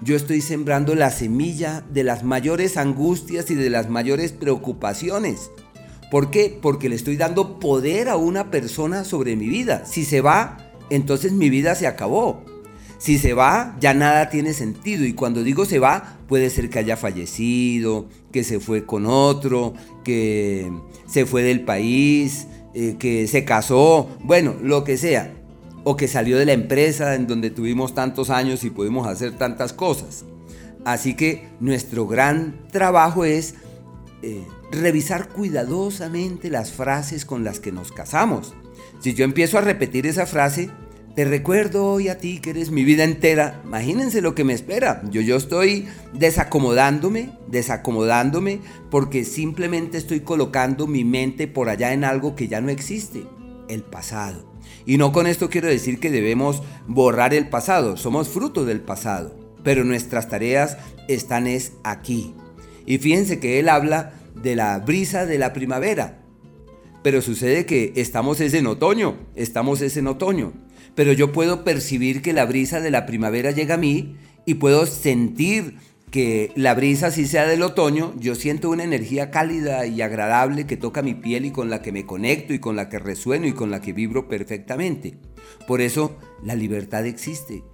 yo estoy sembrando la semilla de las mayores angustias y de las mayores preocupaciones. ¿Por qué? Porque le estoy dando poder a una persona sobre mi vida. Si se va, entonces mi vida se acabó. Si se va, ya nada tiene sentido. Y cuando digo se va, puede ser que haya fallecido, que se fue con otro, que se fue del país, eh, que se casó, bueno, lo que sea. O que salió de la empresa en donde tuvimos tantos años y pudimos hacer tantas cosas. Así que nuestro gran trabajo es eh, revisar cuidadosamente las frases con las que nos casamos. Si yo empiezo a repetir esa frase, te recuerdo hoy a ti que eres mi vida entera. Imagínense lo que me espera. Yo, yo estoy desacomodándome, desacomodándome porque simplemente estoy colocando mi mente por allá en algo que ya no existe, el pasado. Y no con esto quiero decir que debemos borrar el pasado, somos fruto del pasado, pero nuestras tareas están es aquí. Y fíjense que él habla de la brisa de la primavera, pero sucede que estamos es en otoño, estamos es en otoño. pero yo puedo percibir que la brisa de la primavera llega a mí y puedo sentir que la brisa, si sea del otoño, yo siento una energía cálida y agradable que toca mi piel y con la que me conecto y con la que resueno y con la que vibro perfectamente. Por eso la libertad existe.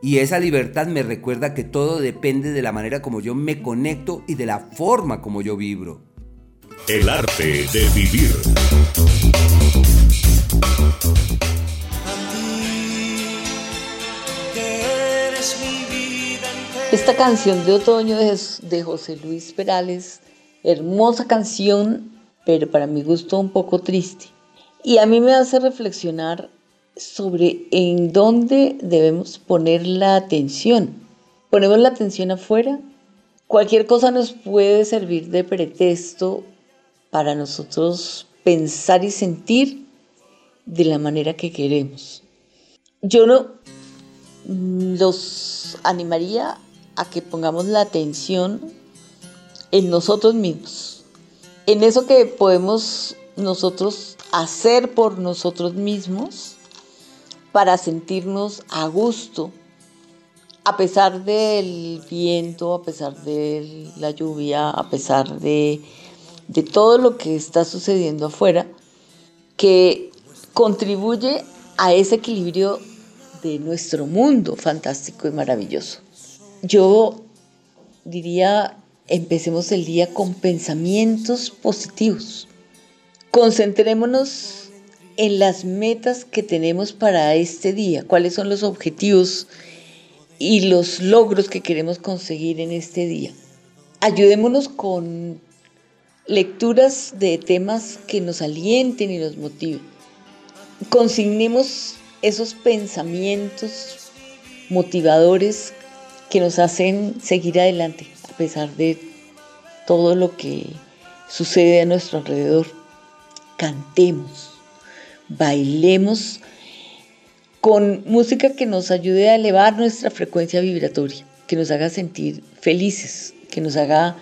Y esa libertad me recuerda que todo depende de la manera como yo me conecto y de la forma como yo vibro. El arte de vivir. Esta canción de otoño es de José Luis Perales, hermosa canción, pero para mi gusto un poco triste. Y a mí me hace reflexionar sobre en dónde debemos poner la atención. Ponemos la atención afuera. Cualquier cosa nos puede servir de pretexto para nosotros pensar y sentir de la manera que queremos. Yo no los animaría a que pongamos la atención en nosotros mismos, en eso que podemos nosotros hacer por nosotros mismos para sentirnos a gusto, a pesar del viento, a pesar de la lluvia, a pesar de, de todo lo que está sucediendo afuera, que contribuye a ese equilibrio de nuestro mundo fantástico y maravilloso. Yo diría, empecemos el día con pensamientos positivos. Concentrémonos en las metas que tenemos para este día, cuáles son los objetivos y los logros que queremos conseguir en este día. Ayudémonos con lecturas de temas que nos alienten y nos motiven. Consignemos esos pensamientos motivadores que nos hacen seguir adelante a pesar de todo lo que sucede a nuestro alrededor. Cantemos, bailemos con música que nos ayude a elevar nuestra frecuencia vibratoria, que nos haga sentir felices, que nos haga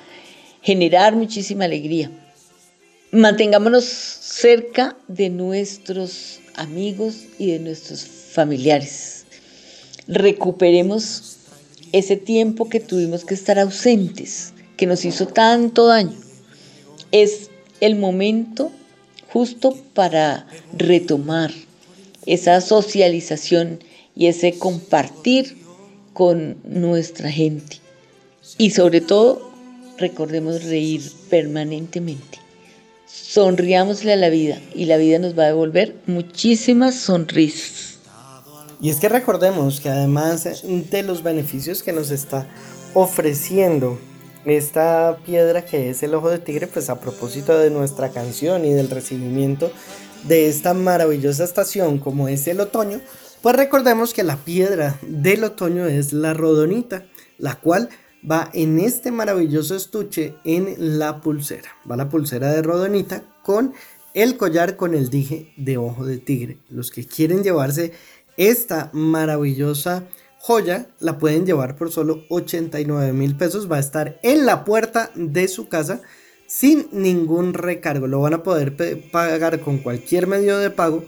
generar muchísima alegría. Mantengámonos cerca de nuestros amigos y de nuestros familiares. Recuperemos ese tiempo que tuvimos que estar ausentes, que nos hizo tanto daño, es el momento justo para retomar esa socialización y ese compartir con nuestra gente. Y sobre todo, recordemos reír permanentemente. Sonriámosle a la vida y la vida nos va a devolver muchísimas sonrisas. Y es que recordemos que además de los beneficios que nos está ofreciendo esta piedra que es el ojo de tigre, pues a propósito de nuestra canción y del recibimiento de esta maravillosa estación como es el otoño, pues recordemos que la piedra del otoño es la rodonita, la cual va en este maravilloso estuche en la pulsera. Va la pulsera de rodonita con el collar con el dije de ojo de tigre. Los que quieren llevarse esta maravillosa joya la pueden llevar por solo 89 mil pesos. Va a estar en la puerta de su casa sin ningún recargo. Lo van a poder pagar con cualquier medio de pago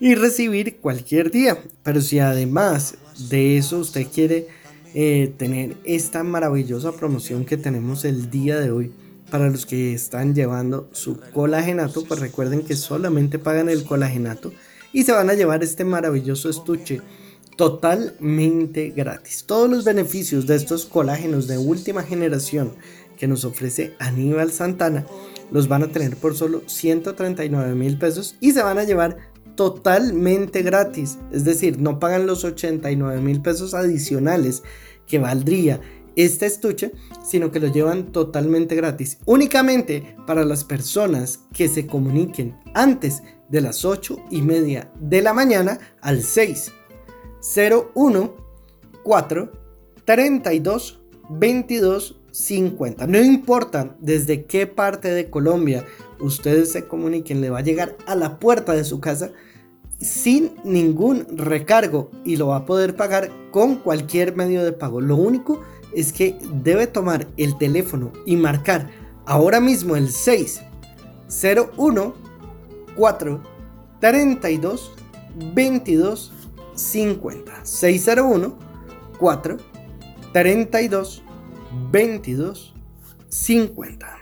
y recibir cualquier día. Pero si además de eso usted quiere eh, tener esta maravillosa promoción que tenemos el día de hoy para los que están llevando su colagenato, pues recuerden que solamente pagan el colagenato y se van a llevar este maravilloso estuche totalmente gratis. Todos los beneficios de estos colágenos de última generación que nos ofrece Aníbal Santana los van a tener por solo 139 mil pesos y se van a llevar totalmente gratis. Es decir, no pagan los 89 mil pesos adicionales que valdría este estuche, sino que lo llevan totalmente gratis. Únicamente para las personas que se comuniquen antes de las 8 y media de la mañana al 6 01 4 32 22 50. No importa desde qué parte de Colombia ustedes se comuniquen, le va a llegar a la puerta de su casa sin ningún recargo y lo va a poder pagar con cualquier medio de pago. Lo único es que debe tomar el teléfono y marcar ahora mismo el 6 01 4 32 22 50. 601 4 32 22 50.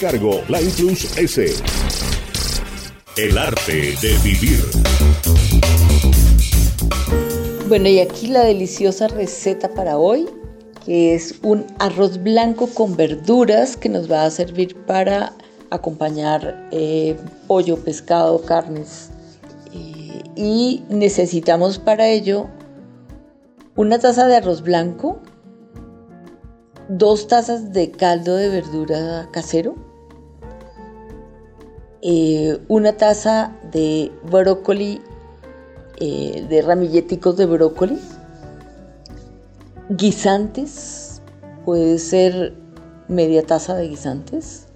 cargo, la Plus S. El arte de vivir. Bueno, y aquí la deliciosa receta para hoy, que es un arroz blanco con verduras que nos va a servir para acompañar eh, pollo, pescado, carnes. Eh, y necesitamos para ello una taza de arroz blanco, dos tazas de caldo de verdura casero, eh, una taza de brócoli, eh, de ramilleticos de brócoli, guisantes, puede ser media taza de guisantes,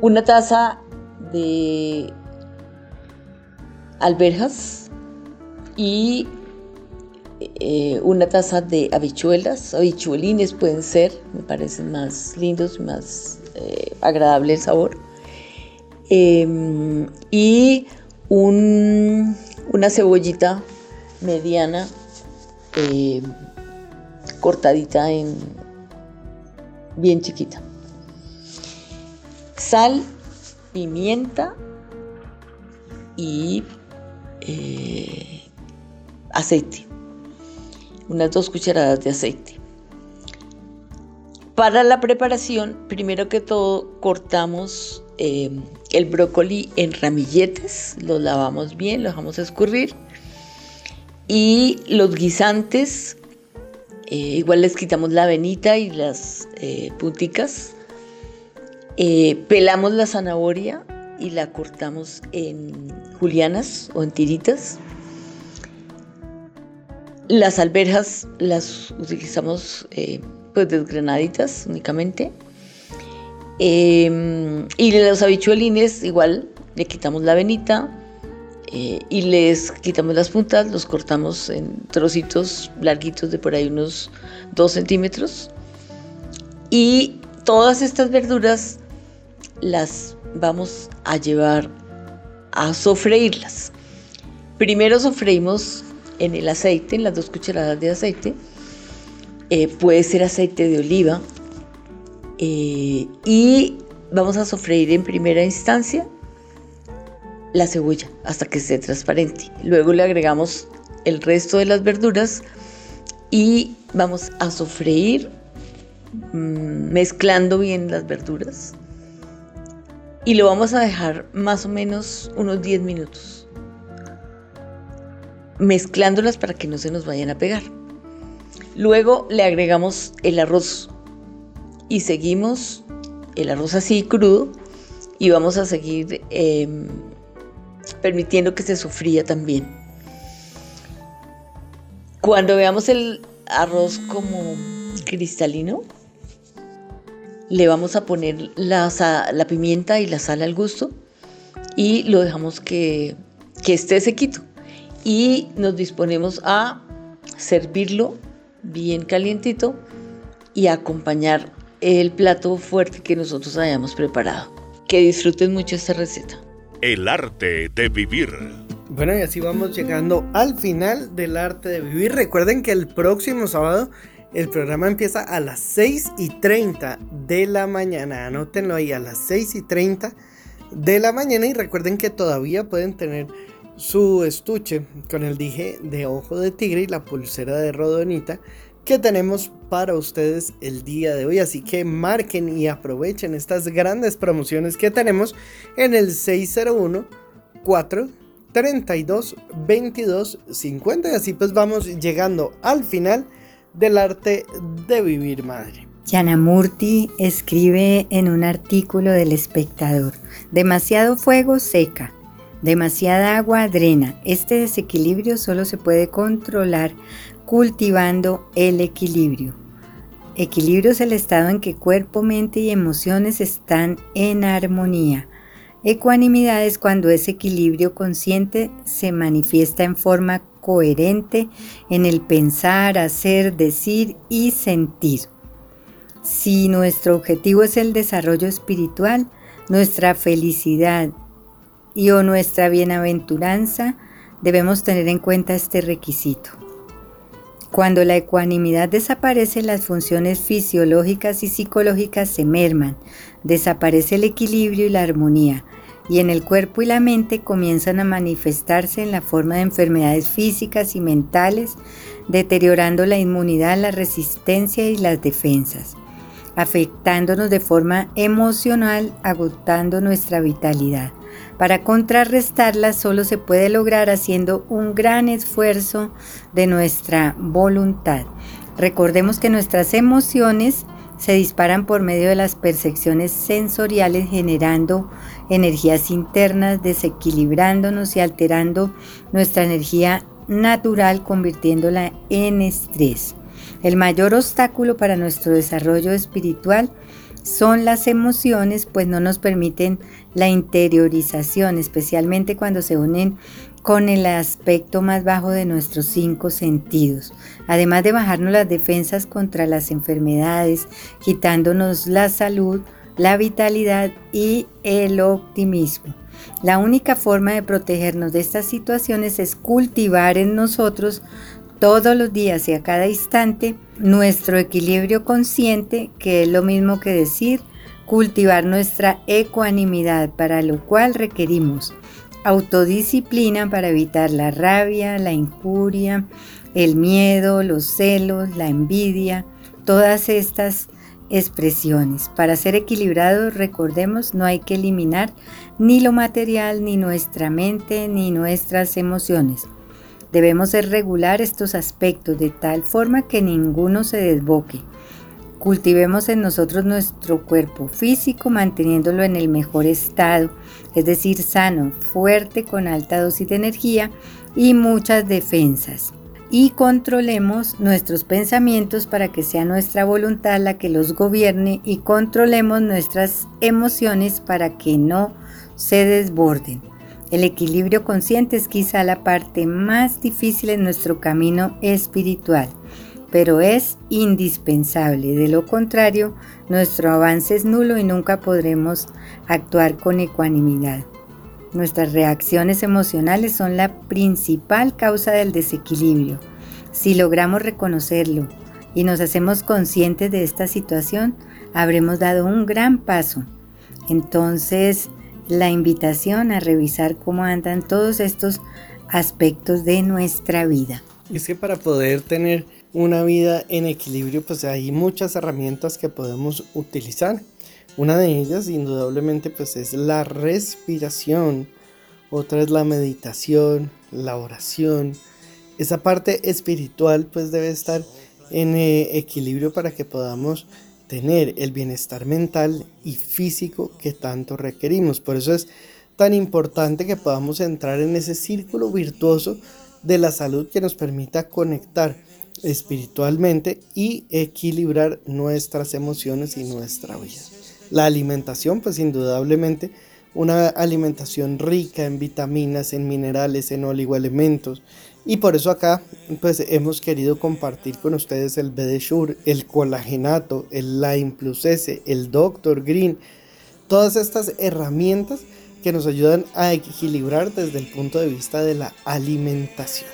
una taza de alberjas y eh, una taza de habichuelas, habichuelines pueden ser, me parecen más lindos, más agradable el sabor Em, y una cebollita mediana em, cortadita en bien chiquita. Sal, pimienta y eh, aceite. Unas dos cucharadas de aceite. Para la preparación, primero que todo, cortamos em, el brócoli en ramilletes, lo lavamos bien, lo dejamos escurrir. Y los guisantes, eh, igual les quitamos la venita y las eh, punticas. Eh, pelamos la zanahoria y la cortamos en julianas o en tiritas. Las alberjas las utilizamos pues desgranaditas únicamente. Em, y los habichuelines igual le quitamos la venita eh, y les quitamos las puntas, los cortamos en trocitos larguitos de por ahí unos 2 centímetros. Y todas estas verduras las vamos a llevar a sofreírlas. Primero sofreímos en el aceite, en las dos cucharadas de aceite. Eh, puede ser aceite de oliva eh, y vamos a sofreír en primera instancia la cebolla hasta que esté transparente. Luego le agregamos el resto de las verduras y vamos a sofreír mm, mezclando bien las verduras. Y lo vamos a dejar más o menos unos 10 minutos. Mezclándolas para que no se nos vayan a pegar. Luego le agregamos el arroz y seguimos el arroz así crudo y vamos a seguir em, permitiendo que se sufría también. Cuando veamos el arroz como cristalino, le vamos a poner la, pimienta y la sal al gusto y lo dejamos que, que esté sequito. Y nos disponemos a servirlo bien calientito y acompañar el plato fuerte que nosotros hayamos preparado. Que disfruten mucho esta receta. El arte de vivir. Bueno, y así vamos llegando al final del arte de vivir. Recuerden que el próximo sábado el programa empieza a las 6 y 30 de la mañana. Anótenlo ahí a las 6 y 30 de la mañana. Y recuerden que todavía pueden tener su estuche con el dije de ojo de tigre y la pulsera de rodonita que tenemos para ustedes el día de hoy. Así que marquen y aprovechen estas grandes promociones que tenemos en el 601 4 32 22 50. Y así pues vamos llegando al final del arte de vivir madre. Yanamurti escribe en un artículo del espectador, demasiado fuego seca, Demasiada agua drena. Este desequilibrio solo se puede controlar cultivando el equilibrio. Equilibrio es el estado en que cuerpo, mente y emociones están en armonía. Ecuanimidad es cuando ese equilibrio consciente se manifiesta en forma coherente en el pensar, hacer, decir y sentir. Si nuestro objetivo es el desarrollo espiritual, nuestra felicidad y o nuestra bienaventuranza, debemos tener en cuenta este requisito. Cuando la ecuanimidad desaparece, las funciones fisiológicas y psicológicas se merman, desaparece el equilibrio y la armonía, y en el cuerpo y la mente comienzan a manifestarse en la forma de enfermedades físicas y mentales, deteriorando la inmunidad, la resistencia y las defensas, afectándonos de forma emocional, agotando nuestra vitalidad. Para contrarrestarla solo se puede lograr haciendo un gran esfuerzo de nuestra voluntad. Recordemos que nuestras emociones se disparan por medio de las percepciones sensoriales generando energías internas, desequilibrándonos y alterando nuestra energía natural convirtiéndola en estrés. El mayor obstáculo para nuestro desarrollo espiritual son las emociones, pues no nos permiten la interiorización, especialmente cuando se unen con el aspecto más bajo de nuestros cinco sentidos, además de bajarnos las defensas contra las enfermedades, quitándonos la salud, la vitalidad y el optimismo. La única forma de protegernos de estas situaciones es cultivar en nosotros todos los días y a cada instante nuestro equilibrio consciente, que es lo mismo que decir cultivar nuestra ecuanimidad, para lo cual requerimos autodisciplina para evitar la rabia, la injuria, el miedo, los celos, la envidia, todas estas expresiones. Para ser equilibrados, recordemos, no hay que eliminar ni lo material, ni nuestra mente, ni nuestras emociones. Debemos regular estos aspectos de tal forma que ninguno se desboque. Cultivemos en nosotros nuestro cuerpo físico manteniéndolo en el mejor estado, es decir, sano, fuerte, con alta dosis de energía y muchas defensas. Y controlemos nuestros pensamientos para que sea nuestra voluntad la que los gobierne y controlemos nuestras emociones para que no se desborden. El equilibrio consciente es quizá la parte más difícil en nuestro camino espiritual, pero es indispensable. De lo contrario, nuestro avance es nulo y nunca podremos actuar con ecuanimidad. Nuestras reacciones emocionales son la principal causa del desequilibrio. Si logramos reconocerlo y nos hacemos conscientes de esta situación, habremos dado un gran paso. Entonces, la invitación a revisar cómo andan todos estos aspectos de nuestra vida. Es que para poder tener una vida en equilibrio, pues hay muchas herramientas que podemos utilizar. Una de ellas, indudablemente, pues es la respiración. Otra es la meditación, la oración. Esa parte espiritual, pues debe estar en eh, equilibrio para que podamos tener el bienestar mental y físico que tanto requerimos. Por eso es tan importante que podamos entrar en ese círculo virtuoso de la salud que nos permita conectar espiritualmente y equilibrar nuestras emociones y nuestra vida. La alimentación, pues indudablemente, una alimentación rica en vitaminas, en minerales, en oligoelementos, y por eso acá pues hemos querido compartir con ustedes el BD el colagenato, el Lime Plus S, el Dr. Green, todas estas herramientas que nos ayudan a equilibrar desde el punto de vista de la alimentación.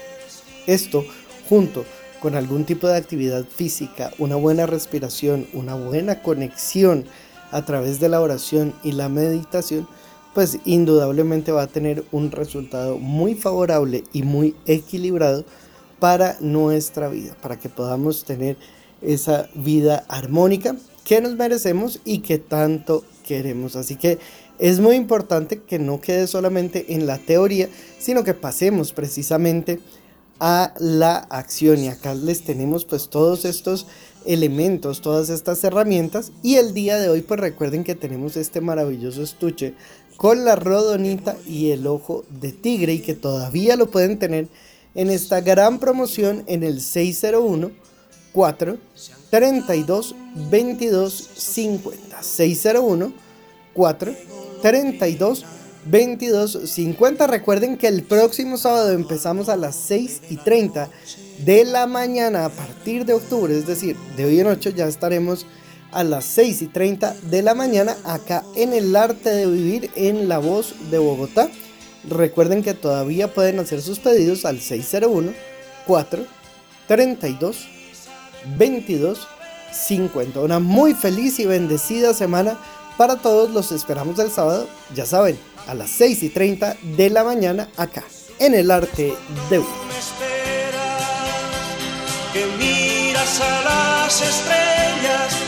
Esto junto con algún tipo de actividad física, una buena respiración, una buena conexión a través de la oración y la meditación, pues indudablemente va a tener un resultado muy favorable y muy equilibrado para nuestra vida, para que podamos tener esa vida armónica que nos merecemos y que tanto queremos. Así que es muy importante que no quede solamente en la teoría, sino que pasemos precisamente a la acción. Y acá les tenemos pues todos estos elementos, todas estas herramientas. Y el día de hoy pues recuerden que tenemos este maravilloso estuche con la rodonita y el ojo de tigre y que todavía lo pueden tener en esta gran promoción en el 601 4 32 22 50 601 4 32 22 50 recuerden que el próximo sábado empezamos a las 6 y 30 de la mañana a partir de octubre es decir de hoy en 8 ya estaremos a las 6 y 30 de la mañana acá en el arte de vivir en La Voz de Bogotá. Recuerden que todavía pueden hacer sus pedidos al 601 4 32 22 50. Una muy feliz y bendecida semana para todos. Los esperamos el sábado, ya saben, a las 6 y 30 de la mañana acá en el arte de vivir. Que miras a las estrellas